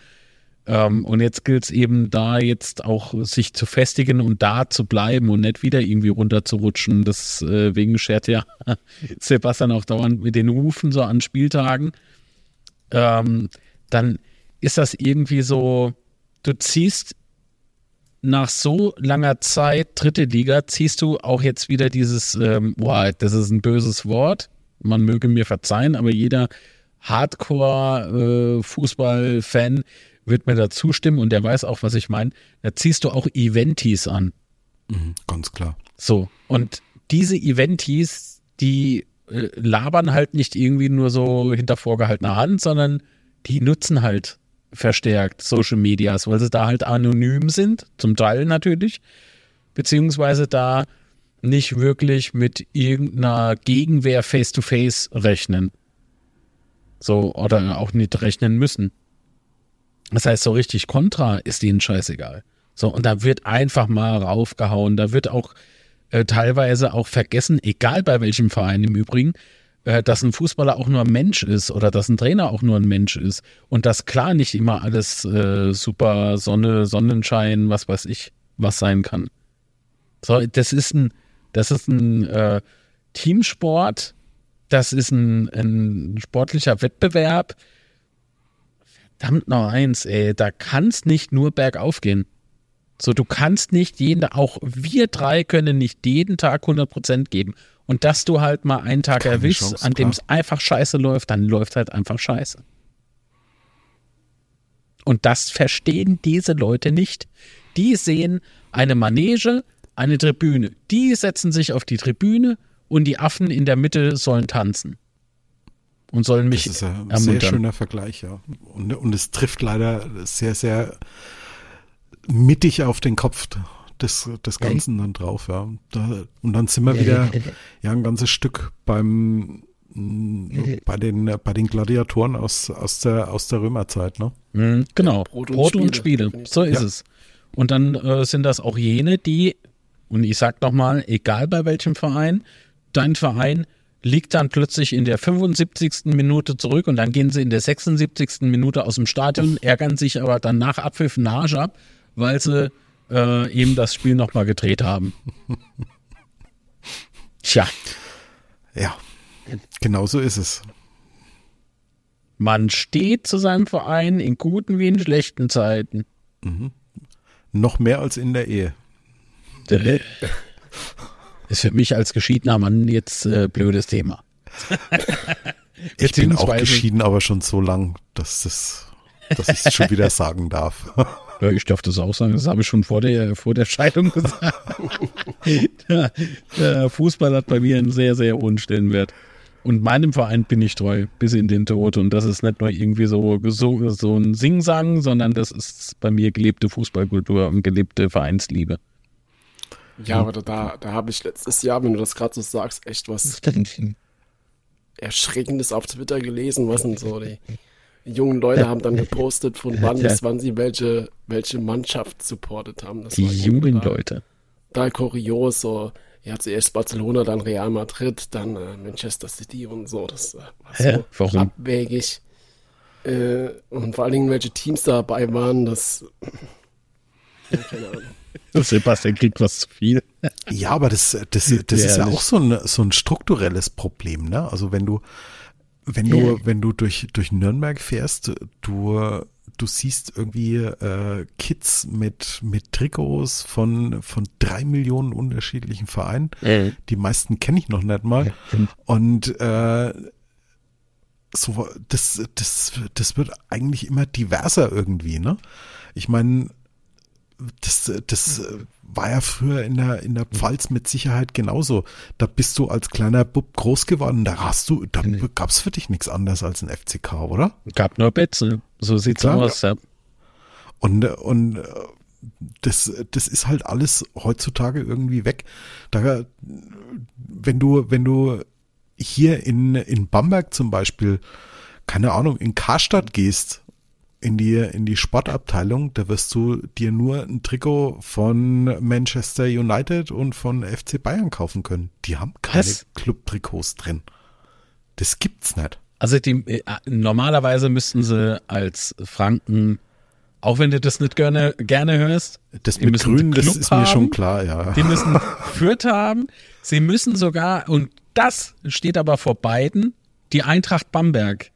Ähm, und jetzt gilt es eben da jetzt auch sich zu festigen und da zu bleiben und nicht wieder irgendwie runterzurutschen. Deswegen äh, schert ja *laughs* Sebastian auch dauernd mit den Rufen so an Spieltagen. Ähm, dann ist das irgendwie so, du ziehst nach so langer Zeit dritte Liga, ziehst du auch jetzt wieder dieses, ähm, boah, das ist ein böses Wort, man möge mir verzeihen, aber jeder Hardcore-Fußball-Fan äh, wird mir da zustimmen und der weiß auch, was ich meine. Da ziehst du auch Eventis an. Mhm, ganz klar. So, und diese Eventis, die äh, labern halt nicht irgendwie nur so hinter vorgehaltener Hand, sondern die nutzen halt verstärkt, Social Medias, weil sie da halt anonym sind, zum Teil natürlich, beziehungsweise da nicht wirklich mit irgendeiner Gegenwehr face-to-face rechnen. So, oder auch nicht rechnen müssen. Das heißt, so richtig Kontra ist ihnen scheißegal. So, und da wird einfach mal raufgehauen. Da wird auch äh, teilweise auch vergessen, egal bei welchem Verein im Übrigen, äh, dass ein Fußballer auch nur ein Mensch ist oder dass ein Trainer auch nur ein Mensch ist. Und dass klar nicht immer alles äh, super Sonne, Sonnenschein, was weiß ich, was sein kann. So, das ist ein, das ist ein äh, Teamsport, das ist ein, ein sportlicher Wettbewerb. Verdammt noch eins, ey, da kann es nicht nur bergauf gehen. So, du kannst nicht jeden, auch wir drei können nicht jeden Tag 100% geben. Und dass du halt mal einen Tag Keine erwischst, Chance, an dem es einfach scheiße läuft, dann läuft halt einfach scheiße. Und das verstehen diese Leute nicht. Die sehen eine Manege, eine Tribüne. Die setzen sich auf die Tribüne und die Affen in der Mitte sollen tanzen. Und sollen mich Das ist ein ermuntern. sehr schöner Vergleich, ja. Und, und es trifft leider sehr, sehr mittig auf den Kopf des, des Ganzen dann drauf, ja. Da, und dann sind wir wieder ja ein ganzes Stück beim bei den bei den Gladiatoren aus aus der aus der Römerzeit, ne? Mhm, genau. Brot Brot und und, Spiele. Spiele. So ist Ja. es. Und dann äh, sind das auch jene, die, und ich sag nochmal, egal bei welchem Verein, dein Verein liegt dann plötzlich in der 75. Minute zurück und dann gehen sie in der 76. Minute aus dem Stadion, ärgern sich aber dann nach Abpfiff einen Arsch ab, weil sie äh, eben das Spiel nochmal gedreht haben. *laughs* Tja, Ja. Genau so ist es. man steht zu seinem Verein in guten wie in schlechten Zeiten. Noch mehr als in der Ehe. *laughs* *laughs* Ist für mich als geschiedener Mann jetzt äh, blödes Thema. *laughs* Ich bin auch geschieden, aber schon so lang, dass das dass ich es schon wieder *laughs* sagen darf. Ja, ich darf das auch sagen, das habe ich schon vor der, vor der Scheidung gesagt. *laughs* der, der Fußball hat bei mir einen sehr, sehr hohen Stellenwert. Und meinem Verein bin ich treu, bis in den Tod. Und das ist nicht nur irgendwie so, so, so ein Singsang, sondern das ist bei mir gelebte Fußballkultur und gelebte Vereinsliebe. Ja, aber da, da habe ich letztes Jahr, wenn du das gerade so sagst, echt was Erschreckendes auf Twitter gelesen, was denn so die, jungen Leute haben dann gepostet, von wann Ja. bis wann sie welche, welche Mannschaft supportet haben. Das Die jungen total- Leute. Total kurios, so, ja, zuerst Barcelona, dann Real Madrid, dann äh, Manchester City und so. Das äh, war Hä? so Warum? abwegig. Äh, und vor allen Dingen, welche Teams dabei waren, das. Ja, keine Ahnung. *laughs* Sebastian kriegt was zu viel. Ja, aber das, das, das ist ja auch so ein, so ein strukturelles Problem, ne? Also wenn du, wenn du, wenn du durch, durch Nürnberg fährst, du, du siehst irgendwie äh, Kids mit, mit Trikots von, von drei Millionen unterschiedlichen Vereinen. Die meisten kenne ich noch nicht mal. Und äh, so, das, das, das wird eigentlich immer diverser irgendwie, ne? Ich meine, das, das war ja früher in der, in der Pfalz mit Sicherheit genauso. Da bist du als kleiner Bub groß geworden. Da hast du, da gab's für dich nichts anderes als ein FCK, oder? Gab nur Betzel. So sieht's Klar. aus. Ja. Und, und äh, das, das ist halt alles heutzutage irgendwie weg. Da, wenn du, wenn du hier in, in Bamberg zum Beispiel, keine Ahnung, in Karstadt gehst, in die, in die Sportabteilung, da wirst du dir nur ein Trikot von Manchester United und von FC Bayern kaufen können. Die haben keine? Club-Trikots drin. Das gibt's nicht. Also die, äh, normalerweise müssten sie als Franken, auch wenn du das nicht gerne, gerne hörst, Das die mit Grün, das ist mir schon haben. klar, ja. Die müssen *laughs* Fürth haben. Sie müssen sogar, und das steht aber vor beiden, die Eintracht Bamberg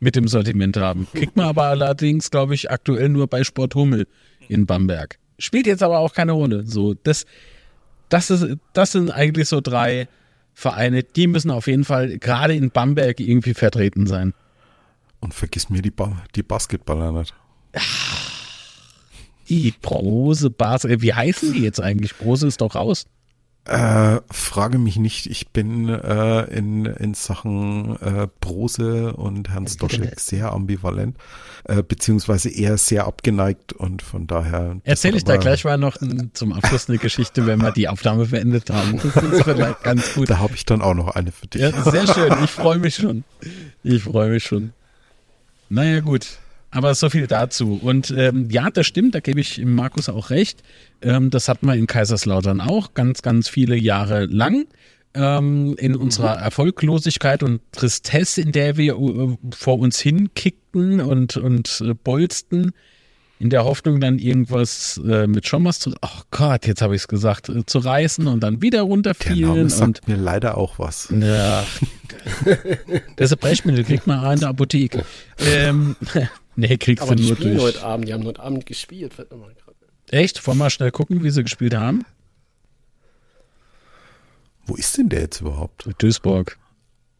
mit dem Sortiment haben. Kriegt man aber allerdings, glaube ich, aktuell nur bei Sport Hummel in Bamberg. Spielt jetzt aber auch keine Rolle. So, das, das, ist, das sind eigentlich so drei Vereine, die müssen auf jeden Fall gerade in Bamberg irgendwie vertreten sein. Und vergiss mir die, ba die Basketballer nicht. Die Brose Bas, äh, wie heißen die jetzt eigentlich? Brose ist doch raus. Äh, frage mich nicht. Ich bin äh, in, in Sachen äh, Brose und Herrn Stoschek sehr ambivalent, äh, beziehungsweise eher sehr abgeneigt und von daher. Erzähle ich da gleich mal noch zum Abschluss eine Geschichte, wenn wir die Aufnahme beendet haben. Das ist *laughs* vielleicht ganz gut. Da habe ich dann auch noch eine für dich. Ja, sehr schön. Ich freue mich schon. Ich freue mich schon. Naja, gut. Aber so viel dazu. Und ähm, ja, das stimmt, da gebe ich Markus auch recht. Ähm, das hatten wir in Kaiserslautern auch ganz, ganz viele Jahre lang. Ähm, in unserer Erfolglosigkeit und Tristesse, in der wir äh, vor uns hinkickten und, und äh, bolzten, in der Hoffnung dann irgendwas äh, mit Schommers zu, oh Gott, jetzt habe ich es gesagt, äh, zu reißen und dann wieder runterfielen. Der Name sagt und, mir leider auch was. Ja, *laughs* das Brechmittel, kriegt man in der Apotheke. *laughs* Ähm, Nee, kriegst Aber du nur durch. heute Abend, die haben heute Abend gespielt. Echt? Wollen wir mal schnell gucken, wie sie gespielt haben? Wo ist denn der jetzt überhaupt? Duisburg.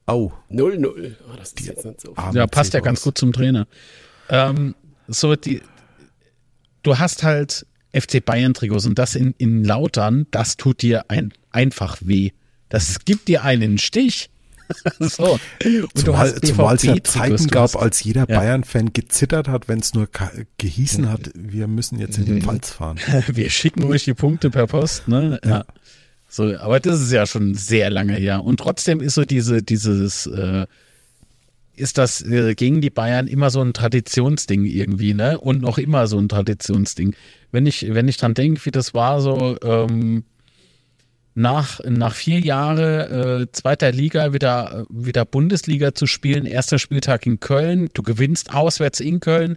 Au. 0-0. Oh, das ist die jetzt nicht so. Ja, passt ja ganz gut zum Trainer. Ähm, so, die, du hast halt FC Bayern-Trikots und das in, in Lautern, das tut dir ein, einfach weh. Das gibt dir einen Stich. So. zumal, zumal es ja Zeiten gab, als jeder ja. Bayern-Fan gezittert hat, wenn es nur gehießen hat, wir müssen jetzt in die Pfalz fahren. *laughs* wir schicken euch die Punkte per Post, ne? Ja. ja. So, aber das ist ja schon sehr lange her. Und trotzdem ist so diese, dieses, äh, ist das äh, gegen die Bayern immer so ein Traditionsding irgendwie, ne? Und noch immer so ein Traditionsding. Wenn ich, wenn ich dran denke, wie das war, so, ähm, nach, nach vier Jahren äh, zweiter Liga wieder, wieder Bundesliga zu spielen. Erster Spieltag in Köln. Du gewinnst auswärts in Köln.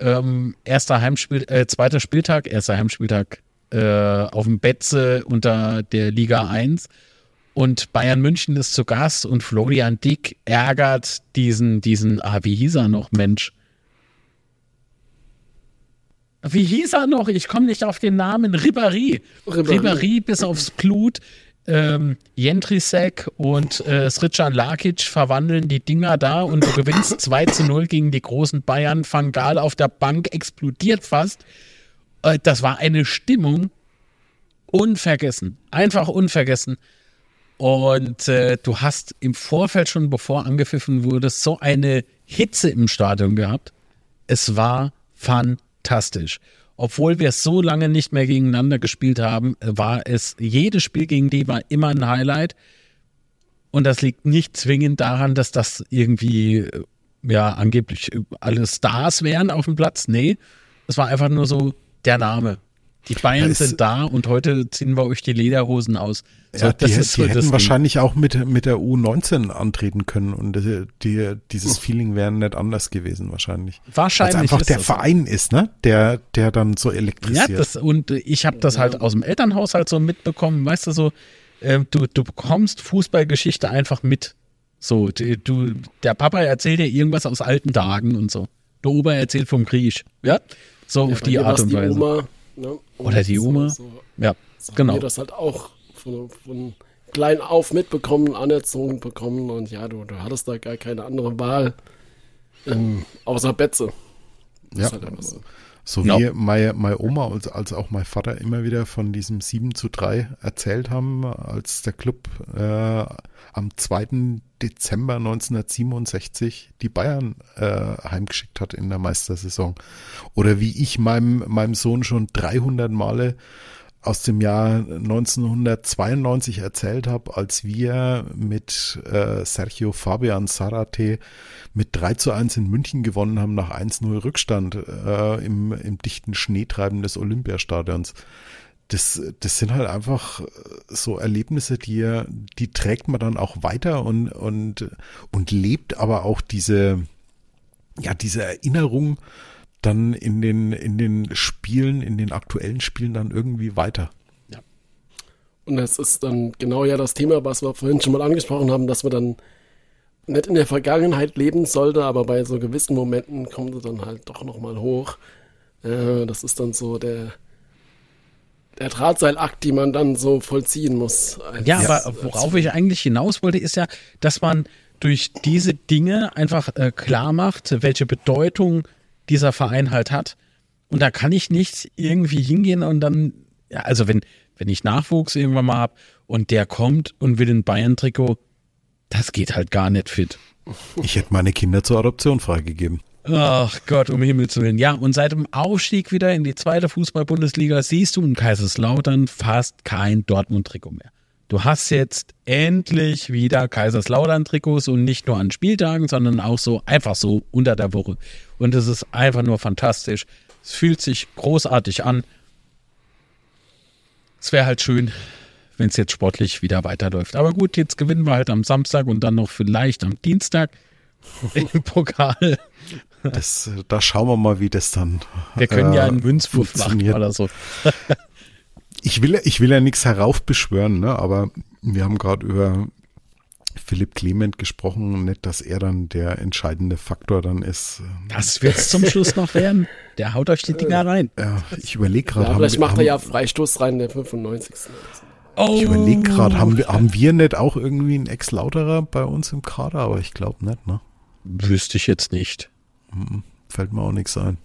Ähm, erster Heimspiel, äh, zweiter Spieltag, erster Heimspieltag äh, auf dem Betze unter der Liga 1. Und Bayern München ist zu Gast und Florian Dick ärgert diesen, diesen, ah, wie hieß er noch, Mensch? Wie hieß er noch? Ich komme nicht auf den Namen. Ribéry. Ribéry, bis aufs Blut. Ähm, Jentrisek und äh, Sritjan Lakic verwandeln die Dinger da und du gewinnst *laughs* 2 zu 0 gegen die großen Bayern. Fangal auf der Bank explodiert fast. Äh, das war eine Stimmung unvergessen. Einfach unvergessen. Und äh, du hast im Vorfeld schon, bevor angepfiffen wurde, so eine Hitze im Stadion gehabt. Es war fantastisch fantastisch. Obwohl wir so lange nicht mehr gegeneinander gespielt haben, war es, jedes Spiel gegen die war immer ein Highlight. Und das liegt nicht zwingend daran, dass das irgendwie, ja, angeblich alle Stars wären auf dem Platz. Nee, es war einfach nur so der Name. Die Bayern sind da und heute ziehen wir euch die Lederhosen aus. So, ja, die, die so hätten wahrscheinlich auch mit, mit der U19 antreten können und die, die, dieses Feeling wäre nicht anders gewesen wahrscheinlich. Wahrscheinlich. Weil einfach der das. Verein ist, ne? Der, der dann so elektrisiert. Ja, das, und ich habe das halt aus dem Elternhaushalt so mitbekommen, weißt du so, äh, du, du bekommst Fußballgeschichte einfach mit. So, du, der Papa erzählt dir irgendwas aus alten Tagen und so. Der Opa erzählt vom Krieg. Ja, so ja, auf die Art und Weise. Oma, ne? Oder die Oma. So, ja, so genau. das halt auch von, von klein auf mitbekommen, anerzogen bekommen und ja, du, du hattest da gar keine andere Wahl ähm, außer Betze. Ja. Halt so. so wie ja. meine, meine Oma als, als auch mein Vater immer wieder von diesem 7 zu 3 erzählt haben, als der Club äh, am 2. Dezember 1967 die Bayern äh, heimgeschickt hat in der Meistersaison. Oder wie ich meinem, meinem Sohn schon 300 Male aus dem Jahr 1992 erzählt habe, als wir mit äh, Sergio Fabian Sarate mit 3 zu 1 in München gewonnen haben nach 1-0 Rückstand äh, im, im dichten Schneetreiben des Olympiastadions. Das, das sind halt einfach so Erlebnisse, die, die trägt man dann auch weiter und, und, und lebt aber auch diese, ja, diese Erinnerung dann in den, in den Spielen, in den aktuellen Spielen dann irgendwie weiter. Ja. Und das ist dann genau ja das Thema, was wir vorhin schon mal angesprochen haben, dass man dann nicht in der Vergangenheit leben sollte, aber bei so gewissen Momenten kommt es dann halt doch nochmal hoch. Äh, das ist dann so der, der Drahtseilakt, die man dann so vollziehen muss. Ja, aber worauf ich eigentlich hinaus wollte, ist ja, dass man durch diese Dinge einfach äh, klar macht, welche Bedeutung dieser Verein halt hat. Und da kann ich nicht irgendwie hingehen und dann, ja, also wenn, wenn ich Nachwuchs irgendwann mal habe und der kommt und will ein Bayern-Trikot, das geht halt gar nicht fit. Ich hätte meine Kinder zur Adoption freigegeben. Ach Gott, um Himmels Willen. Ja, und seit dem Aufstieg wieder in die zweite Fußball-Bundesliga siehst du in Kaiserslautern fast kein Dortmund-Trikot mehr. Du hast jetzt endlich wieder Kaiserslautern-Trikots und nicht nur an Spieltagen, sondern auch so einfach so unter der Woche. Und es ist einfach nur fantastisch. Es fühlt sich großartig an. Es wäre halt schön, wenn es jetzt sportlich wieder weiterläuft. Aber gut, jetzt gewinnen wir halt am Samstag und dann noch vielleicht am Dienstag *laughs* im Pokal. Das, äh, da schauen wir mal, wie das dann. Wir können ja äh, einen Münzwurf machen funktioniert. oder so. *laughs* Ich will, ich will ja nichts heraufbeschwören, ne? aber wir haben gerade über Philipp Clement gesprochen, nicht, dass er dann der entscheidende Faktor dann ist. Das wird zum Schluss noch werden. Der haut euch die Dinger rein. Ja, ich überlege gerade, Ja, haben, vielleicht wir- macht er haben, ja Freistoß rein, der 95. Oh, ich überlege gerade, haben wir, haben wir nicht auch irgendwie einen Ex-Lauterer bei uns im Kader, aber ich glaube nicht, ne? Wüsste ich jetzt nicht. Fällt mir auch nichts ein.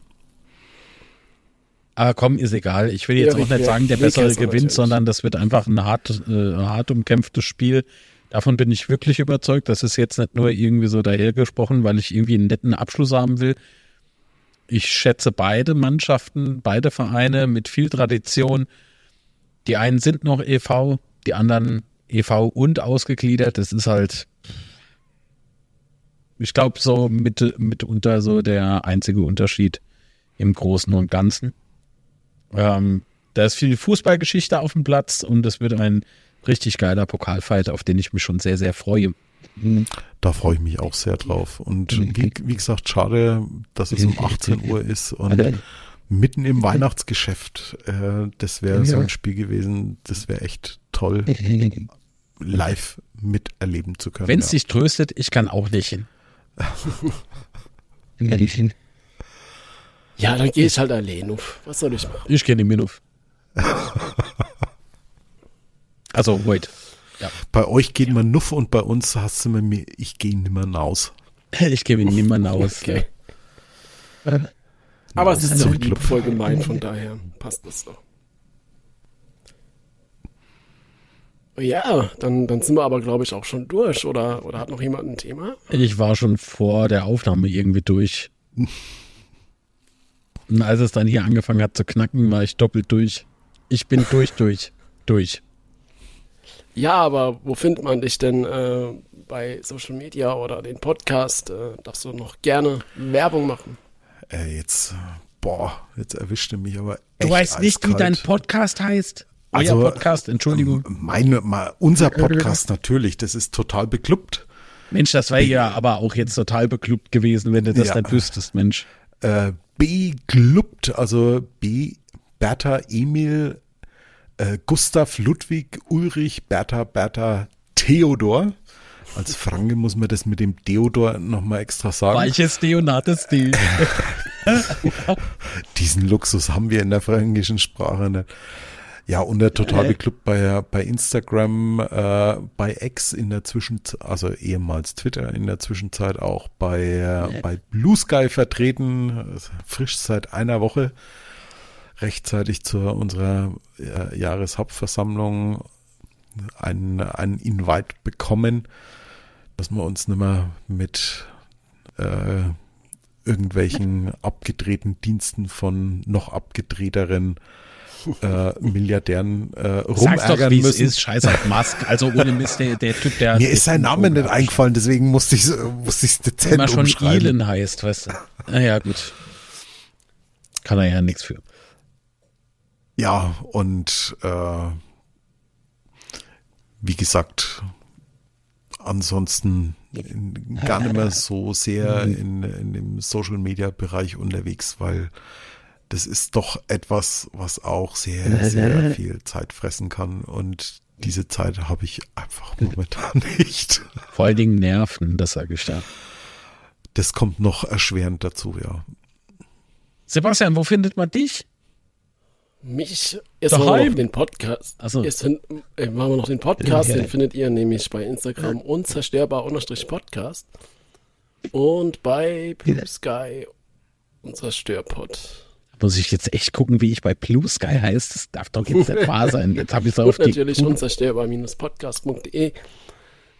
Aber komm, ist egal. Ich will jetzt Ja, auch nicht sagen, der Bessere gewinnt, natürlich. sondern das wird einfach ein hart, äh, hart umkämpftes Spiel. Davon bin ich wirklich überzeugt. Das ist jetzt nicht nur irgendwie so dahergesprochen, weil ich irgendwie einen netten Abschluss haben will. Ich schätze beide Mannschaften, beide Vereine mit viel Tradition. Die einen sind noch EV, die anderen EV und ausgegliedert. Das ist halt, ich glaube, so mit, mitunter so der einzige Unterschied im Großen und Ganzen. Ähm, da ist viel Fußballgeschichte auf dem Platz und es wird ein richtig geiler Pokalfight, auf den ich mich schon sehr, sehr freue. Da freue ich mich auch sehr drauf. Und wie, wie gesagt, schade, dass es um *laughs* 18 Uhr ist und mitten im Weihnachtsgeschäft. Äh, das wäre so ein Spiel gewesen, das wäre echt toll, *laughs* live miterleben zu können. Wenn es ja. dich tröstet, ich kann auch nicht hin. *laughs* Ja, dann gehe ich halt allein auf. Was soll ich machen? Ich gehe nicht mit auf. Also, wait. Bei euch geht man nuff und bei uns hast du mir, ich gehe nimmer raus. *laughs* Ich gehe mit niemand aus. Okay. Aber es ist Also, doch liebvoll gemeint, von daher passt das doch. Ja, dann, dann sind wir aber, glaube ich, auch schon durch. Oder, oder hat noch jemand ein Thema? Ich war schon vor der Aufnahme irgendwie durch. Und als es dann hier angefangen hat zu knacken, war ich doppelt durch. Ich bin durch, durch, durch. Ja, aber wo findet man dich denn äh, bei Social Media oder den Podcast? Äh, darfst du noch gerne Werbung machen? Äh, jetzt, äh, boah, jetzt erwischte mich aber. Du echt weißt nicht, wie eiskalt. dein Podcast heißt? Euer Also, Podcast, Entschuldigung. Meine, mal, unser Podcast natürlich, das ist total beklubbt. Mensch, das wäre ja aber auch jetzt total beklubbt gewesen, wenn du das Ja. nicht wüsstest, Mensch. Äh, beglubbt, also B, Bertha, Emil, äh, Gustav, Ludwig, Ulrich, Bertha, Bertha, Theodor. Als Franke muss man das mit dem Theodor nochmal extra sagen. Weiches D und hartes D. Diesen Luxus haben wir in der fränkischen Sprache nicht. Ja, und der total beklubbt bei, bei Instagram, äh, bei X in der Zwischenzeit, also ehemals Twitter in der Zwischenzeit auch bei, äh, bei Blue Sky vertreten, frisch seit einer Woche, rechtzeitig zu unserer äh, Jahreshauptversammlung einen, einen Invite bekommen, dass wir uns nicht mehr mit äh, irgendwelchen abgedrehten Diensten von noch abgedrehteren äh, Milliardären äh, doch, rumärgern wie es müssen. ist. Scheiß auf Musk. Also ohne Mist, der, der Typ, der... Mir ist sein Name nicht eingefallen, deswegen musste ich musste ich dezent Immer schon umschreiben. Elon heißt, weißt du. Naja, gut. Kann er ja nichts für. Ja, und äh, wie gesagt, ansonsten in, gar nicht mehr so sehr *laughs* in, in dem Social Media Bereich unterwegs, weil das ist doch etwas, was auch sehr, sehr *laughs* viel Zeit fressen kann. Und diese Zeit habe ich einfach momentan *laughs* nicht. Vor allen Dingen Nerven, das sage ich da. Das kommt noch erschwerend dazu, ja. Sebastian, wo findet man dich? Mich, jetzt machen wir Daheim. noch den Podcast. Ach so. Jetzt fin- äh, machen wir noch den Podcast, Ja. den findet ihr nämlich bei Instagram unzerstörbar-podcast und bei Blue Sky unzerstörpod. Muss ich jetzt echt gucken, wie ich bei Blue Sky heißt? Das darf doch jetzt nicht wahr sein. Jetzt habe ich es *laughs* auf Und natürlich unzerstörbar-podcast.de.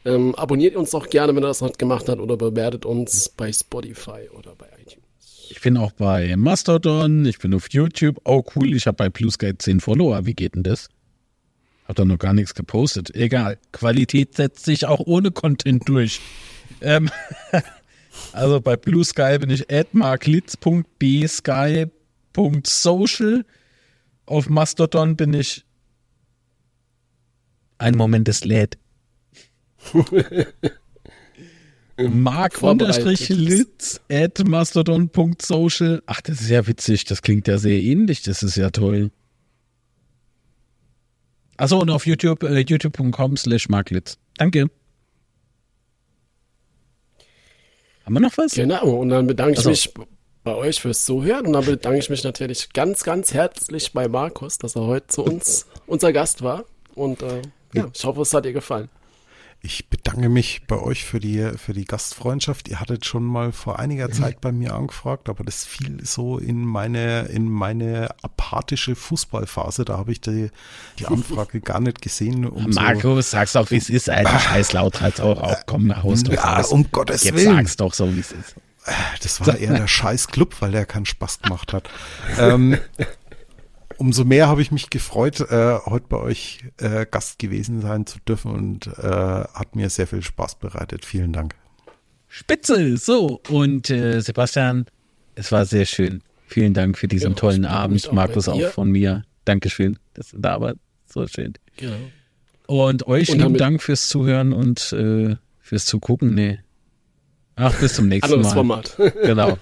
Ähm, abonniert uns auch gerne, wenn ihr das noch nicht gemacht habt, oder bewertet uns bei Spotify oder bei iTunes. Ich bin auch bei Mastodon, ich bin auf YouTube. Oh cool, ich habe bei Blue Sky 10 Follower. Wie geht denn das? Hab da noch gar nichts gepostet. Egal, Qualität setzt sich auch ohne Content durch. Ähm, *laughs* also bei Blue Sky bin ich at marklitz.bsky.social. Auf Mastodon bin ich ein Moment, es lädt. *laughs* Mark-Litz at mastodon.social. Ach, das ist ja witzig. Das klingt ja sehr ähnlich. Das ist ja toll. Achso, und auf YouTube, äh, youtube.com slash marklitz. Danke. Haben wir noch was? Genau, und dann bedanke Also- ich mich bei euch fürs Zuhören und dann bedanke ich mich natürlich ganz, ganz herzlich bei Markus, dass er heute zu uns *laughs* unser Gast war. Und äh, ja, ich hoffe, es hat dir gefallen. Ich bedanke mich bei euch für die, für die Gastfreundschaft. Ihr hattet schon mal vor einiger Zeit bei mir angefragt, aber das fiel so in meine, in meine apathische Fußballphase. Da habe ich die, die Anfrage gar nicht gesehen. Um so- Markus, sag's doch, wie es ist, Alter. Scheiß laut halt auch auf. Komm, nach Hause. Ja, um Gottes Jetzt Willen. sag's doch so, wie es ist. Das war eher der scheiß Club, weil der keinen Spaß gemacht hat. ähm, umso mehr habe ich mich gefreut, äh, heute bei euch äh, Gast gewesen sein zu dürfen und äh, hat mir sehr viel Spaß bereitet. Vielen Dank. Spitze, so. Und äh, Sebastian, es war sehr schön. Vielen Dank für diesen Ja, tollen Abend. auch Markus auch von mir. Dankeschön. Das da war so schön. Genau. Und euch Und lieben Dank fürs Zuhören und äh, fürs Zugucken. Nee. Ach, bis zum nächsten Anderes Mal. Format. *laughs* Genau.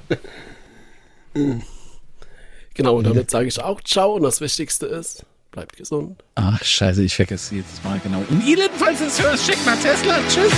genau, und damit sage ich auch Ciao und das Wichtigste ist, bleibt gesund. Ach, scheiße, ich vergesse jedes Mal. Genau. Und ihr jedenfalls es hört, schickt mal Tesla. Tschüss.